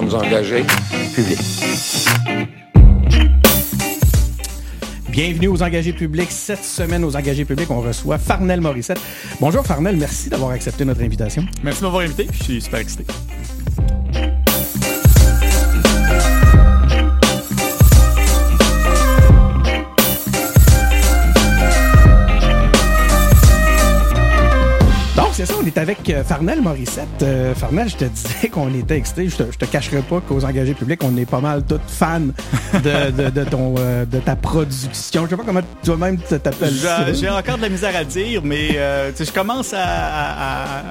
sommes engagés publics. Bienvenue aux engagés publics. Cette semaine, aux engagés publics, on reçoit Farnel Morissette. Bonjour Farnel, merci d'avoir accepté notre invitation. Merci de m'avoir invité, je suis super excité. C'est ça, on est avec euh, Farnel Morissette. Euh, Farnel, je te disais qu'on était excité. Je te, te cacherai pas qu'aux engagés publics, on est pas mal tous fans de, de, ton, euh, de ta production. Je sais pas comment toi-même t'appelles ça. J'ai encore de la misère à dire, mais je commence à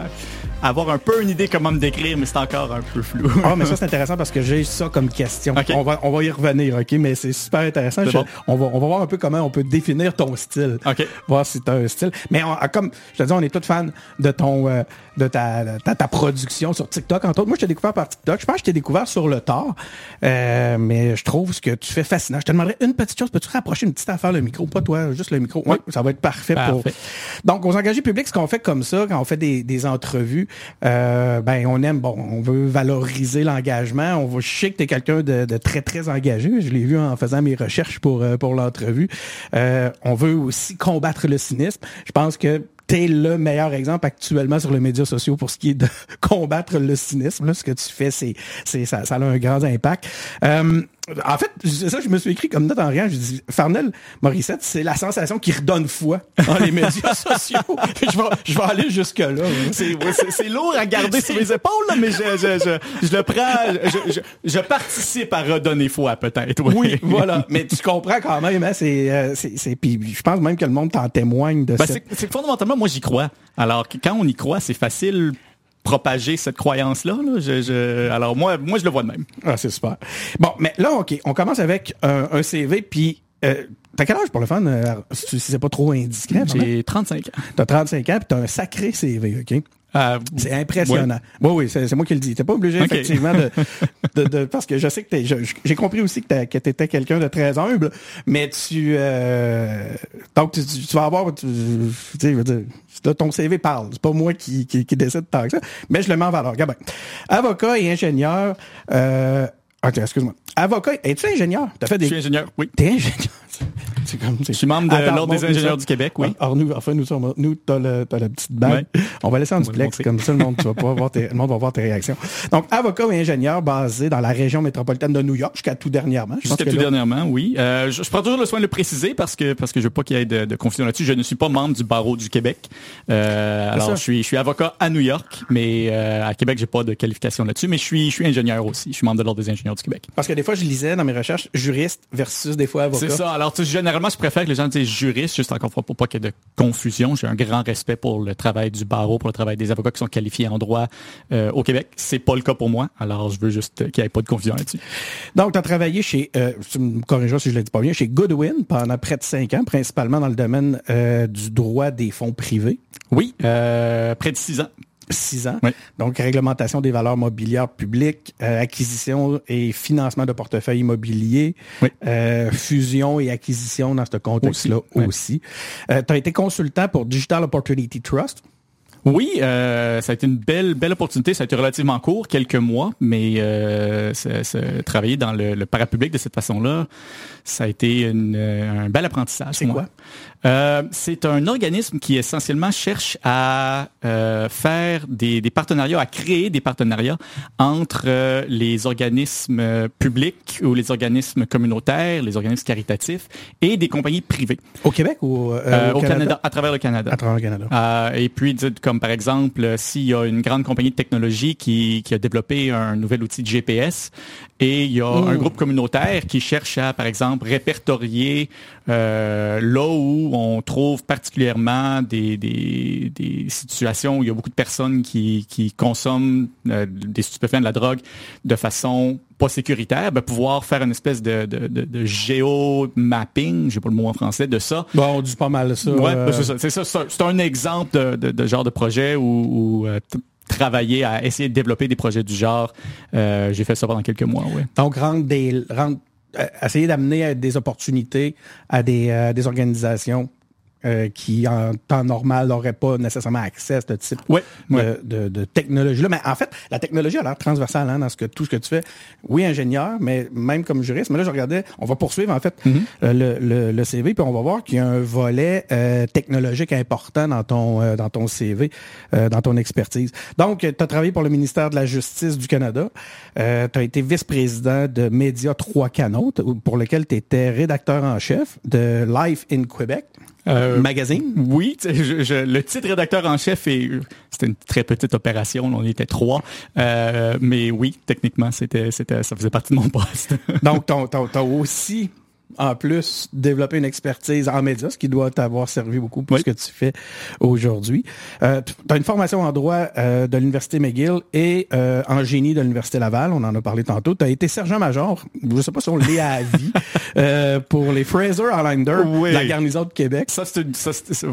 avoir un peu une idée comment me décrire, mais c'est encore un peu flou. ah, mais ça, c'est intéressant parce que j'ai ça comme question. On, va, on va y revenir, OK? Mais c'est super intéressant. on, va, on va voir un peu comment on peut définir ton style. OK. Voir si tu un style. Mais comme je te dis, on est tous fans de ton euh, de ta, ta, production sur TikTok. Entre autres, moi, je t'ai découvert par TikTok. Je pense que je t'ai découvert sur le tard. Euh, mais je trouve ce que tu fais fascinant. Je te demanderais une petite chose. Peux-tu rapprocher une petite affaire le micro? Pas toi, juste le micro. Oui, ça va être parfait, pour... Donc, aux engagés publics, ce qu'on fait comme ça, quand on fait des, des entrevues, euh, ben on aime, bon, on veut valoriser l'engagement. On veut, je sais que tu es quelqu'un de, très, très engagé. Je l'ai vu en faisant mes recherches pour, euh, pour l'entrevue. Euh, on veut aussi combattre le cynisme. Je pense que t'es le meilleur exemple actuellement sur les médias sociaux pour ce qui est de combattre le cynisme. Ce que tu fais, c'est, c'est ça, ça a un grand impact. En fait, c'est ça, je me suis écrit comme note en rien. Je dis, Farnel Morissette, c'est la sensation qui redonne foi dans les médias sociaux. je, vais, je vais aller jusque-là. C'est lourd à garder sur mes épaules, là, mais je, je, je, je le prends, je, je, participe à redonner foi, peut-être. Oui. voilà. Mais tu comprends quand même, hein, c'est, euh, c'est, puis je pense même que le monde t'en témoigne de ben, ça. C'est fondamentalement, moi, j'y crois. Alors, quand on y croit, c'est facile propager cette croyance-là. Je, alors moi, moi, je le vois de même. Ah, c'est super. Bon, mais là, OK, on commence avec un, CV, puis euh, T'as quel âge pour le fun, euh, si c'est pas trop indiscret? J'ai 35 ans. T'as 35 ans, puis t'as un sacré CV, OK? Euh, c'est impressionnant. Oui, oui, c'est moi qui le dis. T'es pas obligé, effectivement, de, de, Parce que je sais que j'ai compris aussi que t'étais quelqu'un de très humble, mais tu... Euh, donc, tu, vas avoir... Tu, sais, ton CV parle. C'est pas moi qui, qui, décide tant que ça, mais je le mets en valeur. Regarde Avocat et ingénieur... Euh, OK, excuse-moi. Avocat, es-tu ingénieur? As fait des... Je suis ingénieur, oui. T'es ingénieur? C'est comme, je suis membre de l'Ordre des ingénieurs du Québec, oui. Alors, nous, enfin, nous, sommes, nous, t'as, le, t'as la petite bague. On va laisser en duplex, comme ça, le monde, tu vas pas voir tes, le monde va voir tes réactions. Donc, avocat et ingénieur basé dans la région métropolitaine de New York jusqu'à tout dernièrement. Jusqu'à tout dernièrement, oui. Euh, je, prends toujours le soin de le préciser parce que, parce que je veux pas qu'il y ait de, de confusion là-dessus. Je ne suis pas membre du barreau du Québec. Euh, alors, je suis, je suis avocat à New York, mais euh, à Québec, j'ai pas de qualification là-dessus, mais je suis, je suis ingénieur aussi. Je suis membre de l'Ordre des ingénieurs du Québec. Parce que des fois, je lisais dans mes recherches juriste versus des fois avocat. C'est ça. Alors, généralement, je préfère que les gens disent juriste, juste encore pour pas qu'il y ait de confusion? J'ai un grand respect pour le travail du barreau, pour le travail des avocats qui sont qualifiés en droit euh, au Québec. C'est pas le cas pour moi. Alors, je veux juste qu'il n'y ait pas de confusion là-dessus. Donc, tu as travaillé chez, euh, tu me corrigeras si je ne le dis pas bien, chez Goodwin pendant près de cinq ans, principalement dans le domaine euh, du droit des fonds privés. Oui, euh, près de six ans. Six ans. Donc, réglementation des valeurs mobilières publiques, euh, acquisition et financement de portefeuilles immobiliers, euh, fusion et acquisition dans ce contexte-là aussi. Euh, tu as été consultant pour Digital Opportunity Trust. Oui, ça a été une belle belle opportunité. Ça a été relativement court, quelques mois, mais travailler dans le, le parapublic de cette façon-là, ça a été un bel apprentissage. C'est quoi? Euh, c'est un organisme qui essentiellement cherche à euh, faire des, partenariats, à créer des partenariats entre euh, les organismes publics ou les organismes communautaires, les organismes caritatifs et des compagnies privées. Au Québec ou au, Canada? À travers le Canada. À travers le Canada. et puis, comme par exemple, s'il y a une grande compagnie de technologie qui, qui a développé un nouvel outil de GPS et il y a un mmh. groupe communautaire qui cherche à, par exemple, répertorier euh, là où on trouve particulièrement des, des, des, situations où il y a beaucoup de personnes qui, qui consomment euh, des stupéfiants, de la drogue de façon pas sécuritaire, ben pouvoir faire une espèce de, de, de, de géo-mapping, j'ai pas le mot en français, de ça. Bon, on dit pas mal ça. Ouais, ben, c'est ça. C'est un exemple de, de, genre de projet où, où euh, travailler à essayer de développer des projets du genre. Euh, j'ai fait ça pendant quelques mois, oui. Donc, rendre des, rendre, euh, essayer d'amener des opportunités à des, euh, des organisations euh, qui, en temps normal, n'auraient pas nécessairement accès à ce type de, de, de technologie-là. Mais en fait, la technologie a l'air transversale hein, dans ce que, tout ce que tu fais. Oui, ingénieur, mais même comme juriste. Mais là, je regardais, on va poursuivre en fait Mm-hmm. euh, le, le, le CV, puis on va voir qu'il y a un volet euh, technologique important dans ton euh, dans ton CV, euh, dans ton expertise. Donc, tu as travaillé pour le ministère de la Justice du Canada. Euh, tu as été vice-président de Média 3 Canaux, pour lequel tu étais rédacteur en chef de Life in Québec. Euh, magazine? Oui, tu sais, je- je- le titre rédacteur en chef est c'était une très petite opération, on était trois, Euh, mais oui, techniquement c'était c'était ça faisait partie de mon poste. Donc, t'as as, aussi, en plus, développé une expertise en médias, ce qui doit t'avoir servi beaucoup pour Oui. ce que tu fais aujourd'hui. Euh, tu as une formation en droit euh, de l'Université McGill et euh, en génie de l'Université Laval. On en a parlé tantôt. Tu as été sergent-major, je sais pas si on l'est à vie, euh, pour les Fraser Highlander, Oui. la garnison de Québec. Ça, ça,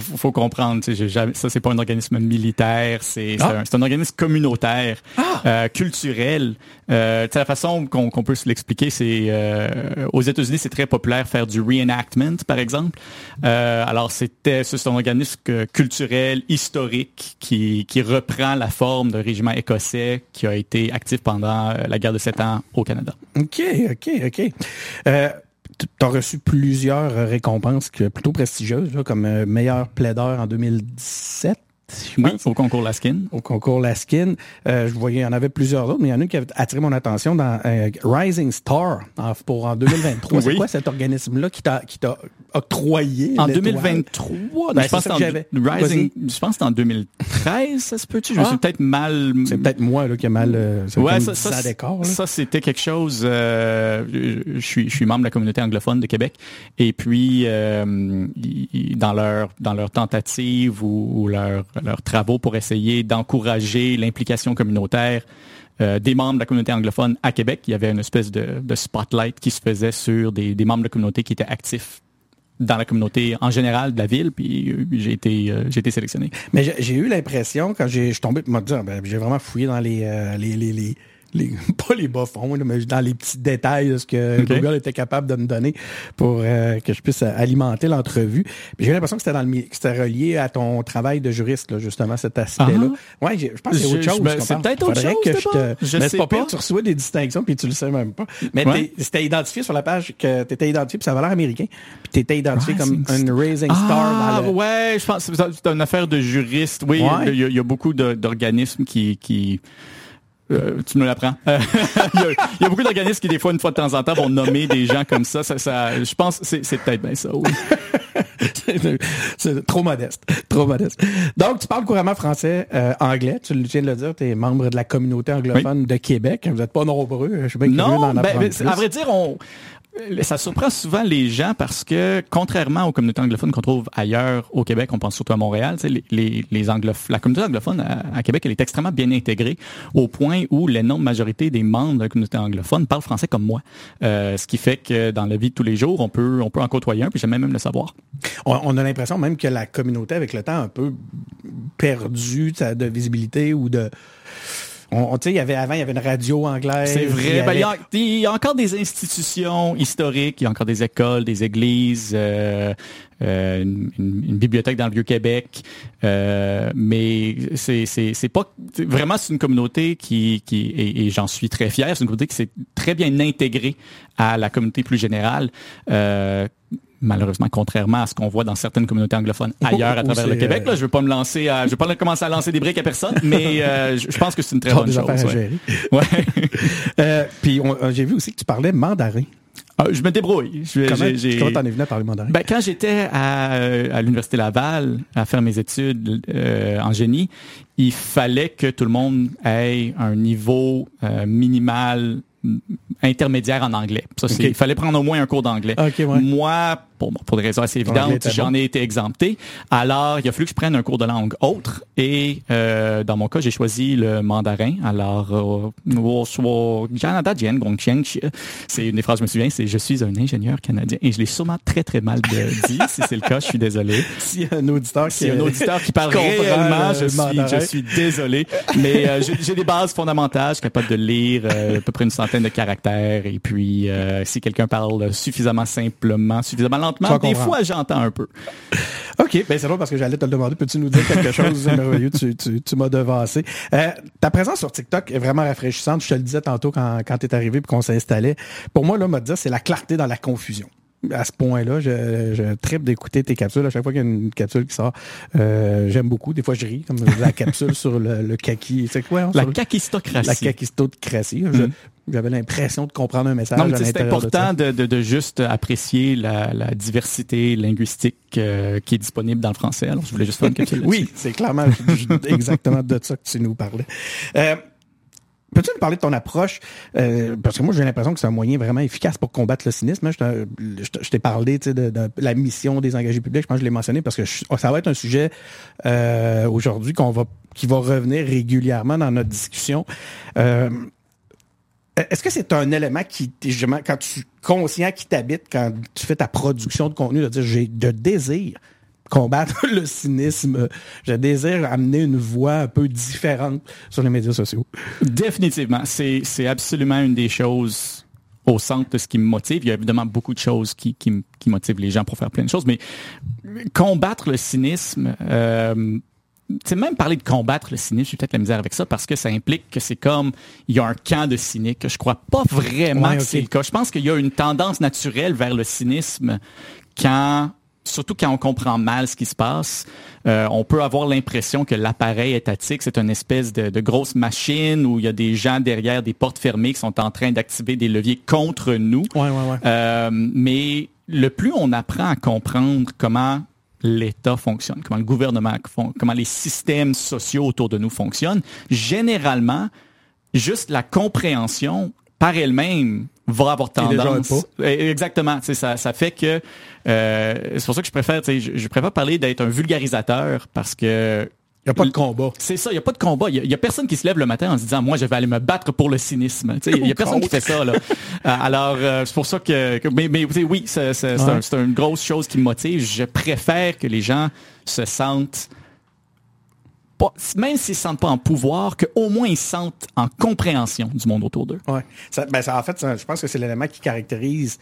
faut comprendre. jamais- Ça, c'est pas un organisme militaire, c'est Ah. un, un organisme communautaire, euh, culturel. Euh, la façon qu'on peut se l'expliquer, c'est euh, aux États-Unis, c'est très populaire faire du reenactment, par exemple. Euh, alors, c'était c'est un organisme culturel, historique, qui, qui reprend la forme d'un régiment écossais qui a été actif pendant euh, la guerre de Sept ans au Canada. OK, OK, OK. Euh, tu as reçu plusieurs récompenses plutôt prestigieuses, comme euh, meilleur plaideur en 2017. Je Oui, pense. au concours Laskin. au concours Laskin. Euh, je voyais, il y en avait plusieurs autres, mais il y en a une qui avait attiré mon attention dans euh, Rising Star en, pour en 2023. C'est quoi cet organisme-là qui t'a octroyé En l'étoile? 2023, Ben, je, pense en-. Rising, je pense que en 2013, ça se peut-tu? Je me Ah. suis peut-être mal... C'est peut-être moi là, qui ai mal euh, Ouais, ça, 10 ça, c'était quelque chose. euh, je, suis, je suis membre de la communauté anglophone de Québec, et puis euh, dans leur dans leur tentative ou, ou leur- leurs travaux pour essayer d'encourager l'implication communautaire euh, des membres de la communauté anglophone à Québec, il y avait une espèce de, de spotlight qui se faisait sur des, des membres de la communauté qui étaient actifs dans la communauté en général de la ville, puis euh, j'ai été euh, j'ai été sélectionné. Mais j'ai- eu l'impression, quand je suis tombé pour me dire, ben, j'ai vraiment fouillé dans les, euh, les, les, les, les- pas les bas fonds, là, mais dans les petits détails de ce que. Google était capable de me donner pour euh, que je puisse alimenter l'entrevue. J'ai l'impression que c'était dans le que c'était relié à ton travail de juriste, là, justement, cet aspect-là. Ouais, j'ai- je pense que c'est autre chose. qu'on c'est peut-être autre chose, que je te. Je mais sais pas pire, tu reçois des distinctions puis tu le sais même pas. Mais Ouais. c'était identifié sur la page que t'étais identifié puis ça l'air américain. Puis t'étais identifié Rising comme un Raising Star Ah, le. ouais, je pense que c'est une affaire de juriste. Oui, Ouais. il y, y a beaucoup d'organismes qui... qui euh, tu me l'apprends. Euh, il, y a, il y a beaucoup d'organismes qui, des fois, une fois de temps en temps, vont nommer des gens comme ça. ça, ça je pense que c'est- peut-être bien ça, oui. C'est- trop modeste, trop modeste. Donc, tu parles couramment français, euh, anglais. Tu viens de le dire, tu es membre de la communauté anglophone de Québec. Vous n'êtes pas nombreux. Je suis bien curieux d'en Non, ben, apprendre ben, plus. à vrai dire, on, ça surprend souvent les gens parce que, contrairement aux communautés anglophones qu'on trouve ailleurs au Québec, on pense surtout à Montréal, les, les, la communauté anglophone à, Québec, elle est extrêmement bien intégrée au point où l'énorme majorité des membres de la communauté anglophone parlent français comme moi. Euh, ce qui fait que dans la vie de tous les jours, on peut, on peut en côtoyer un, puis jamais même le savoir. on, on a l'impression même que la communauté, avec le temps, a un peu perdu de visibilité ou de... On, on- tu sais, il y avait avant, il y avait une radio anglaise. C'est il vrai. Ben, il, y avait- a, y a encore des institutions historiques, il y a encore des écoles, des églises, euh, euh, une, une- bibliothèque dans le Vieux-Québec. Euh, mais c'est c'est c'est pas vraiment c'est une communauté qui qui et, et j'en suis très fier. C'est une communauté qui s'est très bien intégrée à la communauté plus générale. Euh, Malheureusement, contrairement à ce qu'on voit dans certaines communautés anglophones ailleurs à Où travers le Québec, euh, là, je veux pas me lancer, à, je veux pas commencer à lancer des briques à personne, mais euh, je pense que c'est une très bonne chose. ouais. Ouais. Euh, puis euh, j'ai vu aussi que tu parlais mandarin. Ah, je me débrouille. Je- Comment t'en es venu à parler mandarin? Ben, quand j'étais à, euh, à l'Université Laval à faire mes études euh, en génie, il fallait que tout le monde ait un niveau euh, minimal intermédiaire en anglais. Ça. Il fallait prendre au moins un cours d'anglais. Ouais. Moi, pour, pour des raisons assez évidentes, était j'en ai été exempté. Alors, il a fallu que je prenne un cours de langue autre. Et euh, dans mon cas, j'ai choisi le mandarin. Alors, euh, c'est une des phrases que je me souviens, c'est « Je suis un ingénieur canadien ». Et je l'ai sûrement très, très mal dit. si c'est le cas, je suis désolé. A un auditeur qui, Si un auditeur qui parle réellement, le je suis, je suis désolé. Mais euh, j'ai des bases fondamentales. Je suis capable de lire euh, à peu près une centaine de caractères. Et puis, euh, si quelqu'un parle suffisamment simplement, suffisamment présentement, des fois, j'entends un peu. OK, ben c'est drôle parce que j'allais te le demander. Peux-tu nous dire quelque chose de merveilleux? Tu, tu, m'as devancé. Euh, ta présence sur TikTok est vraiment rafraîchissante. Je te le disais tantôt quand, quand tu es arrivé et qu'on s'installait. Pour moi, là, m'a dit c'est la clarté dans la confusion à ce point-là, je, je tripe d'écouter tes capsules. À chaque fois qu'il y a une capsule qui sort, euh, j'aime beaucoup. Des fois, je ris, comme la capsule sur le, le kaki. C'est quoi? la kakistocratie. La kakistocratie. Mm. J'avais l'impression de comprendre un message. c'est important de, de, de, juste apprécier la, la diversité linguistique euh, qui est disponible dans le français. Alors, je voulais juste faire une capsule. oui, c'est clairement exactement de ça que tu nous parlais. Euh, Peux-tu nous parler de ton approche? Euh, parce que moi, j'ai l'impression que c'est un moyen vraiment efficace pour combattre le cynisme. Je t'ai parlé de, de, la mission des engagés publics. Je pense que je l'ai mentionné parce que ça va être un sujet euh, aujourd'hui qu'on va qui va revenir régulièrement dans notre discussion. Euh, est-ce que c'est un élément qui, quand tu conscient qui t'habite, quand tu fais ta production de contenu, de dire j'ai de désir combattre le cynisme. Je désire amener une voix un peu différente sur les médias sociaux? Définitivement. C'est, c'est absolument une des choses au centre de ce qui me motive. Il y a évidemment beaucoup de choses qui, qui, qui motivent les gens pour faire plein de choses, mais combattre le cynisme, euh, c'est même parler de combattre le cynisme, j'ai peut-être la misère avec ça parce que ça implique que c'est comme il y a un camp de cyniques. Je crois pas vraiment que c'est le cas. Je pense qu'il y a une tendance naturelle vers le cynisme quand surtout quand on comprend mal ce qui se passe, euh, on peut avoir l'impression que l'appareil étatique, c'est une espèce de, grosse machine où il y a des gens derrière des portes fermées qui sont en train d'activer des leviers contre nous. Ouais, ouais, ouais. Euh, mais le plus on apprend à comprendre comment l'État fonctionne, comment le gouvernement fonctionne, comment les systèmes sociaux autour de nous fonctionnent, généralement, juste la compréhension par elle-même va avoir tendance. Eh, exactement. Ça, ça fait que euh, c'est pour ça que je préfère, je, je préfère parler d'être un vulgarisateur parce que il n'y a pas de combat. C'est ça, il n'y a pas de combat. Il n'y a, personne qui se lève le matin en se disant, moi, je vais aller me battre pour le cynisme. Il n'y a personne qui fait ça. Là. Euh, alors, euh, c'est pour ça que... mais, mais oui, c'est une grosse chose qui me motive. Je préfère que les gens se sentent même s'ils ne se sentent pas en pouvoir, qu'au moins ils se sentent en compréhension du monde autour d'eux. Ça, ben ça, en fait, je pense que c'est l'élément qui caractérise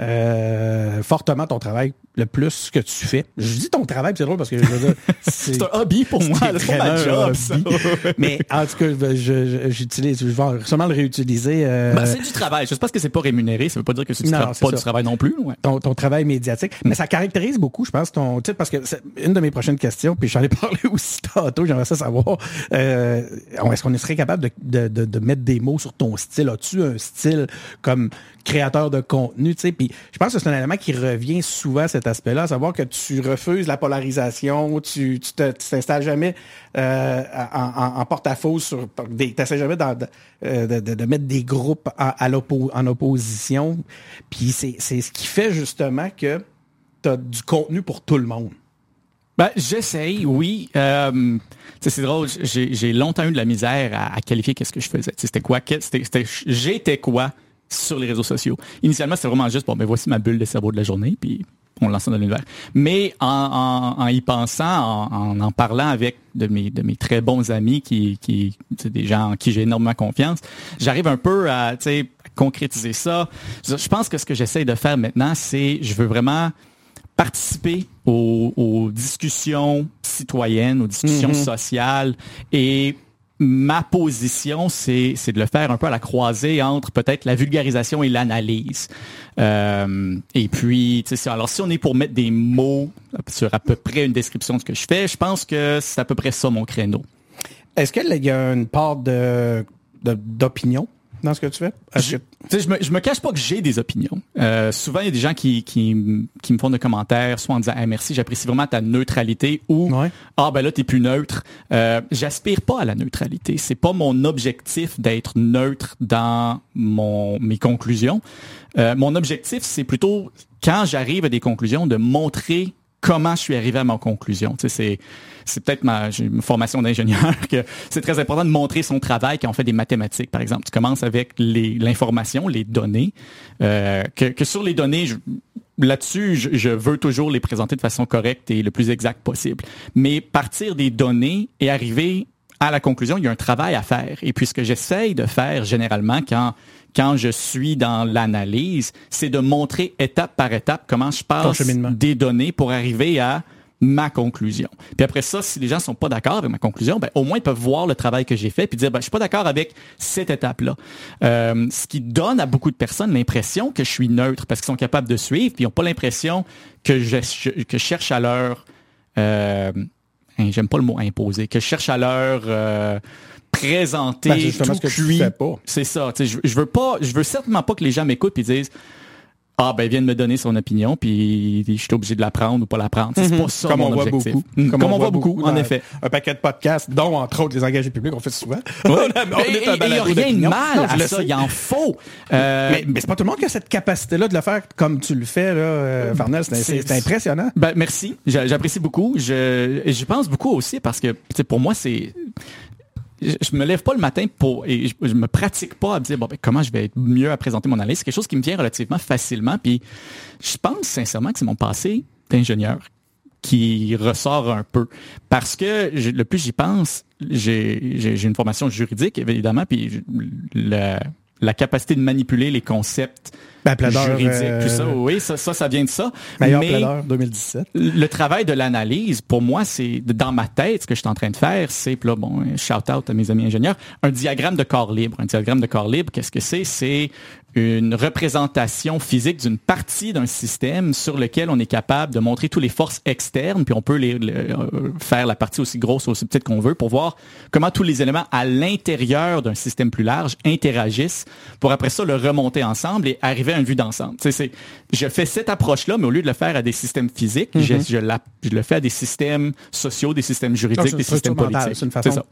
euh, fortement ton travail le plus que tu fais. Je dis ton travail, c'est drôle parce que je veux dire, c'est un hobby pour moi, c'est pas ma job. Mais en tout cas, j'utilise, je, vais sûrement le réutiliser. Euh... Ben, c'est du travail. Je sais pas que c'est pas rémunéré, ça veut pas dire que c'est pas du travail non plus. Ouais. Ton, ton, travail médiatique, mais ça caractérise beaucoup, je pense, ton titre parce que c'est une de mes prochaines questions, puis j'en ai parlé aussi tantôt. J'aimerais ça savoir, euh, est-ce qu'on serait capable de, de, de, mettre des mots sur ton style? As-tu un style comme créateur de contenu, tu sais? Puis je pense que c'est un élément qui revient souvent cet aspect-là, savoir que tu refuses la polarisation, tu tu t'installes jamais euh, en, porte-à-faux sur des, t'essaies jamais euh, de, mettre des groupes à, en opposition. Puis c'est ce qui fait justement que tu as du contenu pour tout le monde. Ben, j'essaye, oui. Euh, c'est drôle, j'ai longtemps eu de la misère à, qualifier qu'est-ce que je faisais. C'était quoi? J'étais quoi? sur les réseaux sociaux? Initialement, c'était vraiment juste, bon, ben voici ma bulle de cerveau de la journée, puis on lance ça dans l'univers. Mais en, en, y pensant, en, en, parlant avec de mes, de mes très bons amis, qui, qui des gens en qui j'ai énormément confiance, j'arrive un peu à, concrétiser ça. Je pense que ce que j'essaie de faire maintenant, c'est, je veux vraiment participer aux, aux discussions citoyennes, aux discussions mm-hmm. sociales et ma position, c'est, c'est de le faire un peu à la croisée entre peut-être la vulgarisation et l'analyse. Euh, et puis, alors si on est pour mettre des mots sur à peu près une description de ce que je fais, je pense que c'est à peu près ça mon créneau. Est-ce qu'il y a une part de, d'opinion? Dans ce que tu fais? Je, je, me, je me cache pas que j'ai des opinions. Euh, souvent, il y a des gens qui, qui, qui me font des commentaires, soit en disant merci, j'apprécie vraiment ta neutralité ou Ah ben là, t'es plus neutre. Euh, J'aspire pas à la neutralité. C'est pas mon objectif d'être neutre dans mon mes conclusions. Euh, mon objectif, c'est plutôt quand j'arrive à des conclusions, de montrer comment je suis arrivé à ma conclusion. Tu sais, c'est peut-être ma, formation d'ingénieur que c'est très important de montrer son travail quand on fait des mathématiques, par exemple. Tu commences avec l'information, les, données, euh, que, que, sur les données, là-dessus, je, je, veux toujours les présenter de façon correcte et le plus exact possible. Mais partir des données et arriver à la conclusion, il y a un travail à faire. Et puis ce que j'essaye de faire généralement quand quand je suis dans l'analyse, c'est de montrer étape par étape comment je passe des données pour arriver à ma conclusion. Puis après ça, si les gens sont pas d'accord avec ma conclusion, ben, au moins ils peuvent voir le travail que j'ai fait puis dire ben, je suis pas d'accord avec cette étape-là. Euh, ce qui donne à beaucoup de personnes l'impression que je suis neutre parce qu'ils sont capables de suivre puis ils n'ont pas l'impression que je, que je cherche à leur euh, hein, j'aime pas le mot imposer, que je cherche à leur euh, présenter ben, tout ce que cuit. C'est ça. Je, je veux pas, je veux certainement pas que les gens m'écoutent et disent ah ben vient de me donner son opinion puis je suis obligé de la prendre ou pas la prendre. C'est pas ça Comme mon on voit objectif. beaucoup. Mm. Comme, on, voit beaucoup, en effet. Un paquet de podcasts, dont entre autres les engagés publics, on fait souvent. Ouais. et il n'y a rien de mal à ça, il en faut. Euh, mais, mais c'est pas tout le monde qui a cette capacité-là de le faire comme tu le fais, là, euh, Farnell. C'est impressionnant. Ben merci, j'apprécie beaucoup. Je, je pense beaucoup aussi parce que pour moi c'est je me lève pas le matin pour et je, me pratique pas à me dire bon ben, comment je vais être mieux à présenter mon analyse. C'est quelque chose qui me vient relativement facilement. Puis je pense sincèrement que c'est mon passé d'ingénieur qui ressort un peu parce que le plus j'y pense, j'ai une formation juridique évidemment, puis la, la capacité de manipuler les concepts ben, juridiques, tout ça, euh, oui, ça, ça, ça vient de ça. Meilleur Mais 2017. Le travail de l'analyse, pour moi, c'est dans ma tête, ce que je suis en train de faire, c'est, là, bon, shout out à mes amis ingénieurs, un diagramme de corps libre. Un diagramme de corps libre, qu'est-ce que c'est? C'est une représentation physique d'une partie d'un système sur lequel on est capable de montrer toutes les forces externes, puis on peut les, euh, faire la partie aussi grosse ou aussi petite qu'on veut pour voir comment tous les éléments à l'intérieur d'un système plus large interagissent pour après ça le remonter ensemble et arriver à une vue d'ensemble. C'est, je fais cette approche-là, mais au lieu de le faire à des systèmes physiques, je, mm-hmm. je, la, je, le fais à des systèmes sociaux, des systèmes juridiques, des systèmes politiques. C'est ça.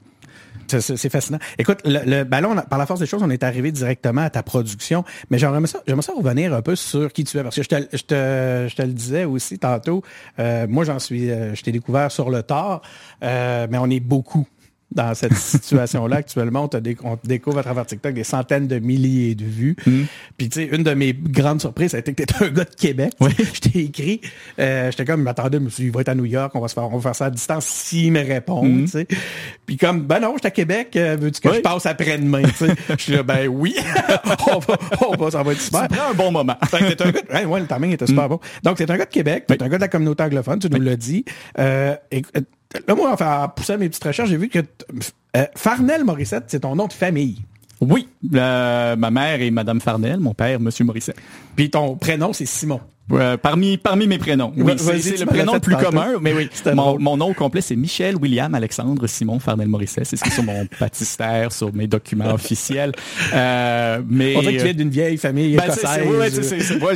C'est fascinant. Écoute, le, ballon, par la force des choses, on est arrivé directement à ta production, mais j'aimerais ça, ça revenir un peu sur qui tu es, parce que je te, je te, je te le disais aussi tantôt, euh, moi j'en suis, euh, je t'ai découvert sur le tard, euh, mais on est beaucoup dans cette situation-là actuellement. On, on découvre à travers TikTok des centaines de milliers de vues. Mm. Puis tu sais, une de mes grandes surprises, ça a été que tu un gars de Québec. Oui. Je t'ai écrit, euh, j'étais comme, m'attendais, je me suis dit, il va être à New York, on va se faire, on va faire ça à distance s'il me répond. Mm. tu sais. Puis comme, ben non, j'étais à Québec, euh, veux-tu que je passe après-demain? Je suis là, ben oui, on va, on va, ça va être super. Un bon moment. fait un gars, ouais, le timing était super mm. bon. Donc c'est un gars de Québec, tu es un gars de la communauté anglophone, tu nous l'as dit. Euh, et, euh, Là, moi, en poussant mes petites recherches, j'ai vu que euh, Farnell Morissette, c'est ton nom de famille. Oui, ma mère est Madame Farnell, mon père, Monsieur Morissette. Puis ton prénom, c'est Simon. Euh, parmi, parmi mes prénoms. Oui, c'est le prénom le plus commun, mais oui. Mon, mon, nom complet, c'est Michel William Alexandre Simon Farnell Morisset. C'est ce qui est sur mon baptistère, sur mes documents officiels. Euh, mais, On dirait que tu viens d'une vieille famille ben, écossaise. Oui, c'est moi,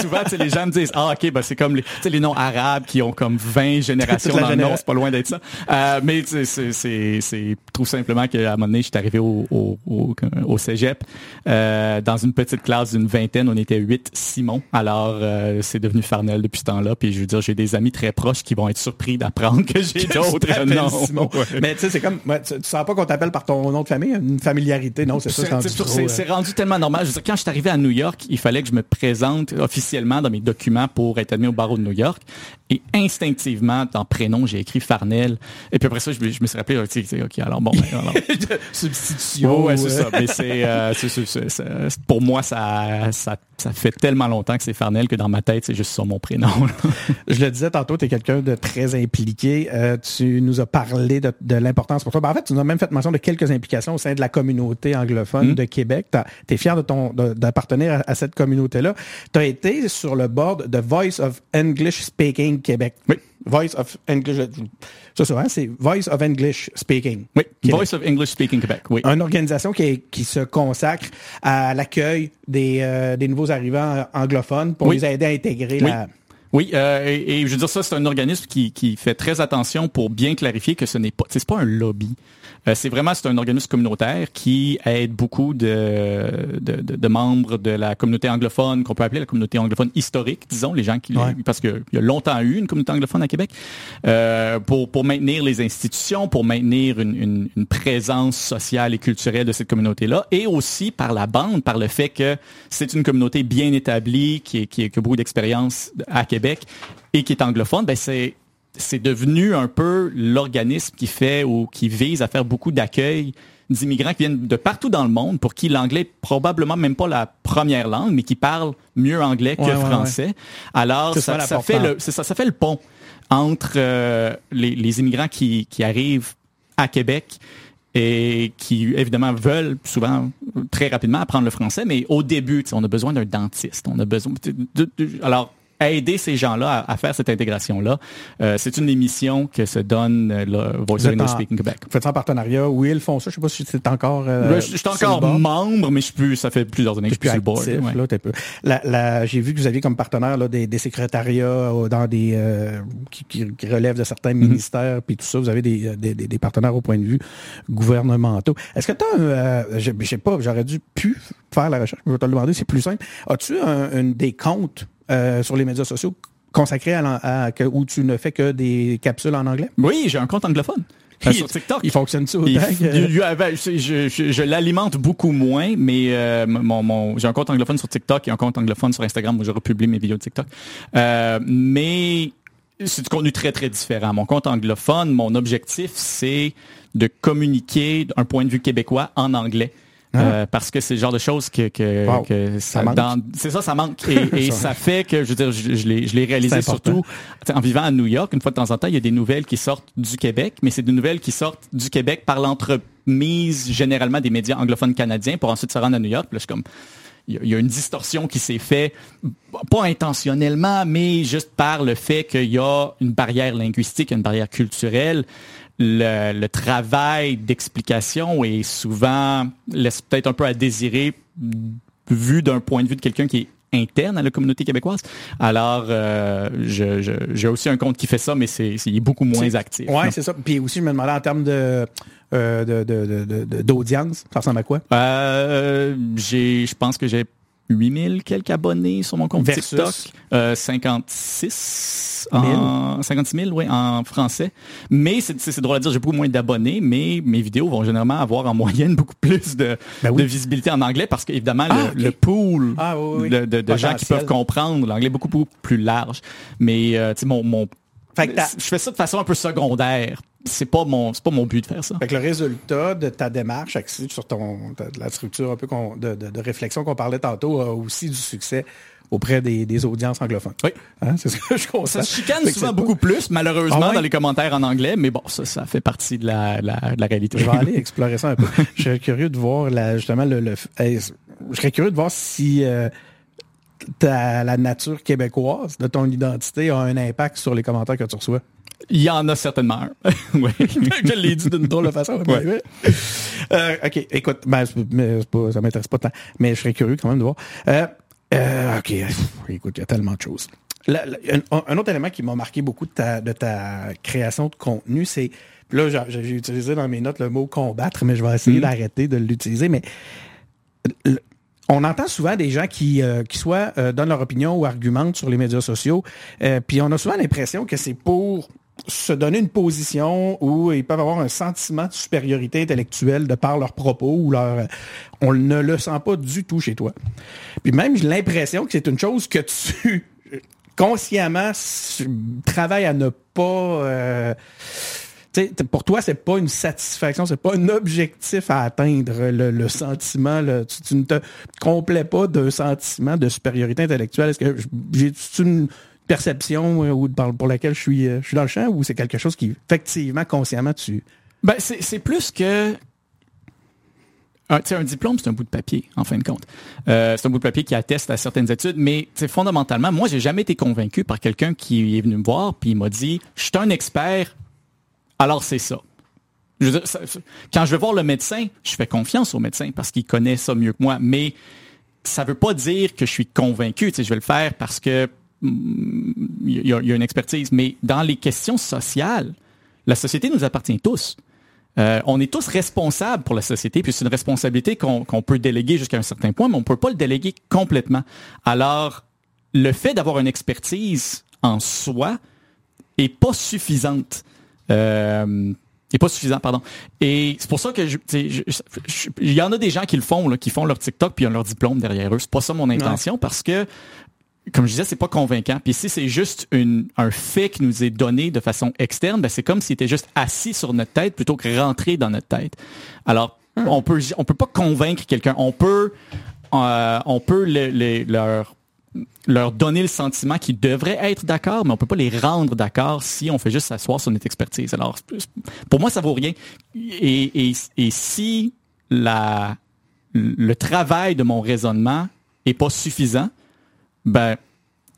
souvent, les gens me disent, ah, ok, ben, c'est comme les, les noms arabes qui ont comme 20 générations dans le nom, c'est pas loin d'être ça. Euh, mais c'est tout simplement qu'à un moment donné, je suis arrivé au, au, au, au cégep, euh, dans une petite classe d'une vingtaine, on était huit Simon. Alors, euh, c'est devenu Farnell depuis ce temps-là. Puis je veux dire, j'ai des amis très proches qui vont être surpris d'apprendre que j'ai d'autres noms. Mais tu sais, c'est comme, tu, sens pas qu'on t'appelle par ton nom de famille, une familiarité, non, c'est ça. C'est rendu tellement normal. Je veux dire, quand je suis arrivé à New York, il fallait que je me présente officiellement dans mes documents pour être admis au barreau de New York. Et instinctivement, dans prénom, j'ai écrit Farnell. Et puis après ça, je, me suis rappelé, OK, alors bon. Ben, alors. Substitution. ouais, c'est ça. Mais c'est, euh, pour moi, ça, ça, ça fait tellement longtemps que c'est Farnell que dans ma tête, c'est juste ça mon prénom. je le disais tantôt, tu es quelqu'un de très impliqué. Euh, tu nous as parlé de, l'importance pour toi. Ben, en fait, tu nous as même fait mention de quelques implications au sein de la communauté anglophone mm. de Québec. Tu es fier de ton d'appartenir à, cette communauté-là. Tu as été sur le board de Voice of English Speaking Québec. Oui. Voice of English. Ça, ça, hein, c'est Voice of English Speaking. Oui, Voice of English Speaking Québec, oui. Une organisation qui, qui se consacre à l'accueil des, euh, des nouveaux arrivants anglophones pour les aider à intégrer la... Oui, euh, et, je veux dire ça, c'est un organisme qui, qui fait très attention pour bien clarifier que ce n'est pas, c'est pas un lobby. Euh, c'est vraiment c'est un organisme communautaire qui aide beaucoup de, de, de, membres de la communauté anglophone qu'on peut appeler la communauté anglophone historique, disons les gens qui parce qu'il y a longtemps eu une communauté anglophone à Québec euh, pour pour maintenir les institutions, pour maintenir une, une, une présence sociale et culturelle de cette communauté là, et aussi par la bande, par le fait que c'est une communauté bien établie qui, qui, qui a beaucoup d'expérience à Québec et qui est anglophone, ben c'est c'est devenu un peu l'organisme qui fait ou qui vise à faire beaucoup d'accueil d'immigrants qui viennent de partout dans le monde, pour qui l'anglais est probablement même pas la première langue, mais qui parlent mieux anglais que Ouais, ouais, français. Alors, ça, fait le, c'est ça, ça fait le pont entre euh, les, les immigrants qui, qui arrivent à Québec et qui évidemment veulent souvent très rapidement apprendre le français, mais au début, on a besoin d'un dentiste, on a besoin de, de- de- alors aider ces gens-là à, à faire cette intégration-là, euh, c'est une émission que se donne euh, le Voice of Speaking Québec. Vous faites ça en partenariat. Oui, ils font ça? Je sais pas si c'est encore. euh, je je suis encore membre, mais je suis plus, ça fait plusieurs années que je suis sur le board. actif, ouais. là, t'es peu. La, la- j'ai vu que vous aviez comme partenaire là, des, des secrétariats euh, dans des euh, qui, qui- relèvent de certains Mhm. ministères puis tout ça. Vous avez des, euh, des, des- des partenaires au point de vue gouvernementaux. Est-ce que tu as euh, je sais pas, j'aurais dû pu faire la recherche, je vais te le demander, c'est plus simple. As-tu un, un- des comptes euh, sur les médias sociaux consacrés à, où tu ne fais que des capsules en anglais? Oui, j'ai un compte anglophone. Euh, sur TikTok. Il Il- il- il- avait- je je- je- je l'alimente beaucoup moins, mais euh, mon, mon- j'ai un compte anglophone sur TikTok et un compte anglophone sur Instagram où je republie mes vidéos de TikTok. Euh, mais c'est du contenu très, très différent. Mon compte anglophone, mon objectif, c'est de communiquer d'un point de vue québécois en anglais. Euh, parce que c'est le genre de choses que, que, Wow. que ça, Ça c'est ça, ça manque. Et, et Ça- ça fait que, je veux dire, je, je l'ai, réalisé surtout en vivant à New York. Une fois de temps en temps, il y a des nouvelles qui sortent du Québec, mais c'est des nouvelles qui sortent du Québec par l'entremise généralement des médias anglophones canadiens pour ensuite se rendre à New York. Puis là, je suis comme, il y a- il y a une distorsion qui s'est faite, pas intentionnellement, mais juste par le fait qu'il y a une barrière linguistique, une barrière culturelle. Le, le travail d'explication est souvent laisse peut-être un peu à désirer vu d'un point de vue de quelqu'un qui est interne à la communauté québécoise. Alors, euh, je- je- j'ai aussi un compte qui fait ça, mais c'est il est beaucoup moins actif. Non. c'est ça. Puis aussi, je me demandais en termes de euh, de- de- de- de- de- d'audience, ça ressemble à quoi? Euh, j'ai, je pense que j'ai 8000 quelques abonnés sur mon compte Versus? TikTok. Euh, 56 en, 56 000, oui, en français. Mais c'est, drôle à dire, j'ai beaucoup moins d'abonnés, mais mes vidéos vont généralement avoir en moyenne beaucoup plus de, Ben oui. de visibilité en anglais parce qu'évidemment, Ah, le, ok. le pool Ah, oui, oui. de, de- de gens qui peuvent comprendre l'anglais est beaucoup, beaucoup plus large. Mais, euh, tu sais, mon, mon, Fait que je fais ça de façon un peu secondaire. C'est pas mon, c'est pas mon but de faire ça. Fait que le résultat de ta démarche axée sur ton de la structure un peu de, de- de réflexion qu'on parlait tantôt a aussi du succès auprès des, des audiences anglophones. Oui. Hein, c'est ce que je constate. Ça se chicane souvent beaucoup plus, malheureusement, Ah ouais? dans les commentaires en anglais, mais bon, ça, ça fait partie de la, la- de la réalité. Je vais aller explorer ça un peu. je serais curieux de voir la, justement le, le- je serais curieux de voir si euh, ta- la nature québécoise de ton identité a un impact sur les commentaires que tu reçois? Il y en a certainement un. oui. je l'ai dit d'une drôle de façon. mais Ouais. oui. Euh, OK, écoute, ben, pas, ça m'intéresse pas tant, mais je serais curieux quand même de voir. Euh, euh, OK, écoute, il y a tellement de choses. La- la- un, un autre élément qui m'a marqué beaucoup de ta, de ta création de contenu, c'est... Là, j'ai utilisé dans mes notes le mot combattre, mais je vais essayer Mhm. d'arrêter de l'utiliser. Mais le- on entend souvent des gens qui, euh, qui soit euh, donnent leur opinion ou argumentent sur les médias sociaux, euh, puis on a souvent l'impression que c'est pour se donner une position où ils peuvent avoir un sentiment de supériorité intellectuelle de par leurs propos ou leur on ne le sent pas du tout chez toi. Puis même j'ai l'impression que c'est une chose que tu consciemment s- travailles à ne pas pour toi, c'est pas une satisfaction, c'est pas un objectif à atteindre, le, sentiment. tu, ne te complais pas d'un sentiment de supériorité intellectuelle. Est-ce que j'ai une perception euh, pour laquelle je suis, euh, je suis dans le champ ou c'est quelque chose qui, effectivement, consciemment, tu... Ben, c'est plus que. Un, tu sais, un diplôme, c'est un bout de papier, en fin de compte. Euh, c'est un bout de papier qui atteste à certaines études, mais fondamentalement, moi, j'ai jamais été convaincu par quelqu'un qui est venu me voir puis il m'a dit Je suis un expert, alors c'est ça. Quand je vais voir le médecin, je fais confiance au médecin parce qu'il connaît ça mieux que moi, mais ça veut pas dire que je suis convaincu. Tu je vais le faire parce que mm, il y, a- une expertise. Mais dans les questions sociales, la société nous appartient tous. Euh, on est tous responsables pour la société, puis c'est une responsabilité qu'on peut déléguer jusqu'à un certain point, mais on peut pas le déléguer complètement. Alors, le fait d'avoir une expertise en soi est pas suffisante. Euh, est pas suffisant, pardon. Et c'est pour ça que je, il y en a des gens qui le font, là, qui font leur TikTok puis ils ont leur diplôme derrière eux. C'est pas ça mon intention parce que comme je disais, c'est pas convaincant. Puis si c'est juste une, un fait qui nous est donné de façon externe, ben c'est comme s'il était juste assis sur notre tête plutôt que rentré dans notre tête. Alors, hmm. on peut on peut pas convaincre quelqu'un. On peut euh, on peut leur leur donner le sentiment qu'ils devraient être d'accord, mais on peut pas les rendre d'accord si on fait juste s'asseoir sur notre expertise. Alors, pour moi, ça vaut rien. Et, si la, le travail de mon raisonnement est pas suffisant, ben,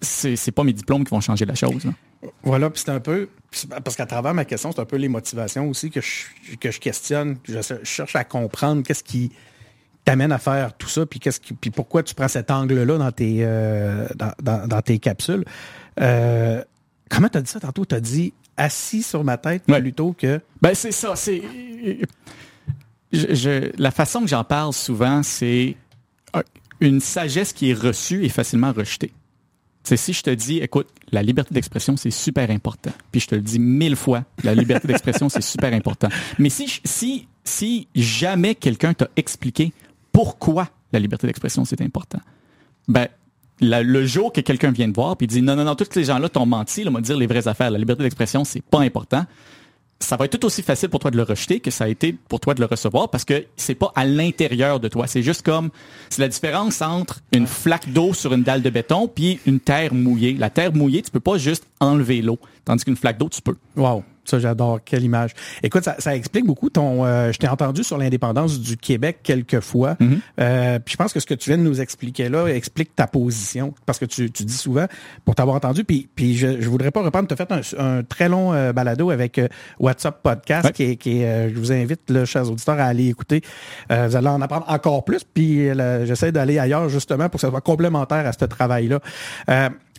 c'est pas mes diplômes qui vont changer la chose. Voilà, puis c'est un peu, parce qu'à travers ma question, c'est un peu les motivations aussi que je, que je questionne. Je, cherche à comprendre qu'est-ce qui t'amène à faire tout ça, puis qu'est-ce qui, puis pourquoi tu prends cet angle-là dans tes, euh, dans, tes capsules? Euh, comment t'as dit ça tantôt? T'as dit assis sur ma tête plutôt que... Ben c'est ça, c'est... la façon que j'en parle souvent, c'est une sagesse qui est reçue et facilement rejetée. C'est si je te dis, écoute, la liberté d'expression, c'est super important. Puis je te le dis mille fois, la liberté d'expression, c'est super important. Mais si, si, si jamais quelqu'un t'a expliqué pourquoi la liberté d'expression, c'est important, ben, le jour que quelqu'un vient te voir puis dit non, non, non, tous les gens-là t'ont menti, là, me dire les vraies affaires, la liberté d'expression, c'est pas important, ça va être tout aussi facile pour toi de le rejeter que ça a été pour toi de le recevoir parce que c'est pas à l'intérieur de toi. C'est juste comme, c'est la différence entre une flaque d'eau sur une dalle de béton puis une terre mouillée. La terre mouillée, tu peux pas juste enlever l'eau. Tandis qu'une flaque d'eau, tu peux. Wow. Ça, j'adore. Quelle image. Écoute, ça, ça explique beaucoup ton. Euh, je t'ai entendu sur l'indépendance du Québec quelques fois. Mm-hmm. euh, puis je pense que ce que tu viens de nous expliquer là explique ta position. Parce que tu, tu dis souvent, pour t'avoir entendu, puis, puis je, je voudrais pas reprendre, tu as fait un, un très long euh, balado avec euh, WhatsApp Podcast, qui est, qui est, je vous invite, là, chers auditeurs, à aller écouter. vous allez en apprendre encore plus. Puis j'essaie d'aller ailleurs justement pour que ça soit complémentaire à ce travail-là.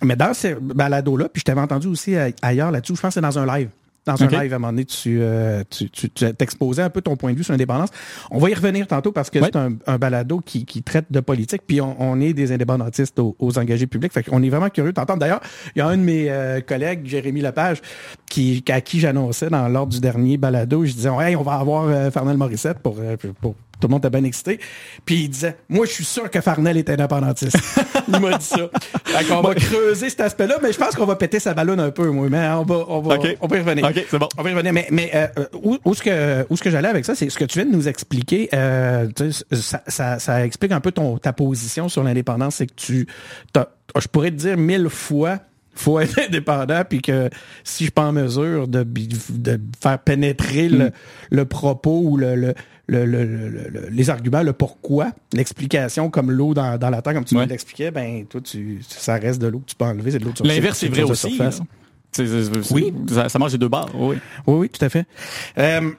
mais dans ces balados-là, puis je t'avais entendu aussi ailleurs là-dessus, je pense que c'est dans un live dans un live à un moment donné, tu, euh, tu, tu, t'exposais un peu ton point de vue sur l'indépendance. On va y revenir tantôt parce que c'est un, un, balado qui, qui traite de politique, puis on, on est des indépendantistes aux, engagés publics. Fait qu'on est vraiment curieux d'entendre. D'ailleurs, il y a un de mes euh, collègues, Jérémy Lepage, qui, à qui j'annonçais dans l'ordre du dernier balado, je disais hey, on va avoir euh, Fernel Morissette pour, euh, pour tout le monde était bien excité. Puis il disait, moi, je suis sûr que Farnell est indépendantiste. il m'a dit ça. on va creuser cet aspect-là, mais je pense qu'on va péter sa ballonne un peu, moi. Mais on va, on va, on va y revenir. OK, c'est bon. On va y revenir. Mais, mais euh, où, où, ce que, où ce que j'allais avec ça, c'est ce que tu viens de nous expliquer. Euh, ça, ça, ça, explique un peu ton, ta position sur l'indépendance. C'est que tu, je pourrais te dire mille fois faut être indépendant, puis que si je suis pas en mesure de, de faire pénétrer le, mm. le propos ou le, le, le, les arguments, le pourquoi, l'explication comme l'eau dans, dans la terre, comme tu ouais. l'expliquais, ben toi, tu, ça reste de l'eau que tu peux enlever, c'est de l'eau de L'inverse, c'est vrai aussi. oui. Ça, ça, mange les deux barres. Oui. oui, oui, tout à fait. Euh,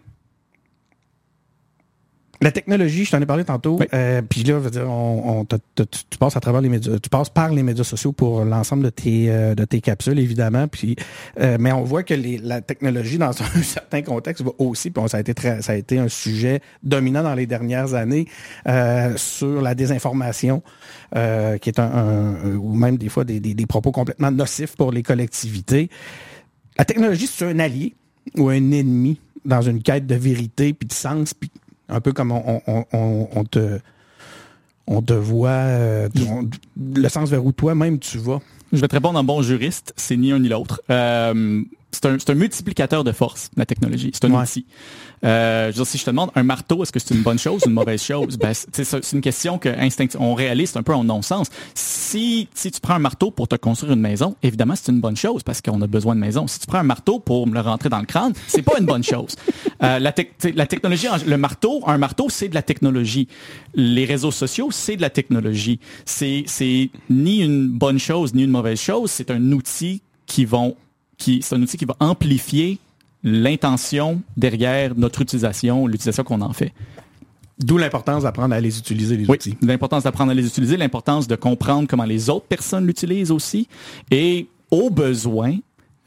la technologie, je t'en ai parlé tantôt. Euh, puis là, veux dire, on, tu passes à travers les médias, tu passes par les médias sociaux pour l'ensemble de tes euh, de tes capsules, évidemment. Puis, euh, mais on voit que les, la technologie, dans un certain contexte, va aussi. Puis ça a été très, ça a été un sujet dominant dans les dernières années sur la désinformation, qui est un, ou même des fois des, des, des propos complètement nocifs pour les collectivités. La technologie, c'est un allié ou un ennemi dans une quête de vérité puis de sens puis un peu comme on, on, on, on te on te voit euh, le sens vers où toi-même tu vas. Je vais te répondre en bon juriste, c'est ni un ni l'autre. Euh, c'est un, un, multiplicateur de force, la technologie. C'est un outil. Euh, je veux dire, si je te demande un marteau, est-ce que c'est une bonne chose ou une mauvaise chose? Ben, c'est une question que on réalise un peu en non-sens. Si, si tu prends un marteau pour te construire une maison, évidemment, c'est une bonne chose parce qu'on a besoin de maison. Si tu prends un marteau pour me le rentrer dans le crâne, c'est pas une bonne chose. Euh, la, technologie, le marteau, un marteau, c'est de la technologie. Les réseaux sociaux, c'est de la technologie. C'est ni une bonne chose ni une mauvaise chose. C'est un outil qui vont qui c'est un outil qui va amplifier l'intention derrière notre utilisation, l'utilisation qu'on en fait. D'où l'importance d'apprendre à les utiliser, les oui, L'importance d'apprendre à les utiliser, l'importance de comprendre comment les autres personnes l'utilisent aussi, et au besoin,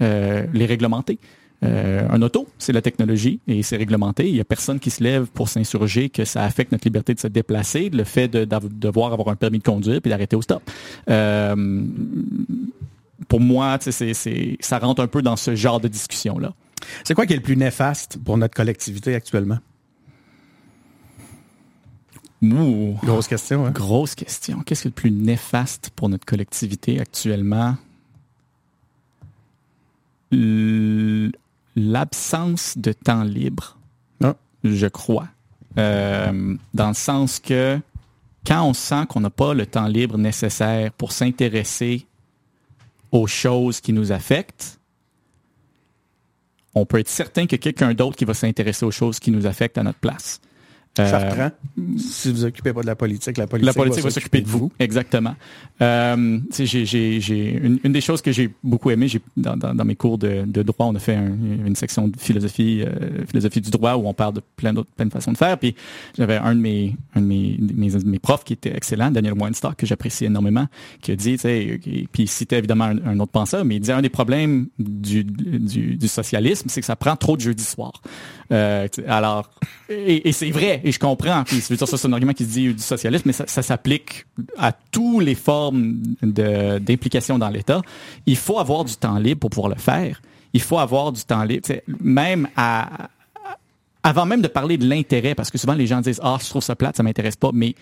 euh, les réglementer. Euh, un auto, c'est la technologie et c'est réglementé. Il n'y a personne qui se lève pour s'insurger que ça affecte notre liberté de se déplacer, le fait de, devoir avoir un permis de conduire puis d'arrêter au stop. Euh, pour moi, c'est, ça rentre un peu dans ce genre de discussion-là. C'est quoi qui est le plus néfaste pour notre collectivité actuellement? Ouh. Grosse question. Hein? Grosse question. Qu'est-ce qui est le plus néfaste pour notre collectivité actuellement? L'absence de temps libre, Ah. je crois. Euh, dans le sens que quand on sent qu'on n'a pas le temps libre nécessaire pour s'intéresser aux choses qui nous affectent, on peut être certain que quelqu'un d'autre qui va s'intéresser aux choses qui nous affectent à notre place. Euh, Chartrand, si vous occupez pas de la politique, la politique, la politique va s'occuper de vous. Exactement. Euh, j'ai- j'ai- une, une des choses que j'ai beaucoup aimé, j'ai dans, dans- dans mes cours de, de droit, on a fait un- une section de philosophie, euh, philosophie du droit où on parle de plein d'autres, plein de façons de faire. Puis j'avais un de mes, un de mes, mes, mes profs qui était excellent, Daniel Weinstock, que j'apprécie énormément, qui a dit, tu sais, puis il citait évidemment un, un autre penseur, mais il disait un des problèmes du, du, du socialisme, c'est que ça prend trop de jeudi soir. Euh, alors, et, c'est vrai, et je comprends. Puis, dire, ça, c'est un argument qui se dit du socialisme, mais ça, s'applique à toutes les formes d'implication dans l'État. Il faut avoir du temps libre pour pouvoir le faire. Il faut avoir du temps libre, même à, avant même de parler de l'intérêt, parce que souvent les gens disent ah je trouve ça plate, ça m'intéresse pas, mais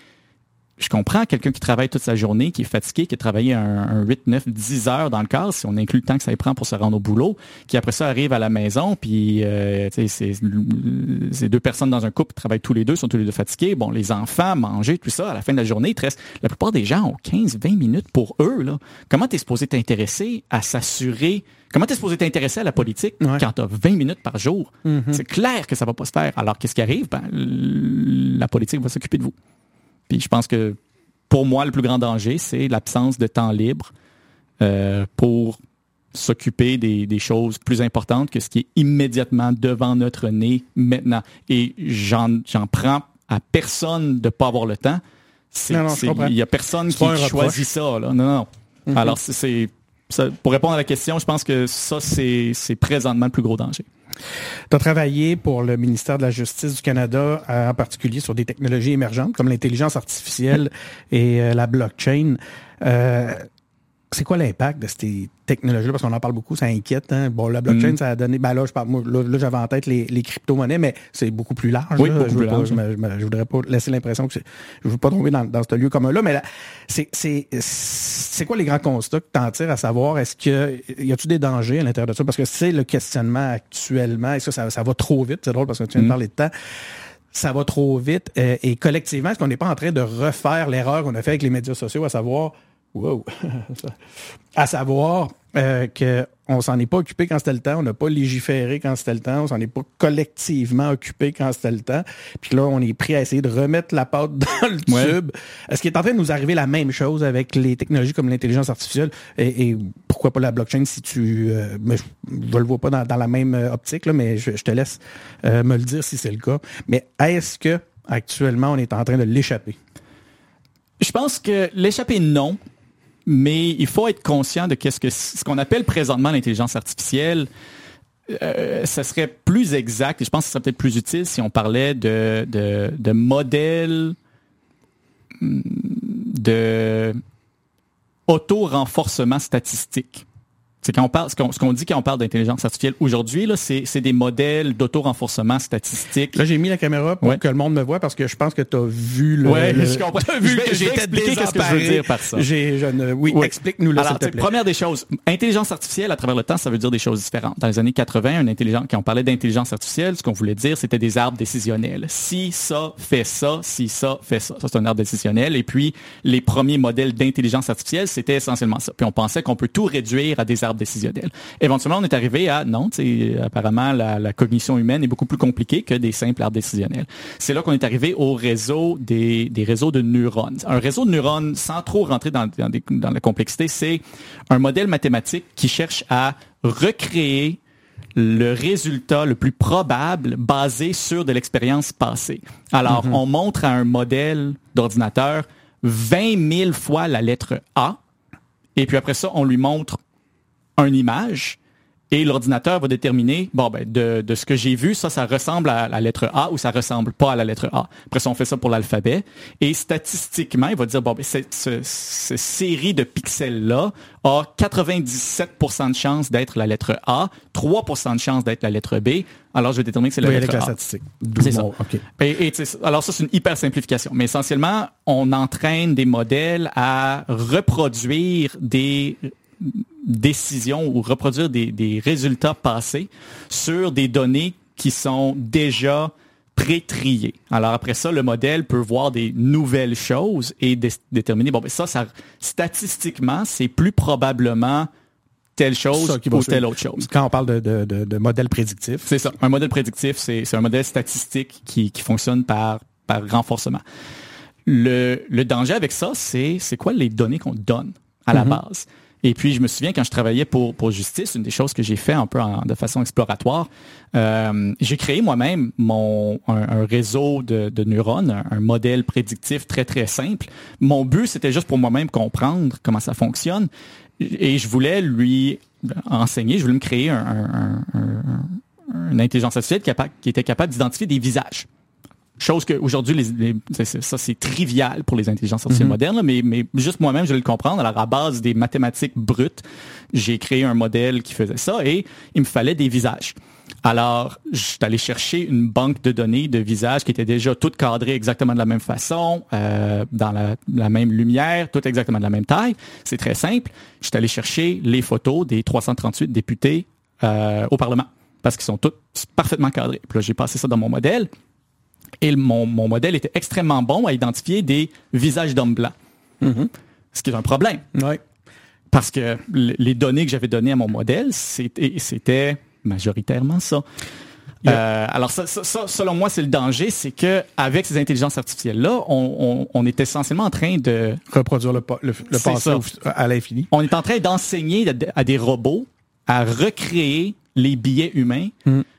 je comprends quelqu'un qui travaille toute sa journée, qui est fatigué, qui a travaillé un, un 8, 9, 10 heures dans le cadre, si on inclut le temps que ça lui prend pour se rendre au boulot, qui après ça arrive à la maison, puis euh, tu c'est c'est deux personnes dans un couple qui travaillent tous les deux, sont tous les deux fatigués. Bon, les enfants, manger, tout ça, à la fin de la journée, il reste, la plupart des gens ont 15, 20 minutes pour eux. Là. Comment t'es supposé t'intéresser à s'assurer Comment t'es supposé t'intéresser à la politique Ouais. quand t'as 20 minutes par jour? C'est clair que ça va pas se faire. Alors, qu'est-ce qui arrive? Ben, la politique va s'occuper de vous. Puis je pense que pour moi, le plus grand danger, c'est l'absence de temps libre euh, pour s'occuper des, des choses plus importantes que ce qui est immédiatement devant notre nez maintenant. Et j'en j'en prends à personne de pas avoir le temps. Il y a personne qui choisit ça. Là. Non, non. Mhm. Alors, c'est- pour répondre à la question, je pense que ça, c'est c'est présentement le plus gros danger. Tu as travaillé pour le ministère de la Justice du Canada, euh, en particulier sur des technologies émergentes comme l'intelligence artificielle et euh, la blockchain. Euh, c'est quoi l'impact de ces technologies-là? Parce qu'on en parle beaucoup, ça inquiète. Hein? Bon, la blockchain, Mm. ça a donné... Ben là, je parle, moi, là, là, j'avais en tête les, les crypto-monnaies, mais c'est beaucoup plus large. Oui, beaucoup je, plus pas- large. je, me- je me- je voudrais pas laisser l'impression que c'est- je veux pas tomber dans, dans ce lieu commun-là, mais là, c'est, c'est, c'est quoi les grands constats que tu en tires à savoir? Est-ce que y a-tu des dangers à l'intérieur de ça? Parce que c'est le questionnement actuellement, et ça, ça, ça va trop vite. C'est drôle parce que tu viens de Mm. parler de temps ça va trop vite. euh, et collectivement, est-ce qu'on n'est pas en train de refaire l'erreur qu'on a fait avec les médias sociaux, à savoir, wow, à savoir euh, qu'on s'en est pas occupé quand c'était le temps, on n'a pas légiféré quand c'était le temps, on s'en est pas collectivement occupé quand c'était le temps. Puis là, on est prêt à essayer de remettre la pâte dans le Ouais. tube. Est-ce qu'il est en train de nous arriver la même chose avec les technologies comme l'intelligence artificielle? Et, et pourquoi pas la blockchain si tu... euh, mais je ne le vois pas dans, dans la même euh, optique, là, mais je, je te laisse euh, me le dire si c'est le cas. Mais est-ce que actuellement on est en train de l'échapper? Je pense que l'échapper non, mais il faut être conscient de qu'est-ce que ce qu'on appelle présentement l'intelligence artificielle. Euh, ça serait plus exact et je pense que ce serait peut-être plus utile si on parlait de, de, de modèles hum, de auto-renforcement statistique. C'est quand on parle, ce qu'on, dit quand on parle d'intelligence artificielle aujourd'hui, là, c'est, c'est des modèles d'auto-renforcement statistique. Là, j'ai mis la caméra pour Ouais. que le monde me voit parce que je pense que tu as vu le. Ouais, le- je comprends. t'as vu Je vais- que j'étais qu'est-ce que je veux dire par ça. Je ne- oui, Oui. explique-nous là, Alors, te tu plaît. première des choses, intelligence artificielle à travers le temps, ça veut dire des choses différentes. Dans les années 80, une intelligence, quand on parlait d'intelligence artificielle, ce qu'on voulait dire, c'était des arbres décisionnels. Si ça fait ça, si ça fait ça. Ça, c'est un arbre décisionnel. Et puis, les premiers modèles d'intelligence artificielle, c'était essentiellement ça. Puis, on pensait qu'on peut tout réduire à des arbres décisionnels. Éventuellement, on est arrivé à, non, apparemment, la, la cognition humaine est beaucoup plus compliquée que des simples arbres décisionnels. C'est là qu'on est arrivé au réseau des, des réseaux de neurones. Un réseau de neurones, sans trop rentrer dans, dans, des- dans la complexité, c'est un modèle mathématique qui cherche à recréer le résultat le plus probable basé sur de l'expérience passée. Alors, on montre à un modèle d'ordinateur 20 000 fois la lettre A, et puis après ça, on lui montre une image, et l'ordinateur va déterminer, bon, ben, de, de ce que j'ai vu, ça, ça ressemble à la lettre A ou ça ressemble pas à la lettre A. Après ça, on fait ça pour l'alphabet. Et statistiquement, il va dire, bon, ben, cette, ce- série de pixels-là a 97% de chance d'être la lettre A, 3% de chance d'être la lettre B. Alors, je vais déterminer que c'est la Oui, lettre avec la A. statistique. C'est ça. Et, alors ça, c'est une hyper simplification. Mais essentiellement, on entraîne des modèles à reproduire des décisions ou reproduire des, des résultats passés sur des données qui sont déjà pré-triées. Alors après ça, le modèle peut voir des nouvelles choses et dé- déterminer, bon, ben ça, ça, statistiquement, c'est plus probablement telle chose ou telle autre chose. Quand on parle de, de, de, de modèle prédictif. C'est ça. Un modèle prédictif, c'est un modèle statistique qui, qui fonctionne par, par renforcement. Le, le danger avec ça, c'est c'est quoi les données qu'on donne à la base? Et puis, je me souviens, quand je travaillais pour, pour Justice, une des choses que j'ai fait un peu en- de façon exploratoire, euh, j'ai créé moi-même mon un, un réseau de, de neurones, un, un modèle prédictif très, très simple. Mon but, c'était juste pour moi-même comprendre comment ça fonctionne. Et je voulais lui enseigner, je voulais me créer un, un- un- un- une intelligence artificielle qui était capable d'identifier des visages. Chose que aujourd'hui, les, les- ça c'est trivial pour les intelligences artificielles modernes, là, mais, mais juste moi-même, je vais le comprendre. Alors, à base des mathématiques brutes, j'ai créé un modèle qui faisait ça et il me fallait des visages. Alors, je suis allé chercher une banque de données de visages qui étaient déjà toutes cadrées exactement de la même façon, euh, dans la, la même lumière, toutes exactement de la même taille. C'est très simple. Je suis allé chercher les photos des 338 députés euh, au Parlement parce qu'ils sont toutes parfaitement cadrés. Puis là, j'ai passé ça dans mon modèle. Et mon, mon modèle était extrêmement bon à identifier des visages d'hommes blancs. Ce qui est un problème. Oui. Parce que les données que j'avais données à mon modèle, c'était c'était majoritairement ça. Euh, alors ça, ça- ça, selon moi, c'est le danger, c'est que avec ces intelligences artificielles-là, on, on- on est essentiellement en train de, Reproduire le, le, le passé à l'infini. on est en train d'enseigner à, à des robots à recréer les billets humains,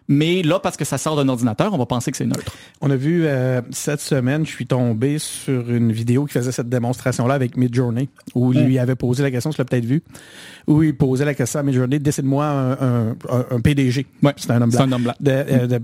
mais là, parce que ça sort d'un ordinateur, on va penser que c'est neutre. On a vu euh, cette semaine, je suis tombé sur une vidéo qui faisait cette démonstration-là avec Midjourney, où il lui avait posé la question, tu l'as peut-être vu, où il posait la question à Midjourney, décide-moi un, un, PDG. Ouais, c'est un homme c'est blanc. un homme blanc. Euh, euh,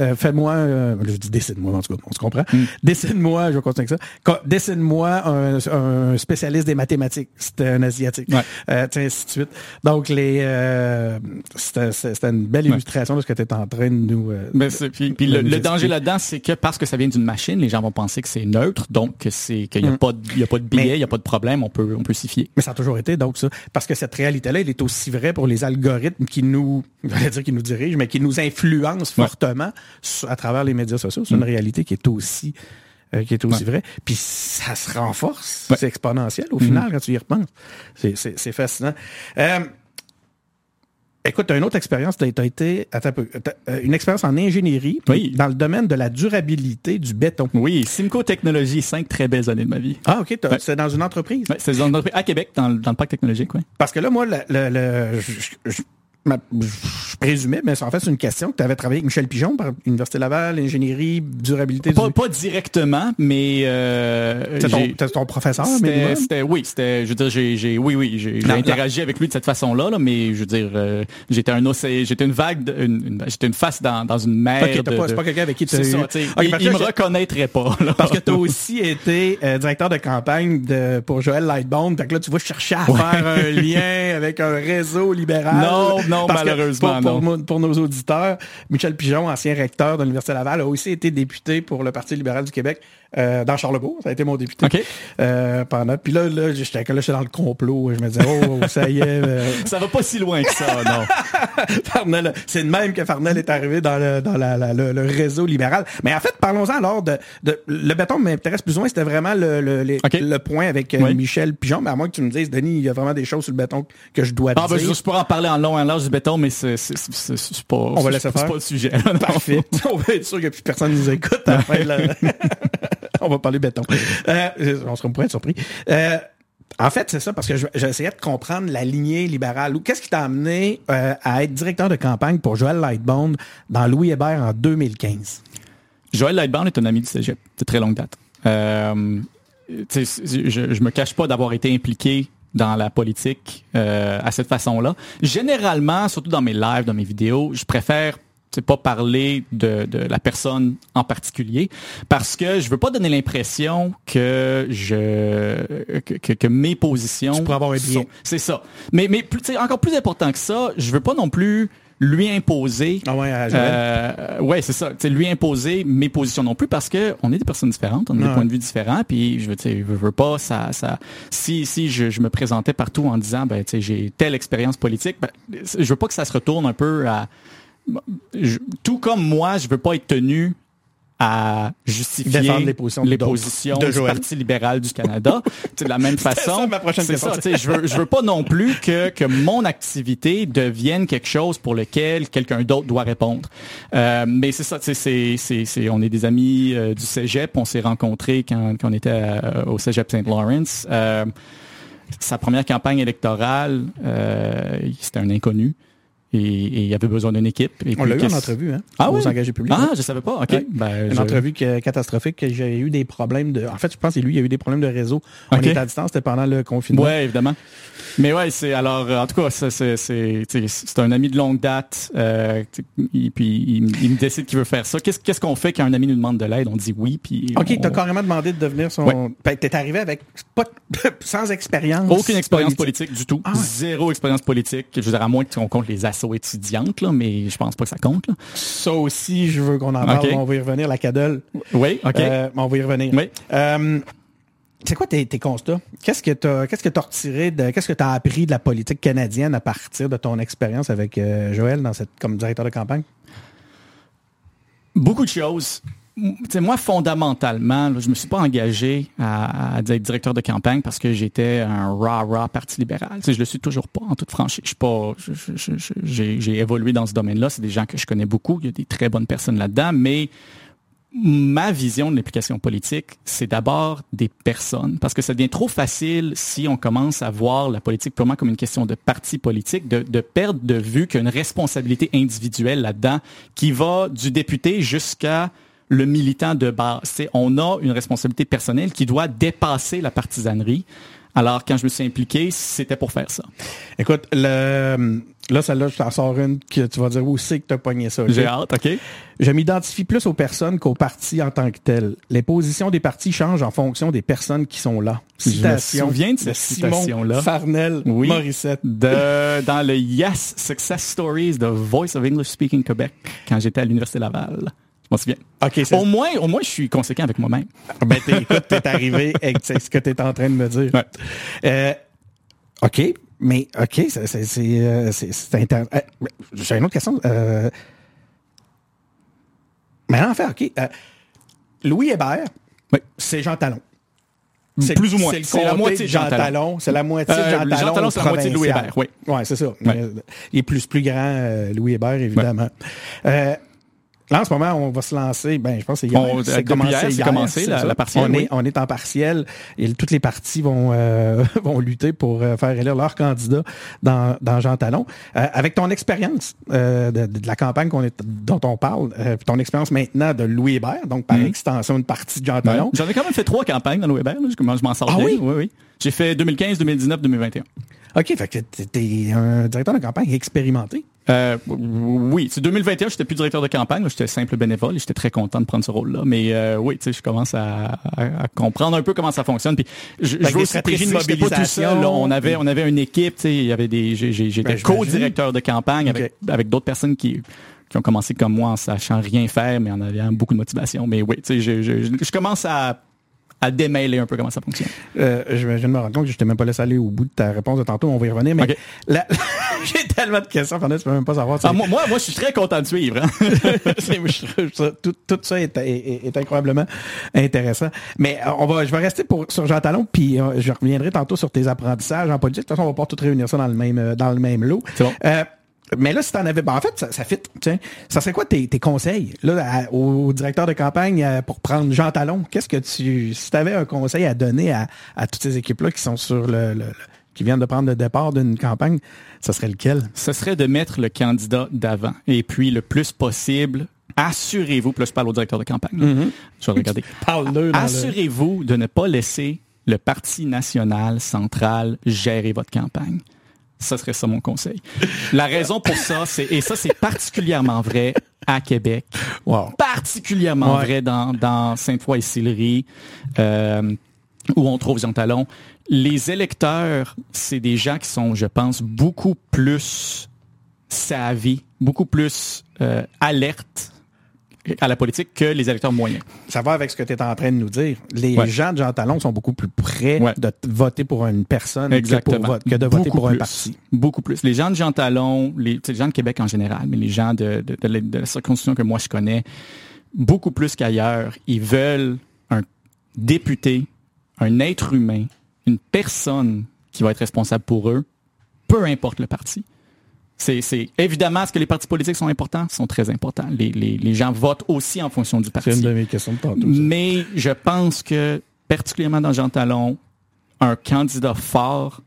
euh, Fais-moi, euh, je dis décide-moi, en tout cas, on se comprend. Mm. Décide-moi, je vais continuer avec ça. Décide-moi un, un spécialiste des mathématiques. C'était un asiatique. Ouais. Euh, ainsi de suite. Donc, les, euh, c'était une belle Ouais. illustration de ce que tu es en train de nous... euh, Ben, puis, puis le, danger là-dedans, c'est que parce que ça vient d'une machine, les gens vont penser que c'est neutre, donc que c'est qu'il n'y a, pas de- y a pas de billet, il n'y a pas de problème, on peut, on peut s'y fier. Mais ça a toujours été donc ça. Parce que cette réalité-là, elle est aussi vraie pour les algorithmes qui nous, dire qui nous dirigent, mais qui nous influencent Ouais. fortement à travers les médias sociaux. C'est une réalité qui est aussi euh, qui est aussi Ouais. vraie. Puis ça se renforce. Ouais. C'est exponentiel au final quand tu y repenses. C'est- C'est c'est fascinant. Euh, Écoute, tu as une autre expérience, tu as été attends un peu, t'as, euh, une expérience en ingénierie Oui. dans le domaine de la durabilité du béton. Oui, Simco Technologies, cinq très belles années de ma vie. Ah, OK, t'as- Ouais. c'est dans une entreprise? C'est dans une entreprise à Québec, dans, le- dans le parc technologique, oui. Parce que là, moi, le, le- le- je, je- je- ma- je présumais, mais c'est- en fait, c'est une question que tu avais travaillé avec Michel Pigeon par l'Université Laval, ingénierie, durabilité Pas, du... pas directement, mais euh, C'est ton, ton professeur, C'était, c'était- oui, c'était, je veux dire, j'ai, j'ai, oui, oui, j'ai, interagi avec lui de cette façon-là, là, mais je veux dire, euh, j'étais un océan, j'étais une vague, de- une, une- j'étais une face dans, dans une mer. Ok, t'as de- pas- c'est pas quelqu'un avec qui tu C'est sais, il, il me reconnaîtrait pas. là. Parce que tu as aussi été euh, directeur de campagne de, pour Joël Lightbone. Que là, tu vas chercher à Ouais. faire un lien avec un réseau libéral. Non, non, Parce malheureusement, pour, pour non. pour nos auditeurs, Michel Pigeon, ancien recteur de l'Université Laval, a aussi été député pour le Parti libéral du Québec euh, dans Charlebourg. Ça a été mon député. OK. Euh, pendant. Puis là, là, j'étais dans le complot. Je me disais, oh, ça y est. euh, Ça va pas si loin que ça, non. Farnell, c'est de même que Farnell est arrivé dans le, dans la, la- le, le réseau libéral. Mais en fait, parlons-en alors de, de le béton m'intéresse plus ou moins. C'était vraiment le, le, les- le point avec euh, Oui. Michel Pigeon. Mais à moins que tu me dises, Denis, il y a vraiment des choses sur le béton que je dois Ah, ben, dire. je, je pourrais en parler en long et en large du béton, mais c'est, pas, On va laisser c'est faire. pas le sujet. là. Parfait. On va être sûr que plus personne nous écoute à la fin de la... On va parler béton. Euh, on serait pourrait être surpris. Euh, en fait, c'est ça, parce que je- j'essayais de comprendre la lignée libérale. Ou Qu'est-ce qui t'a amené euh, à être directeur de campagne pour Joël Lightbone dans Louis Hébert en 2015? Joël Lightbound est un ami du cégep de très longue date. Euh, je, je me cache pas d'avoir été impliqué dans la politique euh, à cette façon-là. Généralement, surtout dans mes lives, dans mes vidéos, je préfère c'est pas parler de, de, la personne en particulier parce que je veux pas donner l'impression que je que, que, mes positions tu avoir un bien. c'est ça mais mais plus, encore plus important que ça je veux pas non plus lui imposer ah ouais, euh, ouais c'est ça. Lui imposer mes positions non plus parce que on est des personnes différentes on a des points de vue différents puis je veux je veux pas ça ça si si je, je me présentais partout en disant ben tu sais j'ai telle expérience politique ben, je veux pas que ça se retourne un peu à tout comme moi, je veux pas être tenu à justifier les positions, les positions du Parti libéral du Canada. de la même façon, ça, ma prochaine ça, je veux, je veux pas non plus que, que mon activité devienne quelque chose pour lequel quelqu'un d'autre doit répondre. Euh, mais c'est ça, c'est, c'est, on est des amis euh, du Cégep, on s'est rencontrés quand, quand on était euh, au Cégep St. Lawrence. Euh, sa première campagne électorale, c'était un inconnu et, il y avait besoin d'une équipe. Et on l'a eu en entrevue, hein? Ah oui? engagés publics. Ah, je savais pas. OK. Ben, une entrevue catastrophique. J'ai eu des problèmes de. En fait, je pense que lui, il y a eu des problèmes de réseau. On était à distance, c'était pendant le confinement. Oui, évidemment. Mais ouais, c'est alors en tout cas, c'est un ami de longue date. Euh, et puis il, me décide qu'il veut faire ça. Qu'est-ce qu'on fait quand un ami nous demande de l'aide? On dit oui, puis. Ok, t'as carrément demandé de devenir son. Ouais. Ben, t'es arrivé avec pas sans expérience. Aucune expérience politique. du tout. Ah Zéro expérience politique. Je veux dire à moins qu'on compte les assauts étudiantes là, mais je pense pas que ça compte. Là. Ça aussi, je veux qu'on en parle. On va y revenir la cadole. Oui, ok. Euh, on va y revenir. Oui. Euh, c'est quoi tes, tes constats? Qu'est-ce que tu as, qu'est-ce que as retiré de, qu'est-ce que tu as appris de la politique canadienne à partir de ton expérience avec euh, Joël dans cette, comme directeur de campagne? Beaucoup de choses. Moi, fondamentalement, je je me suis pas engagé à, être directeur de campagne parce que j'étais un rah-rah parti libéral. T'sais, je le suis toujours pas, en toute franchise. Pas, j'ai évolué dans ce domaine-là. C'est des gens que je connais beaucoup. Il y a des très bonnes personnes là-dedans, mais ma vision de l'implication politique, c'est d'abord des personnes, parce que ça devient trop facile si on commence à voir la politique purement comme une question de parti politique, de perdre de vue qu'il y a une responsabilité individuelle là-dedans qui va du député jusqu'à le militant de base. C'est, on a une responsabilité personnelle qui doit dépasser la partisanerie. Alors, quand je me suis impliqué, c'était pour faire ça. Écoute, le, là, celle-là, je t'en sors une que tu vas dire où c'est que tu as pogné ça. J'ai hâte, OK. Je m'identifie plus aux personnes qu'aux partis en tant que tels. Les positions des partis changent en fonction des personnes qui sont là. Citation. Je me souviens de cette citation-là. Farnell, oui, Morissette. De, dans le Yes Success Stories de Voice of English Speaking Quebec, quand j'étais à l'Université Laval m'en souviens. OK, au moins, au moins, je suis conséquent avec moi-même. Ben, t'es, écoute, t'es arrivé et c'est ce que t'es en train de me dire. Ouais. Euh, OK, mais OK, c'est, c'est, c'est, euh, c'est. Euh, j'ai une autre question. Euh, mais en fait, OK. Louis Hébert, oui. c'est Jean Talon. C'est plus ou moins. C'est la moitié de Jean, Jean Talon. C'est la moitié de Jean Talon. Jean Talon, c'est la moitié de Louis Hébert, oui. Ouais, c'est ça. Il est plus, plus grand, Louis Hébert, évidemment. Ouais. Là, en ce moment, on va se lancer. Ben, je pense que c'est hier. C'est commencé, hier, commencé la, la, partielle. On, est, on est en partiel et toutes les parties vont euh, vont lutter pour euh, faire élire leur candidat dans, dans Jean Talon. Euh, avec ton expérience euh, de, de, la campagne qu'on est, dont on parle, euh, ton expérience maintenant de Louis Hébert, donc par mm. extension une partie de Jean Talon. Ouais. J'en ai quand même fait trois campagnes dans Louis Hébert. Là. Je, m'en sors ah, oui? oui, oui. J'ai fait 2015, 2019, 2021. OK, fait que t'es un directeur de campagne expérimenté. Euh, oui, c'est 2021, j'étais plus directeur de campagne, j'étais simple bénévole et j'étais très content de prendre ce rôle-là. Mais euh, oui, tu sais, je commence à, à, comprendre un peu comment ça fonctionne. Puis je, je veux stratégie de mobilisation. Pas tout seul, là. On avait, on avait une équipe, tu sais, il y avait des, j'étais ben, co-directeur de campagne avec, okay. avec d'autres personnes qui qui ont commencé comme moi en sachant rien faire, mais en ayant beaucoup de motivation. Mais oui, tu sais, je, je, je commence à à démêler un peu comment ça fonctionne. Euh, je viens de me rendre compte que je t'ai même pas laissé aller au bout de ta réponse de tantôt. On va y revenir. Mais okay. j'ai tellement de questions, Fernand, tu peux même pas savoir. Ah, moi, moi, moi, je suis très content de suivre. Hein? tout, tout, ça est, est, est, incroyablement intéressant. Mais euh, on va, je vais rester pour, sur Jean Talon, puis euh, je reviendrai tantôt sur tes apprentissages en politique. De toute façon, on va pas tout réunir ça dans le même, euh, dans le même lot. C'est bon. Euh, mais là, si t'en avais, ben en fait, ça, ça fit. Tiens, ça serait quoi tes, tes conseils là à, au directeur de campagne à, pour prendre Jean Talon? Qu'est-ce que tu, si t'avais un conseil à donner à, à toutes ces équipes-là qui sont sur le, le, le qui viennent de prendre le départ d'une campagne, ça serait lequel? Ce serait de mettre le candidat d'avant et puis le plus possible assurez-vous, plus je parle au directeur de campagne, mm -hmm. je vais regarder. Parle-le. Assurez-vous de ne pas laisser le Parti national central gérer votre campagne. Ça serait ça mon conseil. La raison pour ça, c'est et ça c'est particulièrement vrai à Québec, Wow. particulièrement Ouais. vrai dans, dans Sainte-Foy et Sillery, euh, où on trouve Jean Talon. Les électeurs, c'est des gens qui sont, je pense, beaucoup plus savvy, beaucoup plus euh, alertes à la politique que les électeurs moyens. Ça va avec ce que tu es en train de nous dire. Les Ouais. gens de Jean Talon sont beaucoup plus prêts Ouais. de voter pour une personne Exactement. que, pour vo- que de voter Beaucoup pour un parti. Beaucoup plus. Les gens de Jean Talon, les, gens de Québec en général, mais les gens de, de, de la- de la circonscription que moi je connais, beaucoup plus qu'ailleurs, ils veulent un député, un être humain, une personne qui va être responsable pour eux, peu importe le parti. C'est, c'est évidemment, est-ce que les partis politiques sont importants? Ils sont très importants. Les, les, les gens votent aussi en fonction du parti. C'est une de mes questions de tantôt. ça. Mais je pense que, particulièrement dans Jean Talon, un candidat fort,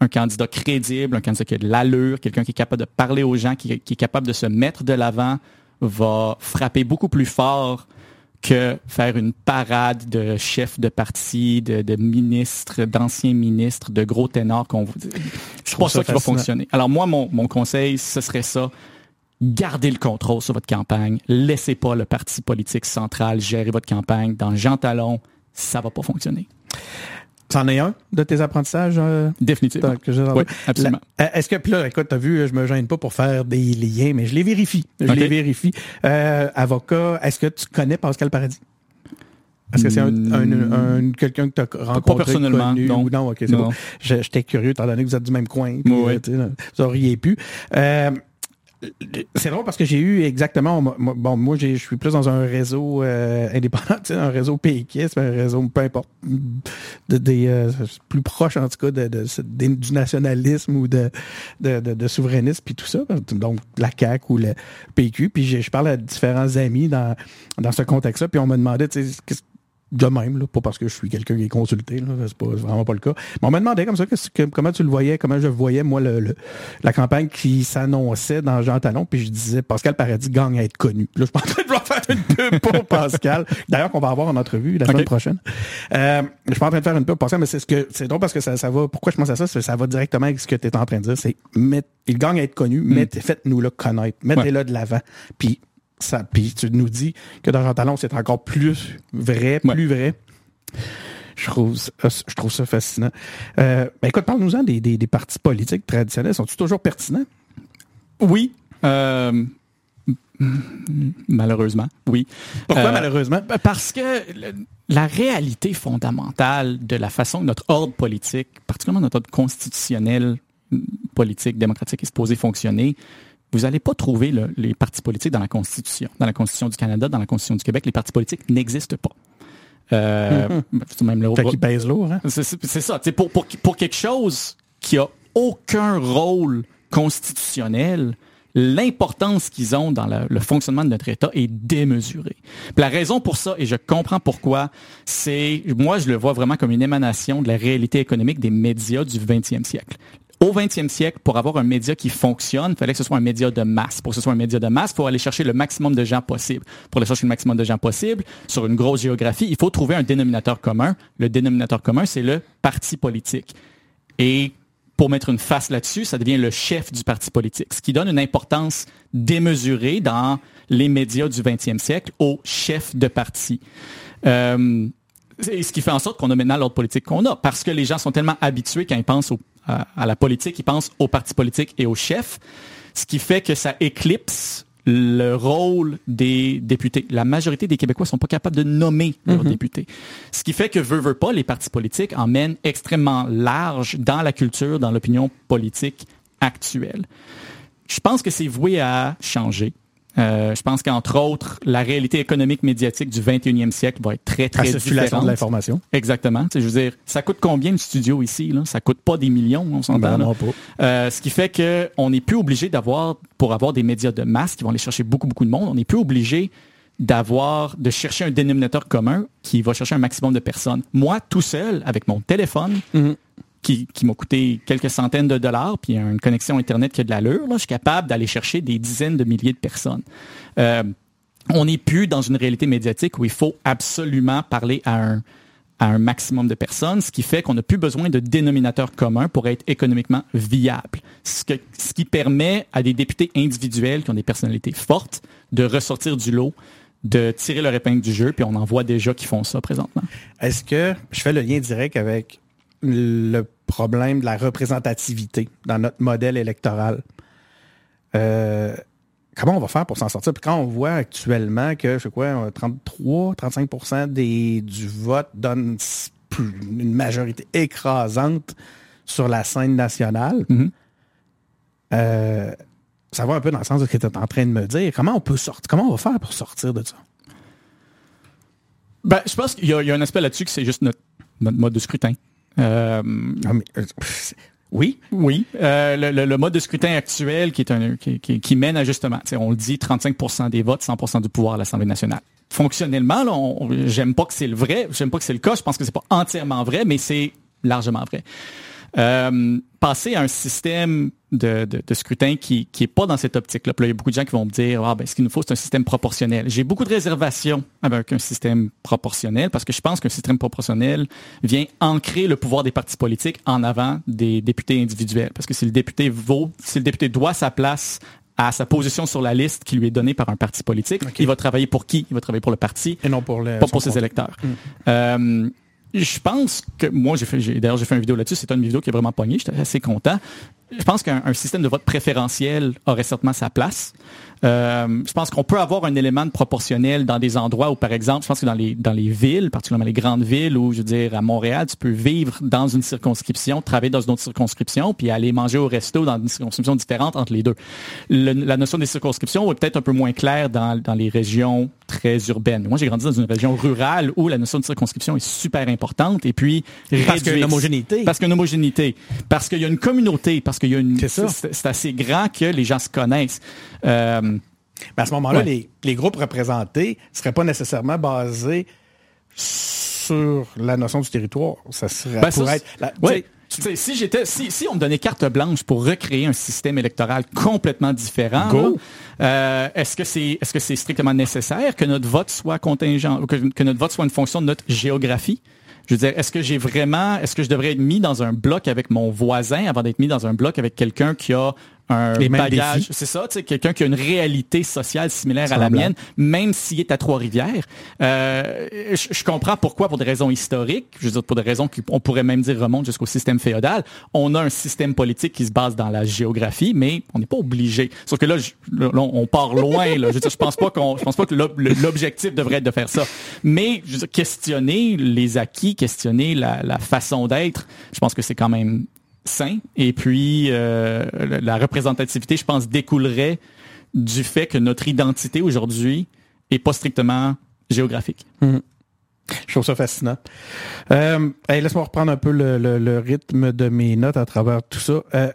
un candidat crédible, un candidat qui a de l'allure, quelqu'un qui est capable de parler aux gens, qui, qui est capable de se mettre de l'avant, va frapper beaucoup plus fort que faire une parade de chefs de parti, de, de ministres, d'anciens ministres, de gros ténors qu'on vous C'est pas ça, ça qui va fonctionner. Alors moi, mon, mon conseil, ce serait ça. Gardez le contrôle sur votre campagne. Laissez pas le parti politique central gérer votre campagne. Dans Jean Talon, ça va pas fonctionner. C'en est un? De tes apprentissages euh, Définitivement. Oui, absolument. La- euh, Est-ce que, puis là, écoute, t'as vu, je me gêne pas pour faire des liens, mais je les vérifie. Je les vérifie. Euh, avocat, est-ce que tu connais Pascal Paradis? Est-ce que c'est un, un- un- quelqu'un que tu as rencontré, personnellement, connu, non. ou non? Ok, c'est bon. Je- J'étais curieux, étant donné que vous êtes du même coin. puis, Oui. euh, vous auriez pu. Euh, c'est drôle parce que j'ai eu exactement, bon, moi, je suis plus dans un réseau euh, indépendant, un réseau péquiste, un réseau, peu importe, de, des, euh, plus proche en tout cas de, de- du nationalisme ou de, de, de, de souverainisme puis tout ça, donc la CAQ ou le PQ, puis je parle à différents amis dans, dans ce contexte-là, puis on me demandait, tu sais, de même, là, pas parce que je suis quelqu'un qui est consulté, là, c'est pas vraiment pas le cas. Mais on m'a demandé comme ça que- comment tu le voyais, comment je voyais, moi, le, le- la campagne qui s'annonçait dans Jean Talon, puis je disais Pascal Paradis gagne à être connu. Là, je suis en train de vouloir faire une pub pour Pascal. D'ailleurs, qu'on va avoir en entrevue la semaine prochaine. Euh, je suis pas en train de faire une pub pour Pascal, mais c'est ce que c'est drôle parce que ça, ça va. Pourquoi je pense à ça? Ça va directement avec ce que tu es en train de dire. C'est il gagne à être connu, mettez- faites-nous le connaître, mettez-le de l'avant. Puis ça, puis tu nous dis que dans Jean Talon, c'est encore plus vrai, Ouais. plus vrai. Je trouve, ça- je trouve ça fascinant. Euh, ben écoute, parle-nous-en des, des, des partis politiques traditionnels. Sont-ils toujours pertinents? Oui. euh, malheureusement, oui. Pourquoi, Euh, malheureusement? Ben, Parce que la réalité fondamentale de la façon que notre ordre politique, particulièrement notre ordre constitutionnel, politique, démocratique est supposé fonctionner, vous n'allez pas trouver le- les partis politiques dans la Constitution. Dans la Constitution du Canada, dans la Constitution du Québec, les partis politiques n'existent pas. Euh, c'est même le Fait qu'ils pèsent lourd, hein? c'est ça. Pour, pour, pour quelque chose qui a aucun rôle constitutionnel, l'importance qu'ils ont dans le, le fonctionnement de notre État est démesurée. Puis la raison pour ça, et je comprends pourquoi, c'est, moi, je le vois vraiment comme une émanation de la réalité économique des médias du 20e siècle. Au 20e siècle, pour avoir un média qui fonctionne, il fallait que ce soit un média de masse. Pour que ce soit un média de masse, il faut aller chercher le maximum de gens possible. Pour aller chercher le maximum de gens possible, sur une grosse géographie, il faut trouver un dénominateur commun. Le dénominateur commun, c'est le parti politique. Et pour mettre une face là-dessus, ça devient le chef du parti politique, ce qui donne une importance démesurée dans les médias du 20e siècle au chef de parti. Euh, et ce qui fait en sorte qu'on a maintenant l'ordre politique qu'on a, parce que les gens sont tellement habitués quand ils pensent au- à, à la politique, ils pensent au parti politique et au chef, ce qui fait que ça éclipse le rôle des députés. La majorité des Québécois sont pas capables de nommer leurs députés. Ce qui fait que, veut, veut pas, les partis politiques emmènent extrêmement large dans la culture, dans l'opinion politique actuelle. Je pense que c'est voué à changer. Euh, je pense qu'entre autres, la réalité économique médiatique du 21e siècle va être très, La très circulation différente. de l'information. Exactement. Tu sais, je veux dire, ça coûte combien le studio ici? Là? Ça coûte pas des millions, on s'entend. pas. Euh, ce qui fait que on n'est plus obligé d'avoir, pour avoir des médias de masse qui vont aller chercher beaucoup, beaucoup de monde, on n'est plus obligé d'avoir, de chercher un dénominateur commun qui va chercher un maximum de personnes. Moi, tout seul, avec mon téléphone, Mhm. Qui, qui m'a coûté quelques centaines de dollars, puis une connexion Internet qui a de l'allure, là, je suis capable d'aller chercher des dizaines de milliers de personnes. Euh, on n'est plus dans une réalité médiatique où il faut absolument parler à un, à un maximum de personnes, ce qui fait qu'on n'a plus besoin de dénominateurs communs pour être économiquement viable. Ce, que, ce qui permet à des députés individuels qui ont des personnalités fortes de ressortir du lot de tirer leur épingle du jeu, puis on en voit déjà qui font ça présentement. Est-ce que je fais le lien direct avec le problème de la représentativité dans notre modèle électoral? Euh, comment on va faire pour s'en sortir? Puis quand on voit actuellement que, je sais quoi, 33, 35% des, du vote donne une majorité écrasante sur la scène nationale, mm-hmm. euh, ça va un peu dans le sens de ce que tu es en train de me dire. Comment on peut sortir? Comment on va faire pour sortir de ça? Ben, je pense qu'il y, a un aspect là-dessus que c'est juste notre, mode de scrutin. Euh, ah, euh, oui. Oui. Euh, le, mode de scrutin actuel qui, est un, qui, mène à justement, on le dit, 35% des votes, 100% du pouvoir à l'Assemblée nationale. Fonctionnellement, j'aime pas que c'est le vrai, j'aime pas que c'est le cas, je pense que c'est pas entièrement vrai, mais c'est largement vrai. Euh, passer à un système de, scrutin qui n'est pas dans cette optique-là. il y a beaucoup de gens qui vont me dire, ah, ben, ce qu'il nous faut, c'est un système proportionnel. J'ai beaucoup de réservations avec un système proportionnel parce que je pense qu'un système proportionnel vient ancrer le pouvoir des partis politiques en avant des députés individuels. Parce que si le député vaut, si le député doit sa place à sa position sur la liste qui lui est donnée par un parti politique. Il va travailler pour qui? Il va travailler pour le parti et non pour, pas pour ses électeurs. Hmm. Euh, je pense que moi j'ai fait d'ailleurs j'ai fait une vidéo là-dessus, c'est une vidéo qui est vraiment pognée, j'étais assez content. Je pense qu'un système de vote préférentiel aurait certainement sa place. Euh, je pense qu'on peut avoir un élément de proportionnel dans des endroits où, par exemple, je pense que dans les dans les villes, particulièrement les grandes villes, où je veux dire à Montréal, tu peux vivre dans une circonscription, travailler dans une autre circonscription, puis aller manger au resto dans une circonscription différente entre les deux. la notion des circonscriptions est peut-être un peu moins claire dans, dans les régions très urbaines. Moi, j'ai grandi dans une région rurale où la notion de circonscription est super importante et puis parce qu'il y a une homogénéité. Parce qu'il y a une homogénéité. Parce qu'il y a une communauté. Parce qu'il y a une. C'est assez grand que les gens se connaissent. Euh, à ce moment-là, les, groupes représentés ne seraient pas nécessairement basés sur la notion du territoire. Ça serait ben, pour être. si j'étais, si, si, on me donnait carte blanche pour recréer un système électoral complètement différent, euh, est-ce que c'est, est-ce que c'est strictement nécessaire que notre vote soit contingent, que, que notre vote soit une fonction de notre géographie? Je veux dire, est-ce que j'ai vraiment, est-ce que je devrais être mis dans un bloc avec mon voisin avant d'être mis dans un bloc avec quelqu'un qui a un bagage. C'est ça, tu sais, quelqu'un qui a une réalité sociale similaire à la mienne, même s'il est à Trois-Rivières. Euh, je, comprends pourquoi, pour des raisons historiques, je veux dire, pour des raisons qu'on pourrait même dire remontent jusqu'au système féodal, on a un système politique qui se base dans la géographie, mais on n'est pas obligé. Sauf que là, on part loin. Là. Je veux dire, je pense pas qu'on, je pense pas que l'objectif devrait être de faire ça. Mais je veux dire, questionner les acquis, questionner la, la façon d'être, je pense que c'est quand même sain. Et puis, euh, la représentativité, je pense, découlerait du fait que notre identité aujourd'hui est pas strictement géographique. Mhm. Je trouve ça fascinant. Euh, Laisse-moi reprendre un peu le, rythme de mes notes à travers tout ça. Euh,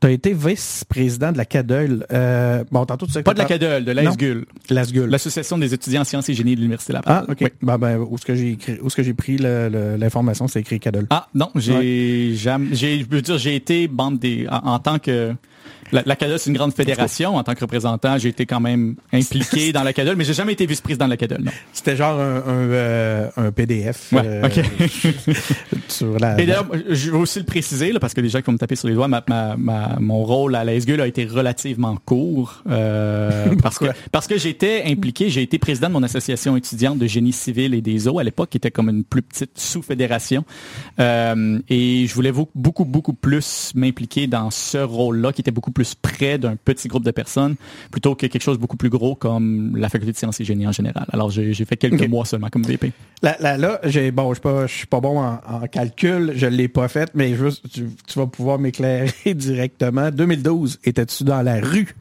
tu as été vice-président de la CADEL. Euh, bon, tantôt, tu sais Pas de la CADEL, de l'ASGUL. L'ASGUL. L'Association des étudiants en sciences et génie de l'Université Laval. Ah, OK. Ben, ben, où est-ce que j'ai écrit, où est-ce que j'ai pris l'information, c'est écrit CADEL. Ah, non, j'ai, jamais, j'ai, je veux dire, j'ai été bande des, en tant que, la, la CADEL, c'est une grande fédération. En tant que représentant, j'ai été quand même impliqué dans la CADEL, mais j'ai jamais été vice-président de la CADEL. C'était genre un, un, euh, PDF. Ouais, euh, OK. sur la, Et d'ailleurs, je veux aussi le préciser, là, parce que les gens qui vont me taper sur les doigts, ma, ma, mon rôle à la SGUL a été relativement court. Euh, parce que parce que j'étais impliqué, j'ai été président de mon association étudiante de génie civil et des eaux à l'époque, qui était comme une plus petite sous-fédération. Et je voulais beaucoup, beaucoup plus m'impliquer dans ce rôle-là, qui était beaucoup plus près d'un petit groupe de personnes plutôt que quelque chose de beaucoup plus gros comme la faculté de sciences et génie en général. Alors, j'ai fait quelques mois seulement comme VP. Là, là, j'ai, bon, je suis suis pas bon en, calcul, je l'ai pas fait, mais juste, tu, tu vas pouvoir m'éclairer directement. 2012, étais-tu dans la rue?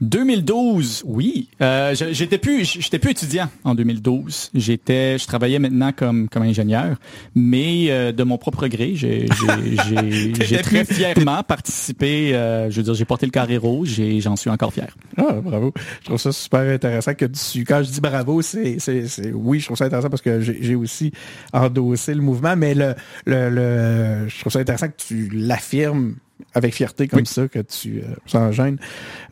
2012, oui. Euh, j'étais plus, j'étais plus étudiant en 2012. J'étais, je travaillais maintenant comme comme ingénieur, mais euh, de mon propre gré, j'ai très fièrement participé. Euh, je veux dire, j'ai porté le carré rouge et j'en suis encore fier. Ah, bravo. Je trouve ça super intéressant que tu, quand je dis bravo, c'est, c'est, oui, je trouve ça intéressant parce que j'ai aussi endossé le mouvement, mais le, le, le, je trouve ça intéressant que tu l'affirmes avec fierté comme ça que tu euh, s'en gênes.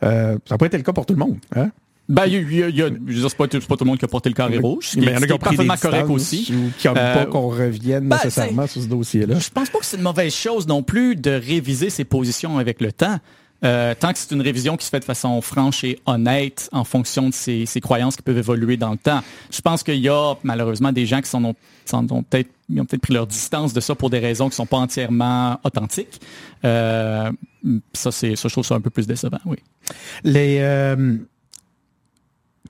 Euh, ça n'a pas été le cas pour tout le monde. Hein? Ben, il y a, y a, je c'est pas, pas tout le monde qui a porté le carré rouge. il y en a qui ont parfaitement correct aussi. ou qui Euh, pas qu'on revienne ben, nécessairement sur ce dossier-là. Je pense pas que c'est une mauvaise chose non plus de réviser ses positions avec le temps. Euh, tant que c'est une révision qui se fait de façon franche et honnête en fonction de ses, ses croyances qui peuvent évoluer dans le temps. Je pense qu'il y a malheureusement des gens qui s'en ont, s'en ont peut-être ils ont peut-être pris leur distance de ça pour des raisons qui sont pas entièrement authentiques. Euh, ça, c'est ça, je trouve ça un peu plus décevant, oui. Les. euh,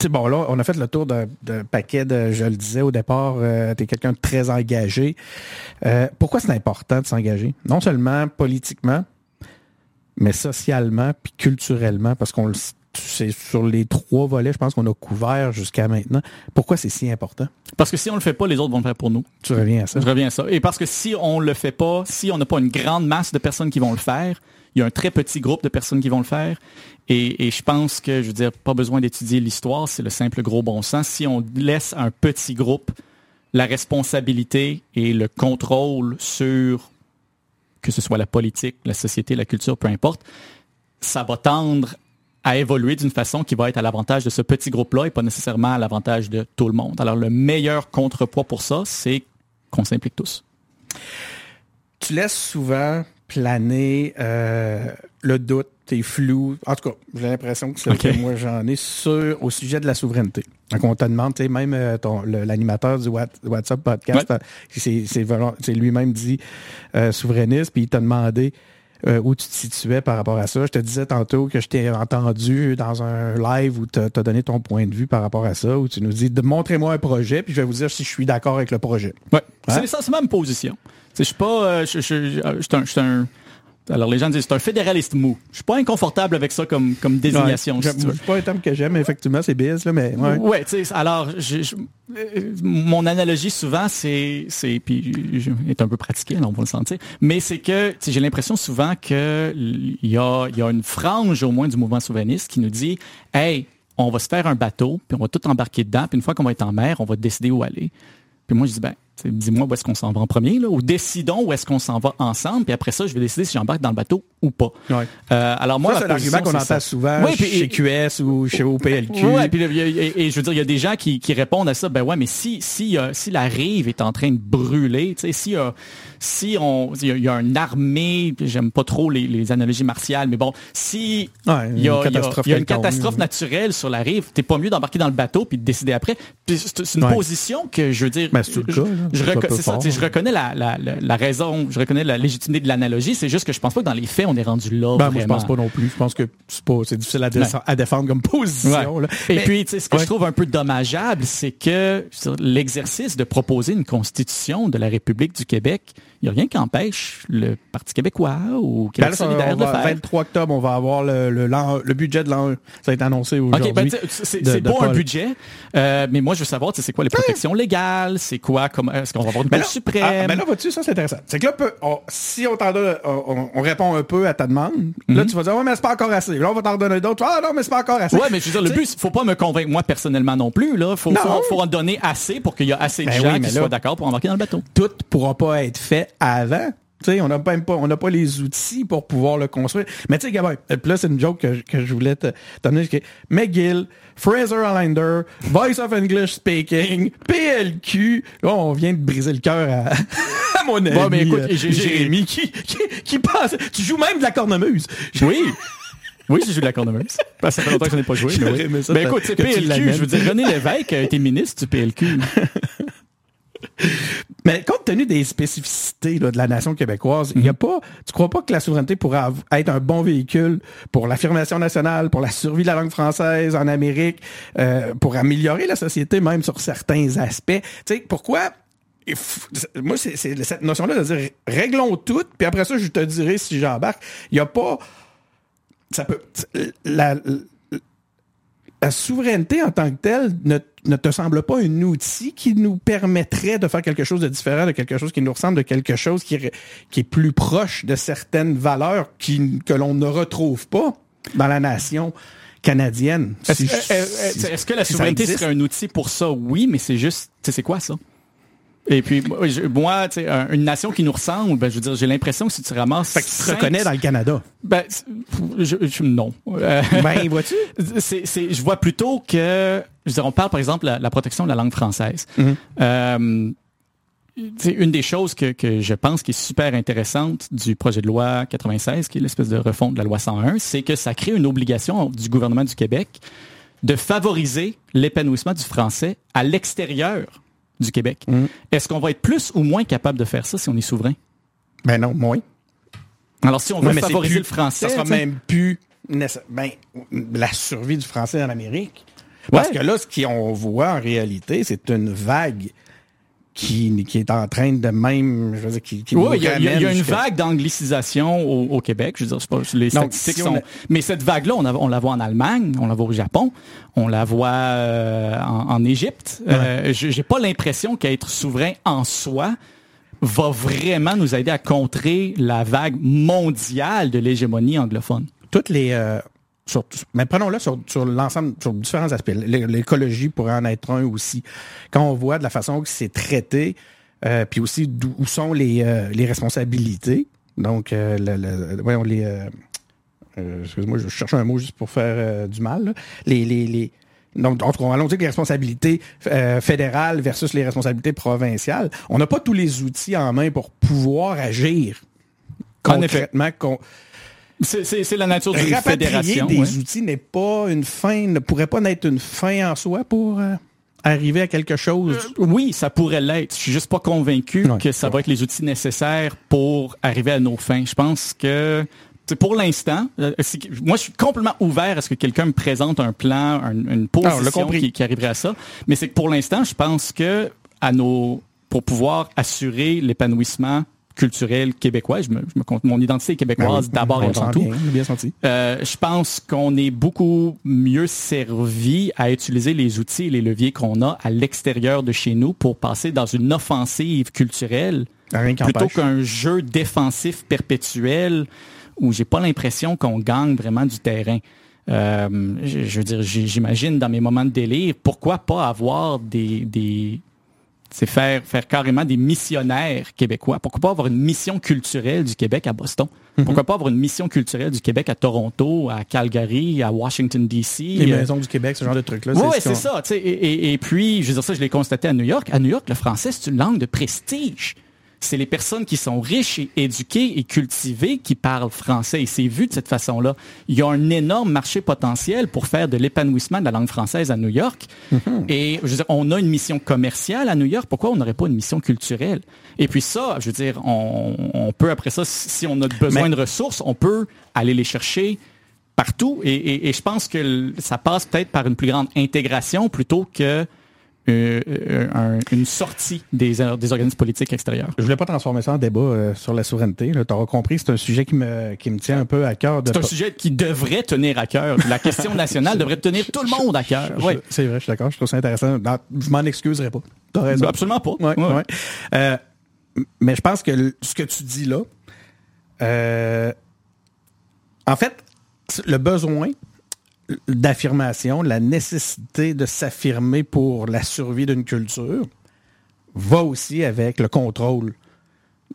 bon, là, on a fait le tour d'un paquet de, je le disais au départ, tu es quelqu'un de très engagé. Euh, pourquoi c'est important de s'engager? Non seulement politiquement, mais socialement puis culturellement, parce qu'on le c'est sur les trois volets, je pense qu'on a couvert jusqu'à maintenant. Pourquoi c'est si important? Parce que si on le fait pas, les autres vont le faire pour nous. Tu reviens à ça. Je reviens à ça. Et parce que si on le fait pas, si on n'a pas une grande masse de personnes qui vont le faire, il y a un très petit groupe de personnes qui vont le faire. Et, et je pense que, je veux dire, pas besoin d'étudier l'histoire, c'est le simple gros bon sens. Si on laisse un petit groupe la responsabilité et le contrôle sur, que ce soit la politique, la société, la culture, peu importe, ça va tendre à évoluer d'une façon qui va être à l'avantage de ce petit groupe-là et pas nécessairement à l'avantage de tout le monde. Alors, le meilleur contrepoids pour ça, c'est qu'on s'implique tous. Tu laisses souvent planer euh, le doute, t'es flou. En tout cas, j'ai l'impression que c'est Ok. que moi j'en ai sur au sujet de la souveraineté. Donc on te demande, tu sais, même euh, ton- l'animateur du What- WhatsApp podcast, Ouais. euh, c'est lui-même dit euh, souverainiste, puis il t'a demandé euh, où tu te situais par rapport à ça. Je te disais tantôt que je t'ai entendu dans un live où tu as donné ton point de vue par rapport à ça, où tu nous dis de montrez-moi un projet, puis je vais vous dire si je suis d'accord avec le projet. Ouais. Hein? C'est essentiellement ma position. Je suis pas, euh, je suis un- alors les gens disent c'est un fédéraliste mou. Je suis pas inconfortable avec ça comme comme désignation. Ouais, si. C'est pas un terme que j'aime, effectivement, c'est biz, là, mais ouais. Ouais, tu sais, alors je, je- euh, mon analogie souvent c'est c'est puis je, est un peu pratiqué, là, on va le sentir, mais c'est que j'ai l'impression souvent que il y a il y a une frange au moins du mouvement souverainiste qui nous dit hey, on va se faire un bateau, puis on va tout embarquer dedans, puis une fois qu'on va être en mer, on va décider où aller. Puis moi je dis ben dis-moi où est-ce qu'on s'en va en premier là, ou décidons où est-ce qu'on s'en va ensemble, puis après ça je vais décider si j'embarque dans le bateau ou pas. Ouais. Euh, alors moi c'est l'argument position, qu'on entend souvent puis- chez QS ou chez OPLQ. Ouais, puis et, et je veux dire, il y a des gens qui, qui répondent à ça, ben ouais, mais si si euh, si la rive est en train de brûler, tu sais, si euh, si on il y, a- il y a une armée, j'aime pas trop les, les analogies martiales, mais bon, si Ouais, il y a, une y catastrophe il y a une quelconque. catastrophe naturelle sur la rive, t'es pas mieux d'embarquer dans le bateau puis de décider après. C'est une position que je veux dire, Ben, c'est le je, cas, là. Je, reco- ça, sais, je reconnais la, la, la, la raison, je reconnais la légitimité de l'analogie, c'est juste que je pense pas que dans les faits on est rendu là. Ben, moi, je pense pas non plus. Je pense que c'est difficile à, défendre comme position. Ouais. là. Et Mais- puis, ce que Ouais. je trouve un peu dommageable, c'est que l'exercice de proposer une constitution de la République du Québec, il n'y a rien qui empêche le Parti québécois ou Ben Québec là, ça, solidaire on de le faire. 23 octobre, on va avoir le, le, le budget de l'an 1. Ça a été annoncé aujourd'hui. OK, ben, c'est de bon un Paul. budget, euh, mais moi, je veux savoir, c'est quoi les protections légales, c'est quoi, comme, est-ce qu'on va avoir une Cour là, suprême? ah, ben là, vois-tu, ça, c'est intéressant. C'est que là, on- si on t'en donne, on, on- on répond un peu à ta demande, là, Mhm. tu vas dire, ouais, mais c'est pas encore assez. Là, on va t'en donner d'autres. Ah, non, mais c'est pas encore assez. Ouais, mais je veux dire, le but, faut pas me convaincre moi personnellement non plus, là. Faut, Non. faut, faut en donner assez pour qu'il y ait assez de Ben gens oui, mais qui là- soient d'accord pour embarquer dans le bateau. tout pourra pas être fait avant. Tu sais, on n'a même pas, on n'a pas les outils pour pouvoir le construire. Mais tu sais, Gabin, euh, là, c'est une joke que, je- que je voulais te donner. McGill, Fraser Allender, Voice of English Speaking, PLQ. Là, on vient de briser le cœur à, à mon ami Bon, mais écoute, euh, Jérémy qui, qui, qui pense. Tu joues même de la cornemuse. Oui. Oui, j'ai joué de la cornemuse. Parce que ça fait longtemps que je n'ai pas joué. Mais oui. ça, Ben écoute, c'est PLQ. Je veux dire, René Lévesque a été ministre du PLQ. Mais compte tenu des spécificités là, de la nation québécoise, il y a pas, tu crois pas que la souveraineté pourrait être un bon véhicule pour l'affirmation nationale, pour la survie de la langue française en Amérique, euh, pour améliorer la société même sur certains aspects? Tu sais, pourquoi moi, c'est c'est cette notion-là de dire réglons tout, puis après ça, je te dirai si j'embarque. Il n'y a pas. Ça peut. La, la souveraineté en tant que telle ne, ne te semble pas un outil qui nous permettrait de faire quelque chose de différent, de quelque chose qui nous ressemble, de quelque chose qui, est- qui est plus proche de certaines valeurs qui, que l'on ne retrouve pas dans la nation canadienne. Est-ce Si- si- est-ce que la souveraineté serait un outil pour ça? Oui, mais c'est juste, tu sais, c'est quoi ça? Et puis, moi, tu sais, une nation qui nous ressemble, ben, je veux dire, j'ai l'impression que si tu ramasses... Fait que tu te reconnais dans le Canada. Ben, je, non. Euh, ben, vois-tu? C'est, je vois plutôt que, je veux dire, on parle, par exemple, de la, protection de la langue française. Mm-hmm. euh, c'est une des choses que, que, je pense qui est super intéressante du projet de loi 96, qui est l'espèce de refonte de la loi 101, c'est que ça crée une obligation du gouvernement du Québec de favoriser l'épanouissement du français à l'extérieur du Québec. Mm. Est-ce qu'on va être plus ou moins capable de faire ça si on est souverain? Ben non, moins. Alors si on veut favoriser le français... Ça sera même plus ben, la survie du français en Amérique. Parce que là, ce qu'on voit en réalité, c'est une vague qui, qui est en train de même, je veux dire, qui, qui oui, il y, a une vague d'anglicisation au, Québec. Je veux dire, pas, les statistiques sont. Mais cette vague-là, on, on, la voit en Allemagne, on la voit au Japon, on la voit euh, en, Égypte. Euh, J'ai pas l'impression qu'être souverain en soi va vraiment nous aider à contrer la vague mondiale de l'hégémonie anglophone. Toutes les euh, mais prenons-le sur, sur l'ensemble, sur différents aspects. L'écologie pourrait en être un aussi. Quand on voit de la façon que c'est traité, euh, puis aussi où sont les, euh, les responsabilités. Donc, euh, le, voyons, les... Euh, excuse-moi, je cherche un mot juste pour faire du mal. Les, les, les, donc, allons dire que les responsabilités fédérales versus les responsabilités provinciales. On n'a pas tous les outils en main pour pouvoir agir concrètement. C'est la nature d'une fédération. des outils n'est pas une fin, ne pourrait pas être une fin en soi pour euh, arriver à quelque chose? Euh, oui, ça pourrait l'être. Je suis juste pas convaincu que ça va être les outils nécessaires pour arriver à nos fins. Je pense que pour l'instant, euh, moi je suis complètement ouvert à ce que quelqu'un me présente un plan, une position qui, qui, arriverait à ça. Mais c'est que pour l'instant, je pense que à nos pour pouvoir assurer l'épanouissement culturel québécois. Je me, je me mon identité québécoise ben d'abord et avant tout. Bien, senti. Euh, je pense qu'on est beaucoup mieux servi à utiliser les outils et les leviers qu'on a à l'extérieur de chez nous pour passer dans une offensive culturelle plutôt qu'un jeu défensif perpétuel où j'ai pas l'impression qu'on gagne vraiment du terrain. Euh, je, je, veux dire, j'imagine dans mes moments de délire, pourquoi pas avoir des, des, c'est faire, faire carrément des missionnaires québécois. Pourquoi pas avoir une mission culturelle du Québec à Boston? Mhm. Pourquoi pas avoir une mission culturelle du Québec à Toronto, à Calgary, à Washington, D.C.? Les maisons du Québec, ce genre de trucs-là. Oui, c'est ça. Et, et, et, puis, je veux dire ça, je l'ai constaté à New York. À New York, le français, c'est une langue de prestige c'est les personnes qui sont riches et éduquées et cultivées qui parlent français. Et c'est vu de cette façon-là. Il y a un énorme marché potentiel pour faire de l'épanouissement de la langue française à New York. Mm-hmm. Et je veux dire, on a une mission commerciale à New York. Pourquoi on n'aurait pas une mission culturelle? Et puis ça, je veux dire, on, peut après ça, si on a besoin de ressources, on peut aller les chercher partout. Et, et je pense que ça passe peut-être par une plus grande intégration plutôt que euh, euh, une sortie des, des organismes politiques extérieurs. Je voulais pas transformer ça en débat euh, sur la souveraineté. Tu auras compris, c'est un sujet qui me, qui me tient un peu à cœur. C'est un sujet qui devrait tenir à cœur. La question nationale devrait tenir tout le monde à cœur. Oui. C'est vrai, je suis d'accord. Je trouve ça intéressant. je m'en excuserai pas. Raison. Ben, absolument pas. Ouais, ouais. mais je pense que ce que tu dis là, en fait, le besoin d'affirmation, la nécessité de s'affirmer pour la survie d'une culture va aussi avec le contrôle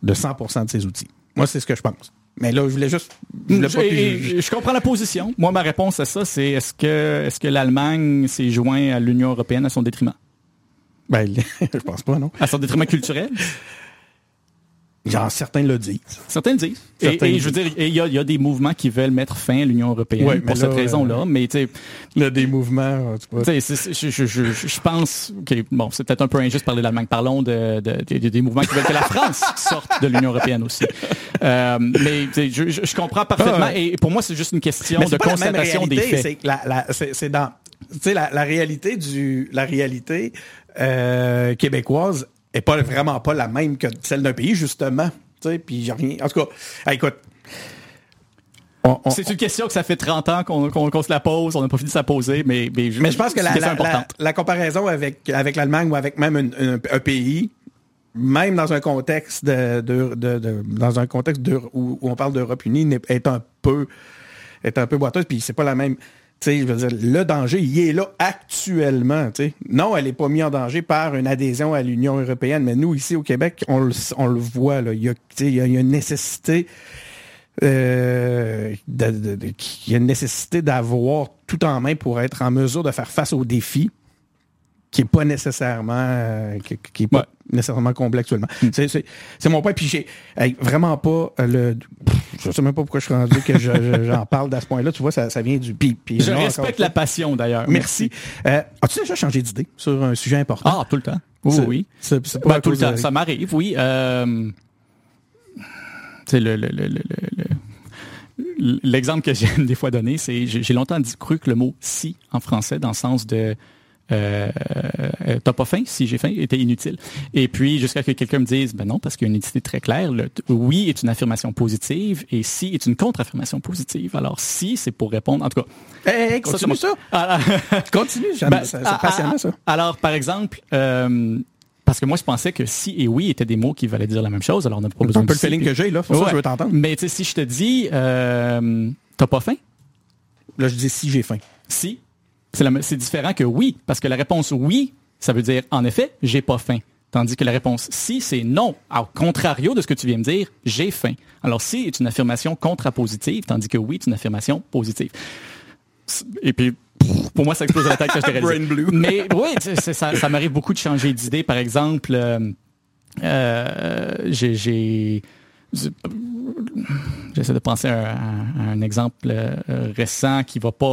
de 100% de ses outils. Moi, c'est ce que je pense. Mais là, je voulais juste. Je, je, comprends la position. Moi, ma réponse à ça, c'est est-ce que, est-ce que l'Allemagne s'est joint à l'Union européenne à son détriment? Ben, je pense pas, non. À son détriment culturel? Genre, certains le disent. Certains le disent. et, je veux dire, il y a, y a, des mouvements qui veulent mettre fin à l'Union européenne pour cette raison-là. Euh, mais tu sais, il y a des mouvements. Tu sais, je, je, je, je, pense, que bon, c'est peut-être un peu injuste de parler d'Allemagne. Parlons de, de, de, des mouvements qui veulent que la France sorte de l'Union européenne aussi. Euh, mais je, comprends parfaitement. Ah et pour moi, c'est juste une question de constatation des faits. C'est la, la, c'est dans, tu sais, la, la réalité du, la réalité euh, québécoise est pas vraiment pas la même que celle d'un pays, justement. Puis j'ai rien. En tout cas, écoute. c'est une question que ça fait 30 ans qu'on se la pose, on n'a pas fini de la poser, mais, mais, mais je pense que la, la, la, comparaison avec, avec l'Allemagne ou avec même un, pays, même dans un contexte de, de, de, dans un contexte où, où, on parle d'Europe unie, est un peu est un peu boiteuse, puis c'est pas la même le danger, il est là actuellement. Non, elle n'est pas mise en danger par une adhésion à l'Union européenne, mais nous, ici au Québec, on le, voit. Il, y a, une nécessité. Euh, nécessité d'avoir tout en main pour être en mesure de faire face aux défis qui est pas nécessairement euh. Nécessairement comblé actuellement. C'est, c'est, mon point. Puis j'ai hey, vraiment pas euh, le. pff, Je sais même pas pourquoi je suis rendu que je- je- j'en parle à ce point-là. Tu vois, ça, ça vient du puis Je respecte la passion d'ailleurs. Merci. Euh, as-tu déjà changé d'idée sur un sujet important? Ah, tout le temps. Oui, oui. Pas Ben, tout le temps. Ça m'arrive, oui. Euh, c'est le, le, le, le- le- le- l'exemple que j'aime des fois donner, c'est j'ai j'ai longtemps dit, cru que le mot si en français, dans le sens de euh, euh, t'as pas faim, si j'ai faim, était inutile. Et puis jusqu'à ce que quelqu'un me dise, ben non, parce qu'il y a une utilité très claire. Le oui est une affirmation positive et si est une contre-affirmation positive. Alors si, c'est pour répondre. En tout cas, Hey, hey, continue c'est ça. Ah, ah, Continue. J'aime ben, ça. ah, C'est passionnant, ah, ça. Alors, par exemple, euh, parce que moi, je pensais que si et oui étaient des mots qui valaient dire la même chose, alors on n'a pas besoin un peu de le feeling que j'ai, là. Pour ça Ouais. je veux t'entendre. Mais tu sais, si je te dis, euh, t'as pas faim? Là, je dis si j'ai faim. Si. C'est la- c'est différent que oui, parce que la réponse oui, ça veut dire en effet, j'ai pas faim. Tandis que la réponse si, c'est non. Au contrario de ce que tu viens me dire, j'ai faim. Alors si est une affirmation contrapositive, tandis que oui est une affirmation positive. Et puis, pour moi, ça explose la tête quand je blue. Mais oui, ça, ça m'arrive beaucoup de changer d'idée. Par exemple, euh, euh, j'ai- j'ai... J'essaie de penser à un, à un exemple euh, récent qui va pas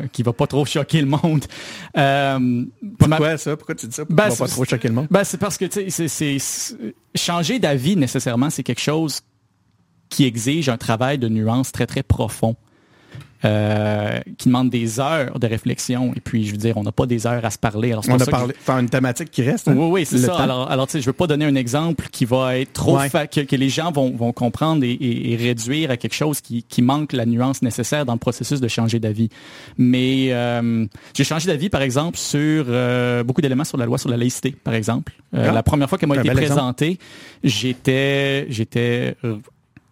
euh, qui va pas trop choquer le monde. Euh, Pourquoi ça? Pourquoi tu dis ça? Ben, pas c'est- trop choquer le monde? ben, c'est parce que c'est- changer d'avis nécessairement, c'est quelque chose qui exige un travail de nuance très très profond. Euh, qui demande des heures de réflexion et puis je veux dire on n'a pas des heures à se parler alors On a parlé. Enfin, une thématique qui reste. hein? oui, oui, c'est ça. temps. Alors, alors tu sais, je veux pas donner un exemple qui va être trop Ouais. fa- que, que les gens vont, vont comprendre et, et- et réduire à quelque chose qui, qui manque la nuance nécessaire dans le processus de changer d'avis. Mais euh, j'ai changé d'avis, par exemple, sur euh, beaucoup d'éléments sur la loi sur la laïcité, par exemple. Euh, Ah. La première fois qu'elle m'a été présentée, j'étais j'étais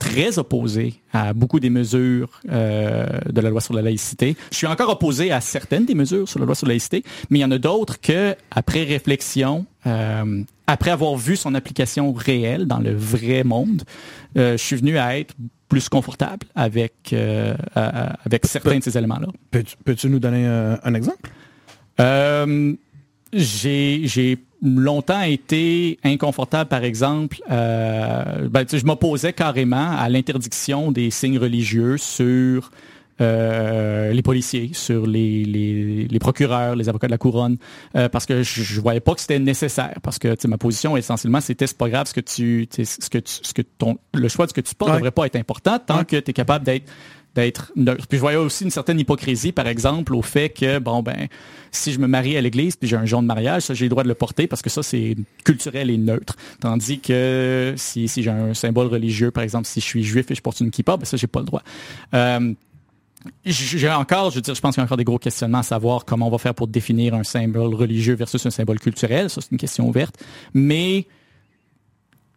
très opposé à beaucoup des mesures euh, de la loi sur la laïcité. Je suis encore opposé à certaines des mesures sur la loi sur la laïcité, mais il y en a d'autres que, après réflexion, euh, après avoir vu son application réelle dans le vrai monde, euh, je suis venu à être plus confortable avec euh, avec certains de ces éléments-là. Peux-tu, nous donner un, un exemple? Euh, j'ai longtemps été inconfortable, par exemple. euh, ben, je m'opposais carrément à l'interdiction des signes religieux sur euh, les policiers, sur les, les, les procureurs, les avocats de la couronne, euh, parce que je, je voyais pas que c'était nécessaire. Parce que ma position essentiellement, c'était c'est pas grave ce que tu, ce que tu, ce que ton, le choix de ce que tu portes Ouais. devrait pas être important tant Ouais. que tu es capable d'être d'être neutre. Puis je voyais aussi une certaine hypocrisie, par exemple, au fait que, bon, ben, si je me marie à l'église puis j'ai un genre de mariage, ça, j'ai le droit de le porter parce que ça, c'est culturel et neutre. Tandis que si, si j'ai un symbole religieux, par exemple, si je suis juif et je porte une kippa, ben ça, j'ai pas le droit. Euh, j'ai encore, je veux dire, je pense qu'il y a encore des gros questionnements à savoir comment on va faire pour définir un symbole religieux versus un symbole culturel. Ça, c'est une question ouverte. Mais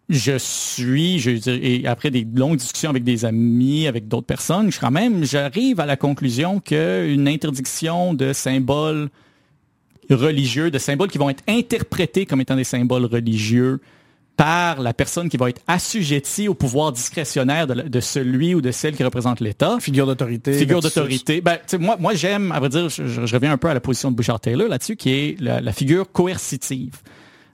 je suis, je veux dire, et après des longues discussions avec des amis, avec d'autres personnes, je quand même, j'arrive à la conclusion qu'une interdiction de symboles religieux, de symboles qui vont être interprétés comme étant des symboles religieux par la personne qui va être assujettie au pouvoir discrétionnaire de, de celui ou de celle qui représente l'État. Figure d'autorité. Figure d'autorité. Ben, moi, moi j'aime, à vrai dire, je, je- je reviens un peu à la position de Bouchard Taylor là-dessus, qui est la, la figure coercitive.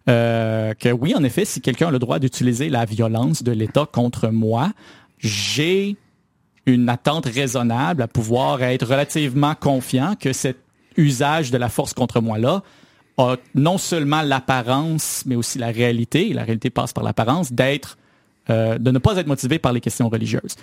Euh, que oui, en effet, si quelqu'un a le droit d'utiliser la violence de l'État contre moi, j'ai une attente raisonnable à pouvoir être relativement confiant que cet usage de la force contre moi-là a non seulement l'apparence, mais aussi la réalité, et la réalité passe par l'apparence, d'être, euh, de ne pas être motivé par les questions religieuses.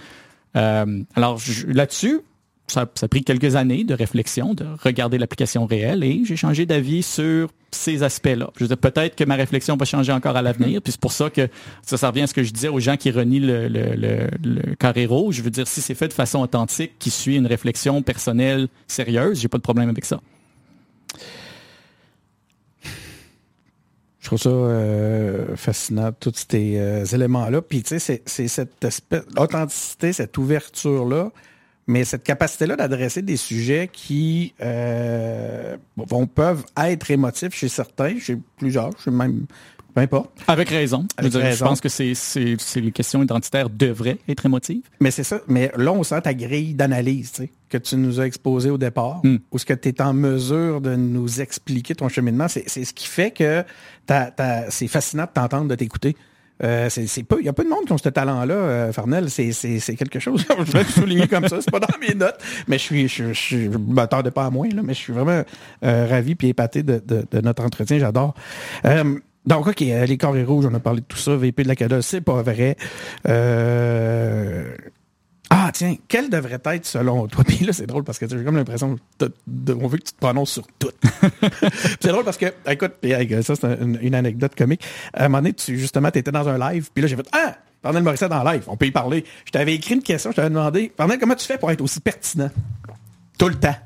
Euh, alors là-dessus, ça, ça a pris quelques années de réflexion, de regarder l'application réelle, et j'ai changé d'avis sur ces aspects-là. Je veux dire, peut-être que ma réflexion va changer encore à l'avenir, puis c'est pour ça que ça, ça revient à ce que je disais aux gens qui renient le, le, le, le carré rouge. Je veux dire, si c'est fait de façon authentique, qui suit une réflexion personnelle sérieuse, j'ai pas de problème avec ça. Je trouve ça euh, fascinant, tous ces euh, éléments-là. Puis, tu sais, c'est, cette espèce, l'authenticité, cette ouverture-là, mais cette capacité-là d'adresser des sujets qui euh, vont, peuvent être émotifs chez certains, chez plusieurs, chez même peu importe. Avec raison. je, pense que c'est, les questions identitaires devraient être émotives. Mais c'est ça. Mais là, on sent ta grille d'analyse que tu nous as exposé au départ, hmm. ou ce que tu es en mesure de nous expliquer ton cheminement. C'est, ce qui fait que c'est fascinant de t'entendre, de t'écouter. Euh, c'est pas, il y a pas de monde qui ont ce talent-là, euh, Farnell. C'est quelque chose. je vais le souligner comme ça. C'est pas dans mes notes, mais je suis, je, je, m'attendais pas à moins là, mais je suis vraiment euh, ravi puis épaté de, de, notre entretien. J'adore. Euh, donc, OK, euh, les carrés rouges, on a parlé de tout ça. VP de la CADA, c'est pas vrai. Ah, tiens, quel devrait être selon toi? Puis là, c'est drôle parce que j'ai comme l'impression qu'on veut que tu te prononces sur tout. c'est drôle parce que, écoute, ça, c'est une, anecdote comique. À un moment donné, tu, justement, tu étais dans un live, puis là, j'ai fait Ah! Pardonnel Morissette dans live, on peut y parler. Je t'avais écrit une question, je t'avais demandé, Pardonnel, comment tu fais pour être aussi pertinent? Tout le temps.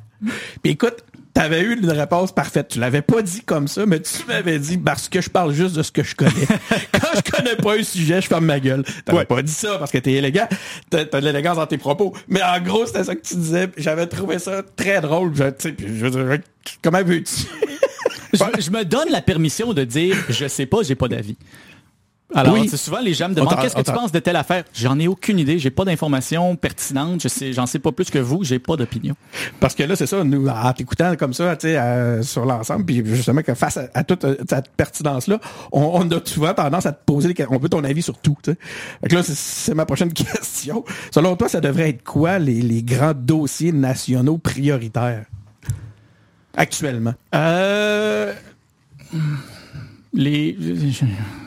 Puis écoute, t'avais eu une réponse parfaite. Tu l'avais pas dit comme ça, mais tu m'avais dit parce que je parle juste de ce que je connais. Quand je connais pas un sujet, je ferme ma gueule. T'avais pas dit ça parce que t'es élégant. T'as, as de l'élégance dans tes propos. Mais en gros, c'était ça que tu disais. J'avais trouvé ça très drôle. Je, je, comment veux-tu? je me donne la permission de dire je sais pas, j'ai pas d'avis. Alors, c'est souvent les gens me demandent qu'est-ce que tu penses de telle affaire? J'en ai aucune idée, j'ai pas d'informations pertinentes, je sais, j'en sais pas plus que vous, j'ai pas d'opinion. Parce que là, c'est ça, nous, en t'écoutant comme ça, tu sais, euh, sur l'ensemble, puis justement que face à, toute euh, cette pertinence-là, on, a souvent tendance à te poser, des, on veut ton avis sur tout. sais. Fait que là, c'est ma prochaine question. Selon toi, ça devrait être quoi les, les grands dossiers nationaux prioritaires? Actuellement? Euh les,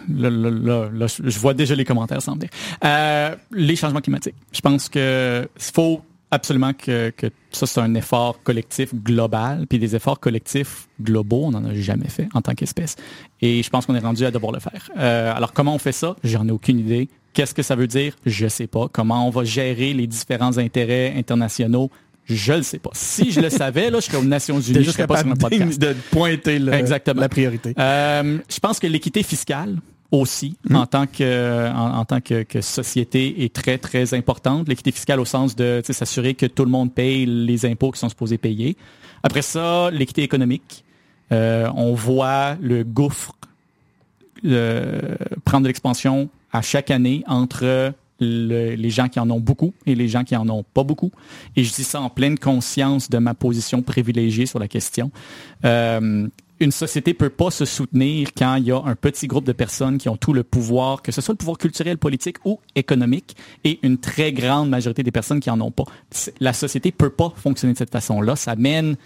je vois déjà les commentaires s'en venir. Euh, les changements climatiques. Je pense que faut absolument que, que ça c'est un effort collectif global, puis des efforts collectifs globaux, on n'en a jamais fait en tant qu'espèce. Et je pense qu'on est rendu à devoir le faire. Euh, alors comment on fait ça? J'en ai aucune idée. Qu'est-ce que ça veut dire? Je sais pas. Comment on va gérer les différents intérêts internationaux je le sais pas. Si je le savais, là, je serais aux Nations Unies, je serais pas sur un podcast. De pointer Exactement. la priorité. Euh, je pense que l'équité fiscale aussi, hmm. en tant que en, tant que, société, est très très importante. L'équité fiscale au sens de s'assurer que tout le monde paye les impôts qui sont supposés payer. Après ça, l'équité économique. Euh, on voit le gouffre euh, prendre de l'expansion à chaque année entre les gens qui en ont beaucoup et les gens qui en ont pas beaucoup. Et je dis ça en pleine conscience de ma position privilégiée sur la question. Euh, une société peut pas se soutenir quand il y a un petit groupe de personnes qui ont tout le pouvoir, que ce soit le pouvoir culturel, politique ou économique, et une très grande majorité des personnes qui en ont pas. La société peut pas fonctionner de cette façon-là. Ça mène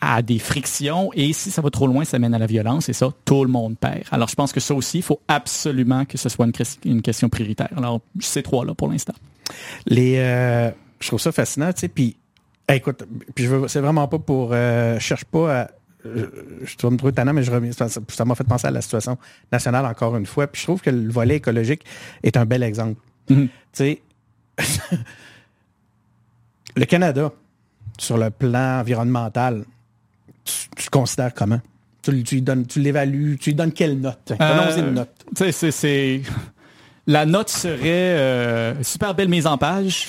à des frictions et si ça va trop loin, ça mène à la violence et ça, tout le monde perd. Alors je pense que ça aussi, il faut absolument que ce soit une, question prioritaire. Alors ces trois-là pour l'instant. Les, euh, je trouve ça fascinant, tu sais, puis écoute, puis je veux, c'est vraiment pas pour, euh, je cherche pas à, je, dois me trouver tannant, mais je reviens, ça m'a fait penser à la situation nationale encore une fois, puis je trouve que le volet écologique est un bel exemple. Mm-hmm. Tu sais, le Canada, sur le plan environnemental, tu, le considères comment? Tu, tu, donnes, tu l'évalues, tu lui donnes quelle note? Euh, une note. c'est, La note serait euh, super belle mise en page.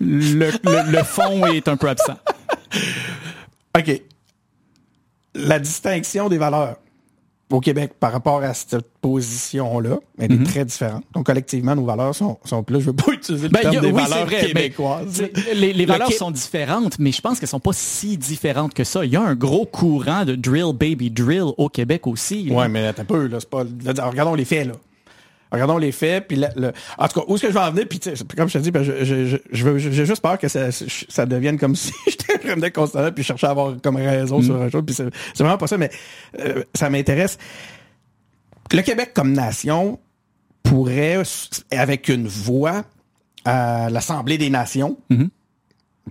le, le, fond est un peu absent. OK. La distinction des valeurs au Québec par rapport à cette position-là, elle est mhm. très différente. Donc, collectivement, nos valeurs sont, sont plus, je veux pas utiliser le ben, terme des valeurs québécoises. les, valeurs sont différentes, mais je pense qu'elles sont pas si différentes que ça. Il y a un gros courant de drill, baby, drill au Québec aussi. Oui, mais t'as peu, là. C'est pas, regardons les faits, là. Regardons les faits, puis le, en tout cas, où est-ce que je vais en venir, puis comme je te dis, ben, je, je, je, j'ai juste peur que ça, ça devienne comme si j'étais vraiment constant, puis je cherchais à avoir comme raison mm. sur un chose, puis c'est, vraiment pas ça, mais euh, ça m'intéresse. Le Québec comme nation pourrait, avec une voix à l'Assemblée des Nations, mm-hmm.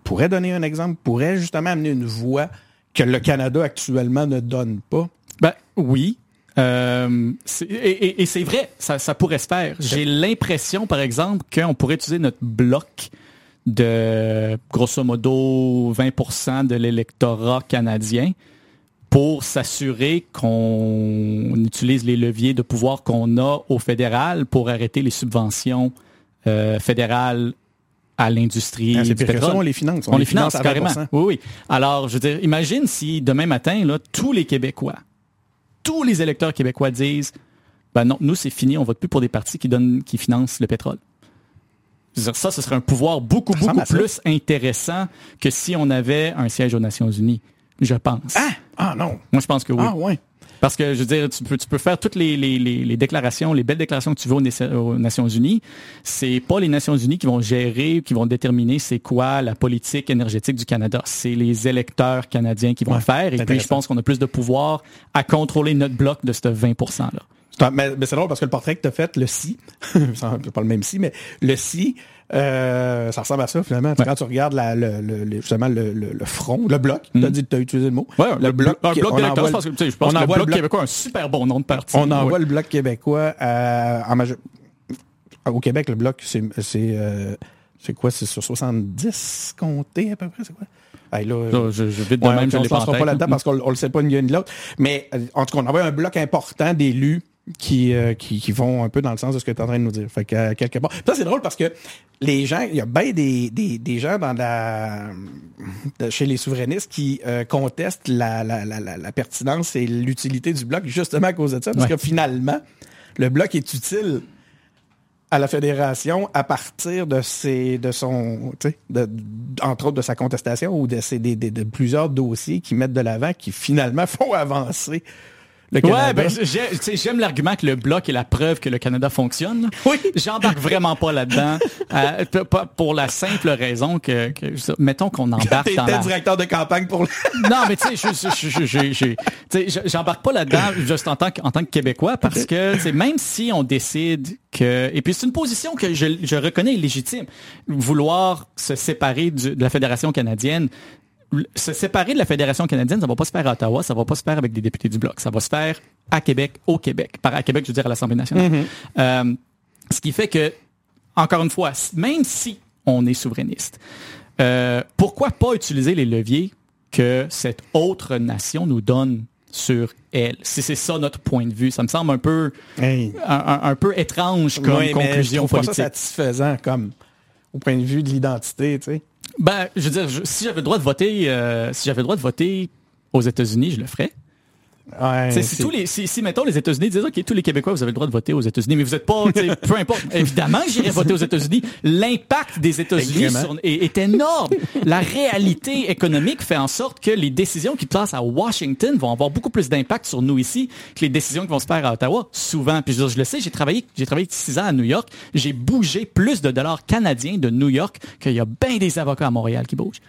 pourrait donner un exemple, pourrait justement amener une voix que le Canada actuellement ne donne pas? Ben oui, euh, et, c'est vrai, ça, pourrait se faire. J'ai l'impression, par exemple, qu'on pourrait utiliser notre bloc de grosso modo 20% de l'électorat canadien pour s'assurer qu'on utilise les leviers de pouvoir qu'on a au fédéral pour arrêter les subventions euh, fédéral à l'industrie Ah, du pétrole. on les finance. On, les finance, à carrément. 20%. Oui, oui. Alors, je veux dire, imagine si demain matin, là, tous les Québécois, tous les électeurs québécois disent, ben non, nous c'est fini, on vote plus pour des partis qui donnent, qui financent le pétrole. Dire, ça, ce serait un pouvoir beaucoup, Ça beaucoup plus intéressant que si on avait un siège aux Nations Unies. Je pense. Ah! Ah non! Moi, je pense que oui. Ah ouais. Parce que, je veux dire, tu peux, tu peux faire toutes les, les, les, les déclarations, les belles déclarations que tu veux aux, Nation- aux Nations Unies. C'est pas les Nations Unies qui vont gérer, qui vont déterminer c'est quoi la politique énergétique du Canada. C'est les électeurs canadiens qui vont Ouais, le faire. Et puis, je pense qu'on a plus de pouvoir à contrôler notre bloc de ce 20 %-là. Mais c'est drôle parce que le portrait que tu as fait, le si, c'est pas le même si, mais le si, euh, ça ressemble à ça finalement. Quand tu regardes la, le, le- justement le, le, front, le bloc, tu as dit, t'as utilisé le mot? Ouais, le bloc, un bloc envoie Je pense que, je pense on que le envoie bloc, le bloc- québécois a un super bon nom de parti. On envoie Ouais. le bloc québécois à- en Au Québec, le bloc, c'est c'est euh, quoi? C'est sur 70 comtés à peu près, c'est quoi? Hey, là, Je, je, je vite de Ouais, même, on se pas lancera là-dedans parce qu'on on le sait pas ni l'un ni l'autre. Mais euh, en tout cas, on envoie un bloc important d'élus qui, euh, qui, qui vont un peu dans le sens de ce que tu es en train de nous dire. Fait que euh, quelque part. Ça, c'est drôle parce que les gens, il y a bien des, des, des gens dans la de- chez les souverainistes qui euh, contestent la, la, la, pertinence et l'utilité du bloc justement à cause de ça. Parce Ouais. que finalement, le bloc est utile à la fédération à partir de ses de son tu sais de, entre autres de sa contestation ou de ses des- de plusieurs dossiers qui mettent de l'avant qui finalement font avancer le Canada. Ouais, ben, j'ai- j'aime l'argument que le bloc est la preuve que le Canada fonctionne. Oui. J'embarque vraiment pas là-dedans. euh, pour la simple raison que, que mettons qu'on embarque T'étais dans la... directeur de campagne pour le... Non, mais tu sais, je- je- je- je- je- tu sais, je- j'embarque pas là-dedans juste en tant que, en tant que Québécois parce que, même si on décide que, et puis c'est une position que je, je reconnais légitime, vouloir se séparer du- de la Fédération canadienne, se séparer de la Fédération canadienne, ça va pas se faire à Ottawa, ça va pas se faire avec des députés du Bloc, ça va se faire à Québec, au Québec. Par à Québec, je veux dire à l'Assemblée nationale. Euh, ce qui fait que, encore une fois, même si on est souverainiste, euh, pourquoi pas utiliser les leviers que cette autre nation nous donne sur elle? Si c'est ça notre point de vue, ça me semble un peu, Hey. un, peu étrange comme Oui, mais je conclusion pas politique. ça satisfaisant comme au point de vue de l'identité, tu sais. Ben, je veux dire, si j'avais droit de voter, euh, si j'avais le droit de voter aux États-Unis, je le ferais. Ouais, si, tous les, si, si, mettons, les États-Unis disent, OK, tous les Québécois, vous avez le droit de voter aux États-Unis, mais vous êtes pas, peu importe. Évidemment que j'irai voter aux États-Unis. L'impact des États-Unis est, est énorme. La réalité économique fait en sorte que les décisions qui passent à Washington vont avoir beaucoup plus d'impact sur nous ici que les décisions qui vont se faire à Ottawa, souvent. Puis je, je le sais, j'ai travaillé, j'ai travaillé six ans à New York. J'ai bougé plus de dollars canadiens de New York qu'il y a bien des avocats à Montréal qui bougent.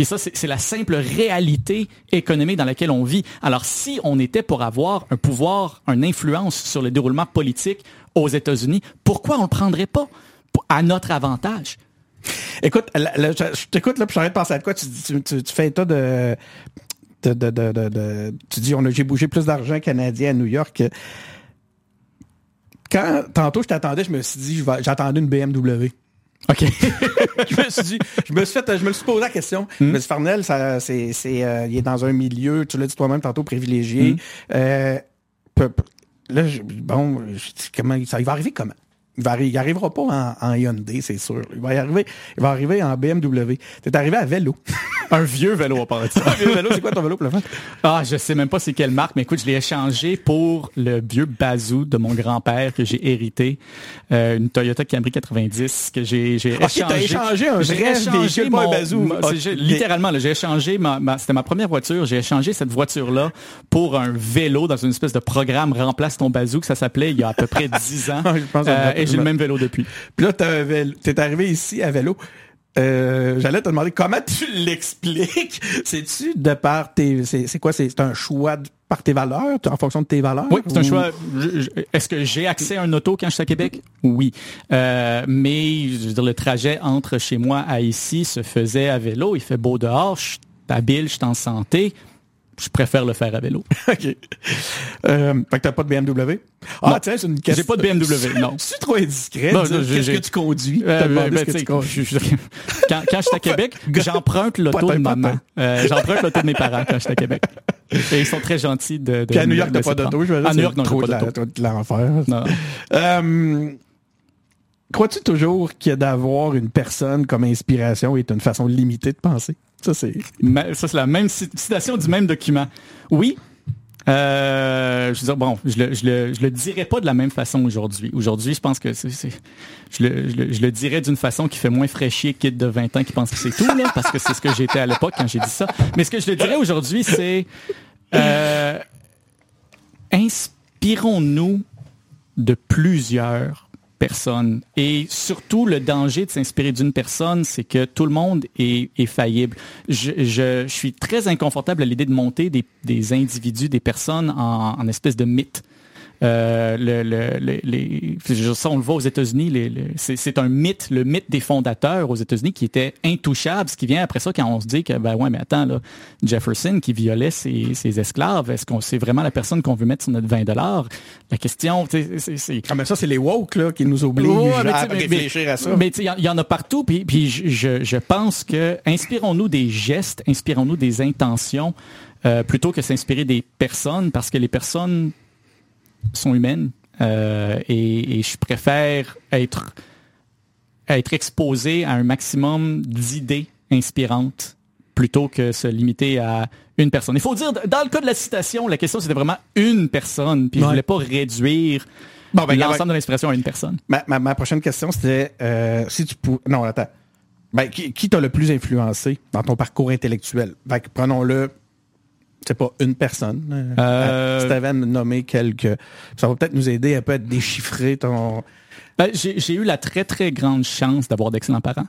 Puis ça, c'est la simple réalité économique dans laquelle on vit. Alors, si on était pour avoir un pouvoir, une influence sur le déroulement politique aux États-Unis, pourquoi on le prendrait pas à notre avantage? Écoute, je, t'écoute là, puis j'arrête de penser à quoi. Tu, tu, fais état de, de, tu dis j'ai bougé plus d'argent canadien à New York. Quand tantôt je t'attendais, je me suis dit j'attendais une BMW. OK. je me suis dit, je me suis fait, je me suis posé la question. Suis dit, Farnell, ça, c'est, c'est, euh, il est dans un milieu, tu l'as dit toi-même tantôt, privilégié. Euh, peu- peu- là, je- bon, je dis, comment, ça, il va arriver comment? Il va arri- il arrivera pas en, en Hyundai, c'est sûr. Il va y arriver, il va arriver en BMW. T'es arrivé à vélo. un vieux vélo à part de ça. Le vélo, c'est quoi ton vélo pour le fun? Ah, je sais même pas c'est quelle marque, mais écoute, je l'ai échangé pour le vieux Bazoo de mon grand-père que j'ai hérité, euh, une Toyota Camry 90 que j'ai j'ai Ok, échangé. t'as échangé un J'ai vrai échangé véhicule, pas un mon- Bazoo. ma- c'est- Ok. j'ai- littéralement, là, j'ai échangé ma, ma- c'était ma première voiture, j'ai échangé cette voiture-là pour un vélo dans une espèce de programme remplace ton Bazoo que ça s'appelait il y a à peu près 10 ans. Je pense Euh, j'ai le même vélo depuis. Puis là, t'es arrivé ici à vélo. Euh, J'allais te demander comment tu l'expliques. C'est-tu de par tes. C'est quoi? C'est un choix de- par tes valeurs, en fonction de tes valeurs? Oui, c'est un choix. Est-ce que j'ai accès à un auto quand je suis à Québec? Oui. Euh, mais je veux dire, le trajet entre chez moi à ici se faisait à vélo. Il fait beau dehors, je suis habile, je suis en santé. Je préfère le faire à vélo. OK. Euh, fait que t'as pas de BMW? Ah, tiens, c'est une question. J'ai pas de BMW, non. C'est trop indiscret. Non, Qu'est-ce que tu conduis? Euh, ben, ce que tu conduis. je- je- quand, quand je suis à Québec, j'emprunte l'auto de maman. Euh, j'emprunte l'auto de mes parents quand je suis à Québec. Et ils sont très gentils de. de Puis à New York, t'as pas d'auto, je veux dire. À New York, non, trop pas d'auto. de l'enfer. Non. Euh, crois-tu toujours a d'avoir une personne comme inspiration est une façon limitée de penser? Ça, c'est... Ça, c'est la même citation du même document. Oui, euh, je veux dire, bon, je le, je, le, je le dirais pas de la même façon aujourd'hui. Aujourd'hui, je pense que c'est, je, le, je, le, je le dirais d'une façon qui fait moins fraîchier kid de 20 ans qui pense que c'est tout, parce que c'est ce que j'étais à l'époque quand j'ai dit ça. Mais ce que je le dirais aujourd'hui, c'est euh, inspirons-nous de plusieurs Et surtout, le danger de s'inspirer d'une personne, c'est que tout le monde est, faillible. Je, suis très inconfortable à l'idée de monter des, des, individus, des personnes en, en espèce de mythe. Euh, le, le, les, ça, on le voit aux États-Unis. C'est un mythe, le mythe des fondateurs aux États-Unis qui était intouchable. Ce qui vient après ça quand on se dit que ben ouais, mais attends là, Jefferson qui violait ses, ses esclaves, est-ce qu'on c'est vraiment la personne qu'on veut mettre sur notre 20 dollars? La question, c'est ah mais ça c'est les woke là qui nous obligent à réfléchir à ça. Mais il y, en a partout. Puis, puis je, je pense que inspirons-nous des gestes, inspirons-nous des intentions. Euh, plutôt que s'inspirer des personnes, parce que les personnes sont humaines euh, et, et, je préfère être, être exposé à un maximum d'idées inspirantes plutôt que se limiter à une personne. Il faut dire, dans le cas de la citation, la question c'était vraiment une personne, puis je voulais pas réduire bon, ben, l'ensemble de l'inspiration à une personne. Ma, ma, ma prochaine question c'était euh, si tu pouvais... Non, attends. Ben, qui, qui t'a le plus influencé dans ton parcours intellectuel? Prenons-le c'est pas une personne. Euh, euh... Steven nommé quelques. Ça va peut-être nous aider à peut être déchiffrer ton. Ben, j'ai eu la très très grande chance d'avoir d'excellents parents.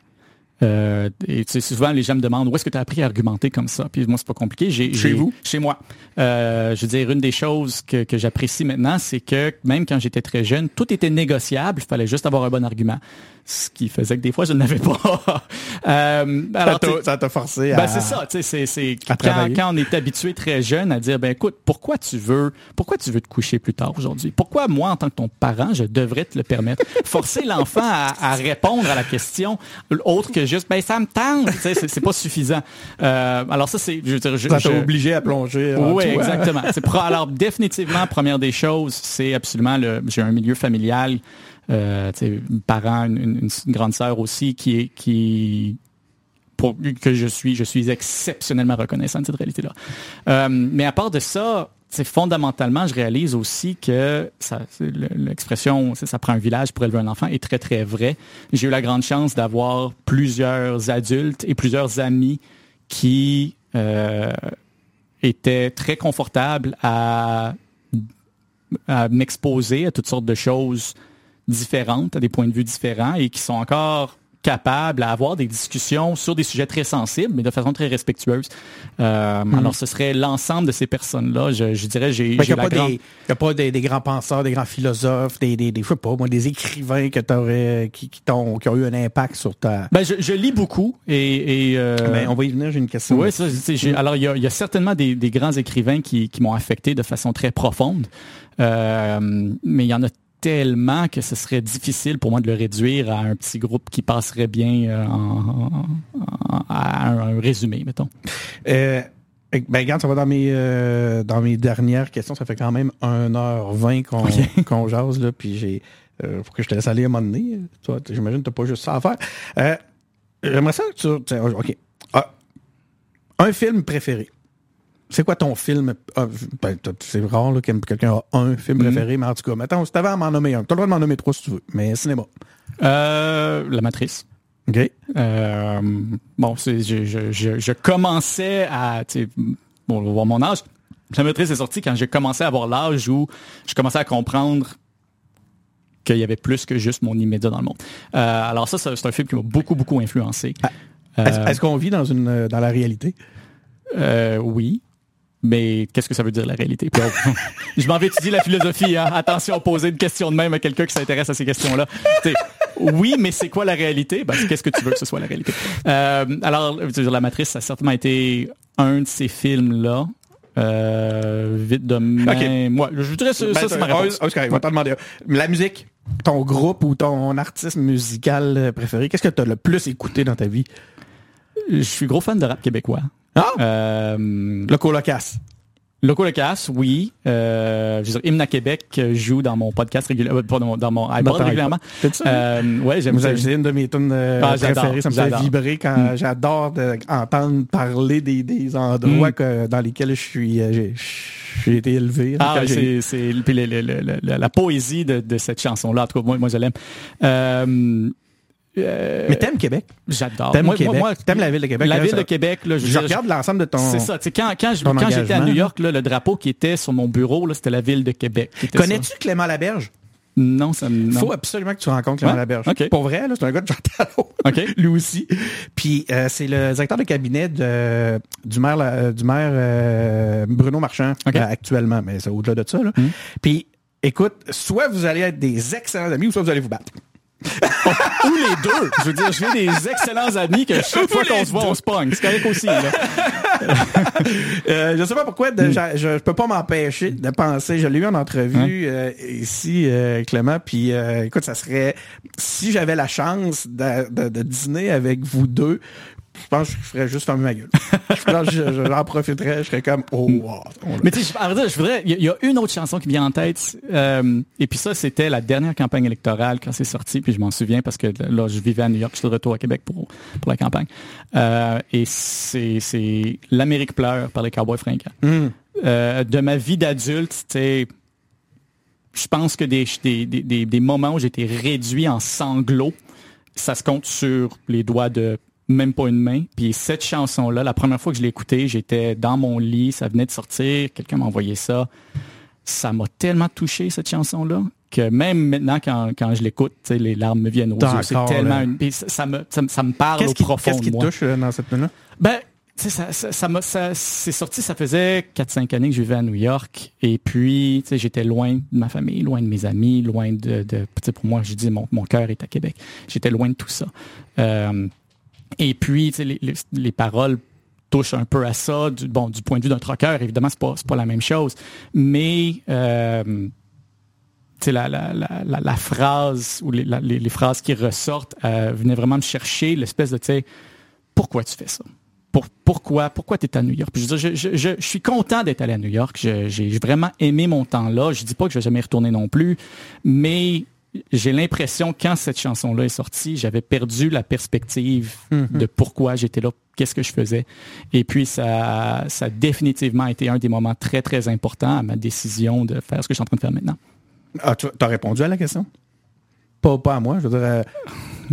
Euh, et souvent les gens me demandent où est-ce que tu as appris à argumenter comme ça? Puis moi c'est pas compliqué. J'ai, chez vous, chez moi. Euh, je veux dire une des choses que, que j'apprécie maintenant, c'est que même quand j'étais très jeune, tout était négociable. Il fallait juste avoir un bon argument ce qui faisait que des fois je n'avais pas. euh, alors, ça t'a forcé à. Ben c'est ça, tu sais, c'est quand, quand, on est habitué très jeune à dire ben écoute, pourquoi tu veux, pourquoi tu veux te coucher plus tard aujourd'hui? Pourquoi moi en tant que ton parent, je devrais te le permettre? Forcer l'enfant à, à, répondre à la question autre que juste ben ça me tente, c'est pas suffisant. Euh, alors ça c'est, je veux dire, je, ça t'a obligé à plonger. Oui, exactement. alors définitivement, première des choses, c'est absolument le, j'ai un milieu familial euh, parent, une, une, grande sœur aussi, qui est qui pour, que je suis, je suis exceptionnellement reconnaissant de cette réalité-là. Euh, mais à part de ça, fondamentalement, je réalise aussi que l'expression ça prend un village pour élever un enfant est très très vrai. J'ai eu la grande chance d'avoir plusieurs adultes et plusieurs amis qui euh, étaient très confortables à, à m'exposer à toutes sortes de choses différentes, à des points de vue différents et qui sont encore capables à avoir des discussions sur des sujets très sensibles, mais de façon très respectueuse. Euh. Alors, ce serait l'ensemble de ces personnes-là. Je, je dirais, j'ai. Il n'y a, pas des, des, grands penseurs, des grands philosophes, des, des, des, pas, moi, des écrivains que t'aurais, qui, qui, ont, qui ont eu un impact sur ta. Ben, je, je lis beaucoup et. et euh... ben, on va y venir. J'ai une question. Oui, ça. Alors, il y a, y certainement des, des grands écrivains qui, qui m'ont affecté de façon très profonde. Euh, mais il y en a tellement que ce serait difficile pour moi de le réduire à un petit groupe qui passerait bien euh, en, à un, résumé, mettons. Euh, ben, regarde, ça va dans mes, euh, dans mes dernières questions. Ça fait quand même 1h20 qu'on qu'on jase, là, puis j'ai, euh, faut que je te laisse aller à un moment donné. Toi, j'imagine que t'as pas juste ça à faire. J'aimerais ça que tu, OK. Ah, un film préféré. C'est quoi ton film? Ah, ben, c'est rare que quelqu'un a un film mhm. préféré, mais en tout cas, mettons, si t'avais à m'en nommer un, t'as le droit de m'en nommer trois si tu veux, mais cinéma. Euh, la Matrice. OK. Euh, bon, je, je, je, je, commençais à, bon, on va voir mon âge. La Matrice est sortie quand j'ai commencé à avoir l'âge où je commençais à comprendre qu'il y avait plus que juste mon immédiat dans le monde. Euh, alors ça, c'est un film qui m'a beaucoup, beaucoup influencé. Ah, est-ce qu'on vit dans une dans la réalité? Euh, oui. Mais qu'est-ce que ça veut dire la réalité? je m'en vais étudier la philosophie. Hein? Attention, poser une question de même à quelqu'un qui s'intéresse à ces questions-là. oui, mais c'est quoi la réalité? Ben, qu'est-ce que tu veux que ce soit la réalité? Euh, alors, dire, La Matrice, ça a certainement été un de ces films-là. Euh, vite de. Moi, je dirais ça, ça c'est ma réponse. Oscar, va demander. La musique, ton groupe ou ton artiste musical préféré, qu'est-ce que tu as le plus écouté dans ta vie? Je suis gros fan de rap québécois. Ah! Euh, le colocasse. Loco Locas, oui. Euh, je veux dire, Hymne à Québec euh, joue dans mon podcast régulièrement, euh, pardon, dans mon iPod Dans régulièrement. ça? Euh, ouais, j'aime ça. C'est une de mes tunes euh, Ah, j'adore, préférées. Ça me fait j'adore. vibrer quand j'adore de- entendre parler des, des endroits Mm. que- dans lesquels je suis, j'ai, j'ai été élevé. Ah, Quand j'ai- c'est, c'est puis le- le- le- le- la poésie de, de cette chanson-là. En tout cas, moi, moi je l'aime. Euh, euh, Mais t'aimes Québec? j'adore. T'aimes Québec? moi- T'aimes la ville de Québec? La là, ville ça- de Québec, là, je, regarde l'ensemble de ton... C'est ça. Tu sais, quand, quand, quand j'étais à. New York, là, le drapeau qui était sur mon bureau, c'était la ville de Québec. Connais-tu Clément Laberge? Non, ça me. Il faut absolument que tu rencontres Clément Ouais? Laberge. Pour vrai, c'est un gars de Jean OK. lui aussi. Puis euh, c'est le directeur de cabinet de, du maire, euh, du maire Bruno Marchand actuellement, mais c'est au-delà de ça. Là. Mm. Puis écoute, soit vous allez être des excellents amis, ou soit vous allez vous battre. Ou les deux. Je veux dire, j'ai des excellents amis que chaque fois qu'on se voit, on se pogne. C'est correct aussi. Là. Euh, je sais pas pourquoi, de- je, je, je peux pas m'empêcher de penser. Je l'ai eu en entrevue euh, ici, euh, Clément. Puis euh, écoute, ça serait si j'avais la chance de, de- de dîner avec vous deux. Je pense que je ferais juste fermer ma gueule. je pense que je- je- j'en profiterais. Je serais comme oh wow. Mais tu sais, je- voudrais. Il y, a- il y a une autre chanson qui vient en tête. euh, et puis ça, c'était la dernière campagne électorale quand c'est sorti. Puis je m'en souviens parce que là, je vivais à New York, je suis de retour à Québec pour, pour la campagne. Euh, et c'est c'est L'Amérique pleure par les Cowboys fringants. Hmm. Euh, de ma vie d'adulte, tu sais, je pense que des, des- des, des moments où j'étais réduit en sanglots, ça se compte sur les doigts de même pas une main. Puis cette chanson-là, la première fois que je l'ai écoutée, j'étais dans mon lit, ça venait de sortir, quelqu'un m'a envoyé ça. Ça m'a tellement touché, cette chanson-là, que même maintenant, quand, quand je l'écoute, tu sais, les larmes me viennent aux yeux. C'est tellement là. une... puis ça, ça me, ça, me- ça me parle au qui, profond qu'est-ce qui te touche euh, dans cette tune-là? Ben, tu sais, ça, ça, ça, m'a- ça- c'est sorti, ça faisait 4-5 années que je vivais à New York. Et puis, tu sais, j'étais loin de ma famille, loin de mes amis, loin de... de tu sais, pour moi, je dis, mon, mon cœur est à Québec. J'étais loin de tout ça. Euh, et puis, les, les, les paroles touchent un peu à ça. Du, bon, du point de vue d'un troqueur, évidemment, c'est pas, pas la même chose. Mais... Euh, la, la, la, la, phrase ou les, les, phrases qui ressortent euh, venaient vraiment me chercher l'espèce de, tu sais, pourquoi tu fais ça? Pour, pourquoi pourquoi tu es à New York? Je, je, je, je, suis content d'être allé à New York. J'ai vraiment aimé mon temps là. Je dis pas que je vais jamais y retourner non plus, mais j'ai l'impression quand cette chanson-là est sortie, j'avais perdu la perspective de pourquoi j'étais là, qu'est-ce que je faisais. Et puis ça, ça a définitivement été un des moments très très importants à ma décision de faire ce que je suis en train de faire maintenant. Ah, tu as répondu à la question? Pas, pas à moi. Je veux dire, euh,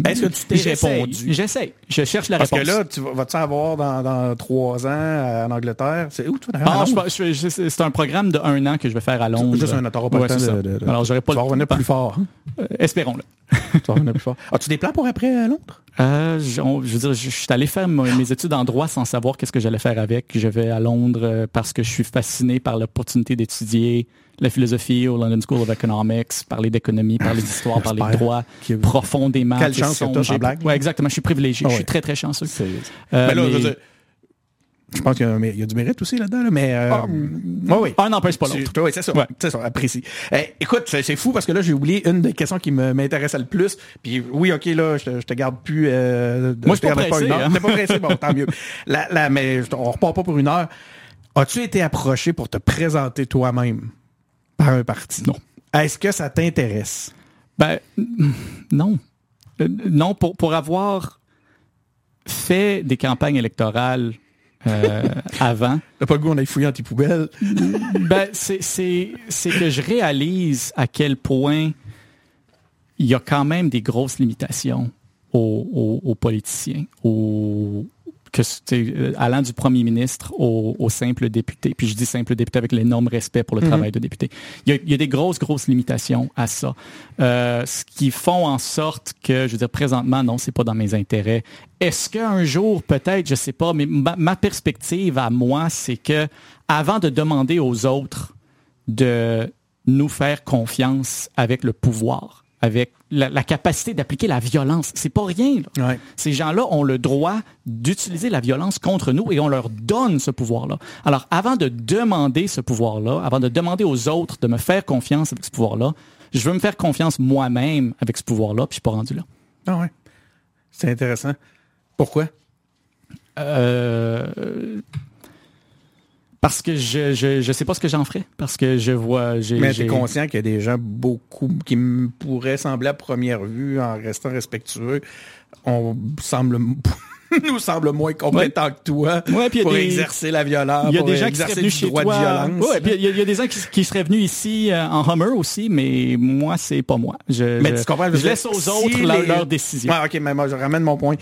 est-ce que tu t'es répondu? J'essaie. Je cherche la Parce réponse. que là, tu vas, vas-tu avoir dans, dans trois ans euh, en Angleterre? C'est où, toi, d'ailleurs? Ah, c'est un programme de un an que je vais faire à Londres. Juste un Ouais, c'est de, de- de- Alors, j'aurais pas Tu vas revenir plus fort. hein? Euh, Espérons-le. Tu vas revenir plus fort. As-tu des plans pour après à Londres? Euh, je, on- je veux dire, je, je suis allé faire mes études en droit sans savoir qu'est-ce que j'allais faire avec. Je vais à Londres euh, parce que je suis fasciné par l'opportunité d'étudier la philosophie au London School of Economics, parler d'économie, parler d'histoire, parler de droit, profondément. Quelle chance que blague. Ouais, exactement. Je suis privilégié. Ah Je suis très, très chanceux. Euh, Ben là, mais- je pense qu'il y a, y du mérite aussi là-dedans, là, mais... Euh, Ah, oui. Un n'empêche pas l'autre. Oui, c'est ça. Ouais. C'est ça, apprécie. Eh, écoute, c'est fou parce que là, j'ai oublié une des questions qui m'intéressait le plus. Puis oui, OK, là, je te, je te garde plus... Euh, Moi, je te suis pas pressé, une heure. hein. Pas pressé, bon, tant mieux. Mais on repart pas pour une heure. As-tu été approché pour te présenter toi-même? Par un parti? Non. Est-ce que ça t'intéresse? Ben, non. Euh, Non, pour, pour avoir fait des campagnes électorales euh, avant, T'as pas le goût, on aille fouiller dans tes poubelles? ben, c'est, c'est, c'est que je réalise à quel point il y a quand même des grosses limitations aux, aux- aux politiciens, aux, que, euh, allant du premier ministre au, au simple député. Puis je dis simple député avec l'énorme respect pour le travail de député. Il y, a, il y a des grosses, grosses limitations à ça. Euh, ce qui font en sorte que, je veux dire, présentement, non, c'est pas dans mes intérêts. Est-ce qu'un jour, peut-être, je sais pas, mais ma, ma perspective à moi, c'est que avant de demander aux autres de nous faire confiance avec le pouvoir, avec la, la capacité d'appliquer la violence, c'est pas rien. là. Ouais. Ces gens-là ont le droit d'utiliser la violence contre nous et on leur donne ce pouvoir-là. Alors, avant de demander ce pouvoir-là, avant de demander aux autres de me faire confiance avec ce pouvoir-là, je veux me faire confiance moi-même avec ce pouvoir-là, puis je suis pas rendu là. Ah ouais. C'est intéressant. Pourquoi? Euh, Parce que je, je, je sais pas ce que j'en ferais. Parce que je vois. j'ai- Mais tu j'ai- es conscient qu'il y a des gens beaucoup qui me pourraient sembler à première vue en restant respectueux. On semble nous semble moins compétents que toi Ouais, puis pour des- exercer la violence. Il y a des gens qui exercer seraient venus du chez droit toi. de violence. Ouais, puis il y, a- il y a des gens qui, qui seraient venus ici euh, en Hummer aussi, mais moi, c'est pas moi. Je, Mais je- tu comprends? Je laisse aux si autres les- leur décision. Ok, mais moi, je ramène mon point.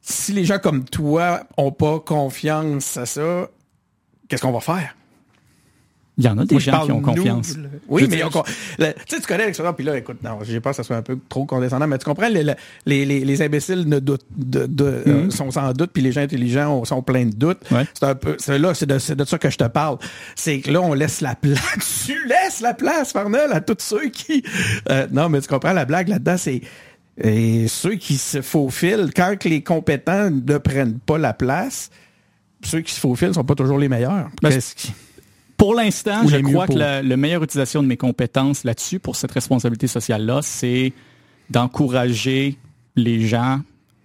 Si les gens comme toi ont pas confiance à ça, qu'est-ce qu'on va faire? Il y en a des Moi, gens qui ont confiance. Oui, mais tu sais, tu connais l'expérience, puis là, écoute, non, j'ai peur que ça soit un peu trop condescendant, mais tu comprends, les, les, les, les imbéciles ne doutent, de, de- euh, sont sans doute, puis les gens intelligents ont- sont pleins de doutes. Ouais. C'est un peu, c'est là, c'est de, ça que je te parle. C'est que là, on laisse la place, tu laisses la place, Farnell, à tous ceux qui, euh, non, mais tu comprends, la blague là-dedans, c'est, et ceux qui se faufilent, quand que les compétents ne prennent pas la place, ceux qui se faufilent sont pas toujours les meilleurs. Ben, Pour l'instant, je crois pour? que la, la meilleure utilisation de mes compétences là-dessus, pour cette responsabilité sociale-là, c'est d'encourager les gens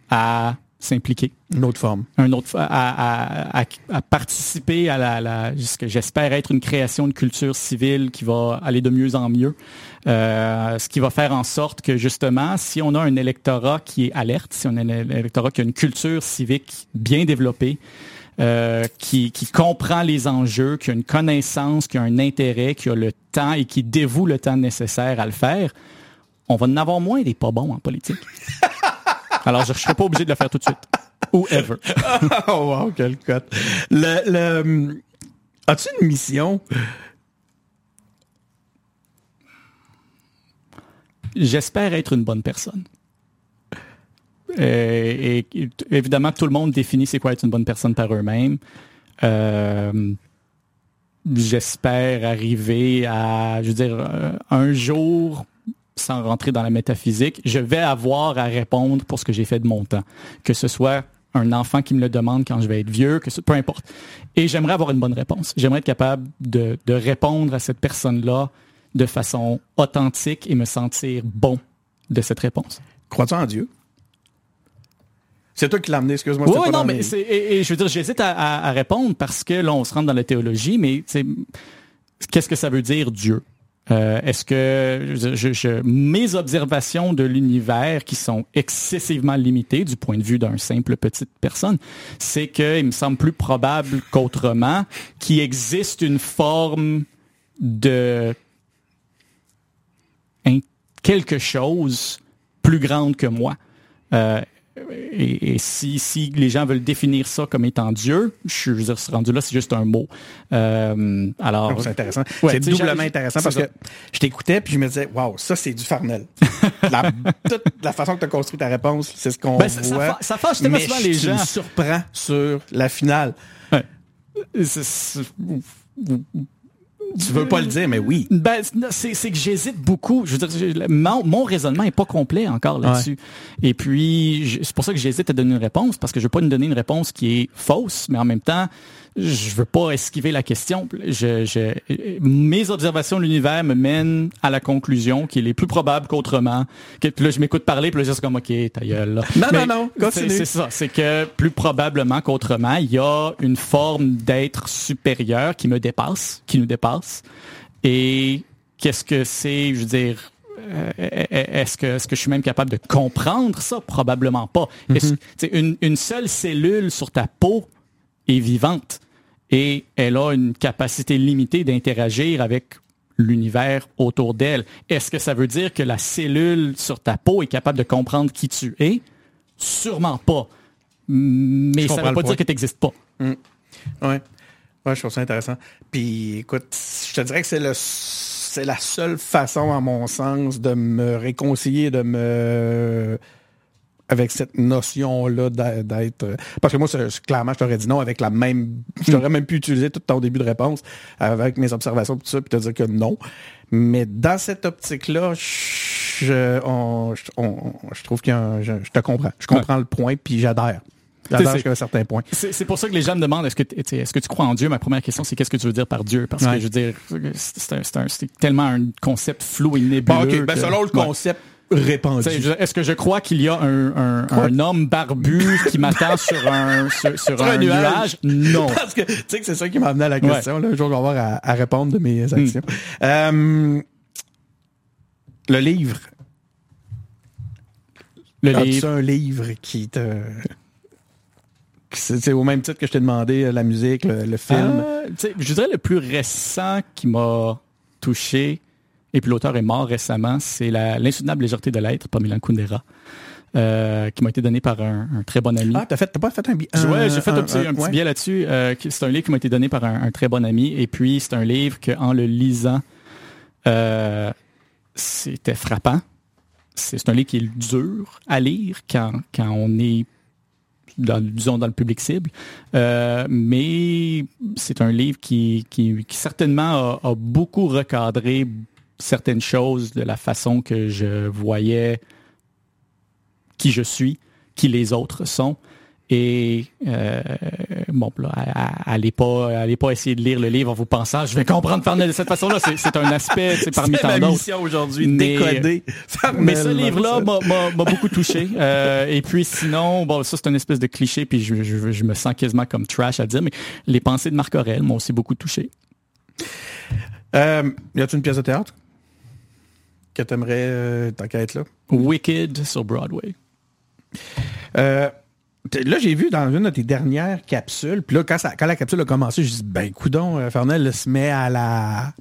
à s'impliquer. Une autre forme. un autre à, à- à- à participer à la, la- ce que j'espère être une création de culture civile qui va aller de mieux en mieux. Euh, ce qui va faire en sorte que justement, si on a un électorat qui est alerte, si on a un électorat qui a une culture civique bien développée, euh, qui, qui comprend les enjeux, qui a une connaissance, qui a un intérêt, qui a le temps et qui dévoue le temps nécessaire à le faire, on va en avoir moins des pas bons en politique. Alors, je ne serai pas obligé de le faire tout de suite. Ou ever. oh wow, quel cote. Le, le, as-tu une mission? J'espère être une bonne personne. Euh, et, évidemment, tout le monde définit c'est quoi être une bonne personne par eux-mêmes. Euh, J'espère arriver à, je veux dire, euh, un jour, sans rentrer dans la métaphysique, je vais avoir à répondre pour ce que j'ai fait de mon temps. Que ce soit un enfant qui me le demande quand je vais être vieux, que ce, peu importe. Et j'aimerais avoir une bonne réponse. J'aimerais être capable de, de répondre à cette personne-là de façon authentique et me sentir bon de cette réponse. Crois-tu en Dieu? C'est toi qui l'as amené, excuse-moi. Oui, non, mais mes- et, et je veux dire, j'hésite à, à- à répondre parce que là, on se rentre dans la théologie, mais qu'est-ce que ça veut dire Dieu? Euh, est-ce que je, je- je- mes observations de l'univers qui sont excessivement limitées du point de vue d'un simple petite personne, c'est qu'il me semble plus probable qu'autrement qu'il existe une forme de quelque chose plus grande que moi. Euh, et, et si, si les gens veulent définir ça comme étant Dieu, je suis je ce rendu là, c'est juste un mot. Euh, alors, c'est intéressant. Ouais, c'est doublement intéressant parce ça. que je t'écoutais puis je me disais, waouh, ça c'est du Farnell. la, toute la façon que tu as construit ta réponse, c'est ce qu'on Ben, ça- ça voit. fa- ça fâche tellement souvent les gens. me surprends sur la finale. Tu veux pas le dire, mais oui. Ben, c'est que j'hésite beaucoup. Je veux dire, mon, mon raisonnement est pas complet encore là-dessus. Et puis, c'est pour ça que j'hésite à donner une réponse, parce que je veux pas nous donner une réponse qui est fausse, mais en même temps, je veux pas esquiver la question. Je, je, mes observations de l'univers me mènent à la conclusion qu'il est plus probable qu'autrement. Que, puis là, je m'écoute parler, puis là, je suis comme, OK, ta gueule, là. Non, Mais non, non, continue. c'est- ça. C'est que plus probablement qu'autrement, il y a une forme d'être supérieur qui me dépasse, qui nous dépasse. Et qu'est-ce que c'est, je veux dire, euh, est-ce que, est-ce que je suis même capable de comprendre ça? Probablement pas. Une, une seule cellule sur ta peau est vivante et elle a une capacité limitée d'interagir avec l'univers autour d'elle. Est-ce que ça veut dire que la cellule sur ta peau est capable de comprendre qui tu es? Sûrement pas. Mais ça comprends veut pas dire que tu n'existes pas. Ouais. Ouais, je trouve ça intéressant. Puis, écoute, je te dirais que c'est le c'est la seule façon, à mon sens, de me réconcilier, de me avec cette notion-là d'être- d'être. Parce que moi, clairement, je t'aurais dit non avec la même. Je t'aurais même pu utiliser tout ton début de réponse avec mes observations et tout ça, puis te dire que non. Mais dans cette optique-là, je, on- je- on- je trouve que je, je te comprends. Je comprends le point, puis j'adhère. J'adhère C'est- jusqu'à un certain point. C'est pour ça que les gens me demandent est-ce que, est-ce que tu crois en Dieu? Ma première question, c'est qu'est-ce que tu veux dire par Dieu? Parce Ouais. que je veux dire, c'est tellement un concept flou et nébuleux. Bon, OK. Ben, que- selon le Ouais. Répandu. Est-ce que je crois qu'il y a un, un, un homme barbu qui m'attend sur un sur, sur un, nuage? Non. Parce que tu sais que c'est ça qui m'a amené à la question. Là, un jour, je vais avoir à, à répondre de mes actions. Euh, le livre. Le As-tu livre. un livre qui te... C'est au même titre que je t'ai demandé, euh, la musique, le, le film? Euh, je dirais le plus récent qui m'a touché, et puis l'auteur est mort récemment, c'est L'insoutenable légèreté de l'être, par Milan Kundera, euh, qui m'a été donné par un, un très bon ami. Ah, t'as fait, t'as pas fait un billet? Ouais, j'ai fait un, petit, un petit ouais. billet là-dessus. euh, c'est un livre qui m'a été donné par un, un très bon ami. Et puis, c'est un livre que, en le lisant, euh, c'était frappant. C'est c'est un livre qui est dur à lire quand, quand on est dans, disons, dans le public cible. Euh, mais c'est un livre qui, qui, qui certainement a, a beaucoup recadré certaines choses de la façon que je voyais qui je suis, qui les autres sont. Et euh, bon, là, allez pas, allez pas essayer de lire le livre en vous pensant, je vais comprendre Farnell de cette façon-là. C'est, c'est un aspect, c'est parmi C'est tant ma d'autres. mission aujourd'hui, Mais- décoder. Mais ce livre-là m'a- m'a m'a beaucoup touché. Euh, et puis sinon, bon, ça c'est une espèce de cliché, puis je, je- je me sens quasiment comme trash à dire, mais les pensées de Marc Aurel m'ont aussi beaucoup touché. Euh, y a-tu une pièce de théâtre? Que t'aimerais, euh, tant qu'à être là? Wicked sur Broadway. Euh, là, j'ai vu dans une de tes dernières capsules, puis là, quand, ça- quand la capsule a commencé, je dis, ben, coudon, euh, Fernel se met à la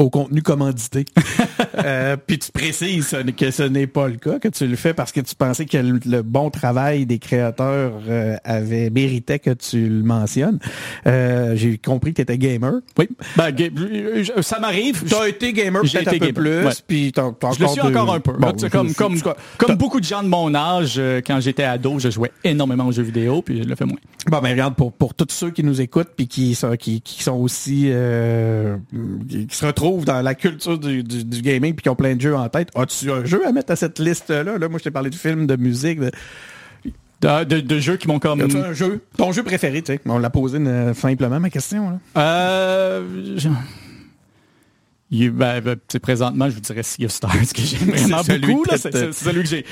au contenu commandité. Euh, puis tu précises que ce n'est pas le cas, que tu le fais parce que tu pensais que le, le bon travail des créateurs euh, avait mérité que tu le mentionnes. Euh, j'ai compris que tu étais gamer. Oui. Ben, ga- ça m'arrive. Tu as été gamer peut-être un été peu gamer, plus, ouais. puis t'as Je le suis de- encore un peu. Bon, Là, comme comme beaucoup de gens de mon âge, euh, quand j'étais ado, je jouais énormément aux jeux vidéo, puis je le fais moins. Bon, ben regarde, pour, pour tous ceux qui nous écoutent puis qui sont, qui, qui sont aussi euh, qui se retrouvent dans la culture du, du, du gaming puis qui ont plein de jeux en tête, as-tu un jeu à mettre à cette liste-là? Là, moi, je t'ai parlé de films, de musique. De... De, de- de jeux qui m'ont comme... As-tu un jeu? Ton jeu préféré, tu sais? On l'a posé euh, simplement, ma question. Là. Euh, je- Il- ben, ben, présentement, je vous dirais Sea of Stars, que j'aime vraiment beaucoup. C'est celui que j'ai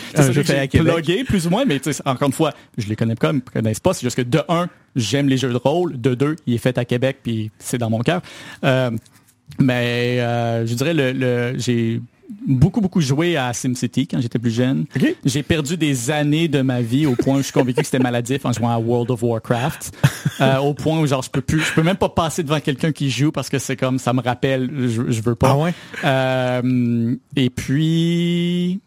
plugué, plus ou moins, mais encore une fois, je les connais pas, ils me connaissent pas. C'est juste que de un, j'aime les jeux de rôle. De deux, il est fait à Québec, puis c'est dans mon cœur. Euh, mais euh, je dirais, le, le j'ai beaucoup, beaucoup joué à SimCity quand j'étais plus jeune. OK. J'ai perdu des années de ma vie au point où je suis convaincu que c'était maladif en jouant à World of Warcraft. Euh, au point où genre je peux plus, je peux même pas passer devant quelqu'un qui joue parce que c'est comme ça me rappelle, je, je veux pas. Ah ouais? Euh, et puis,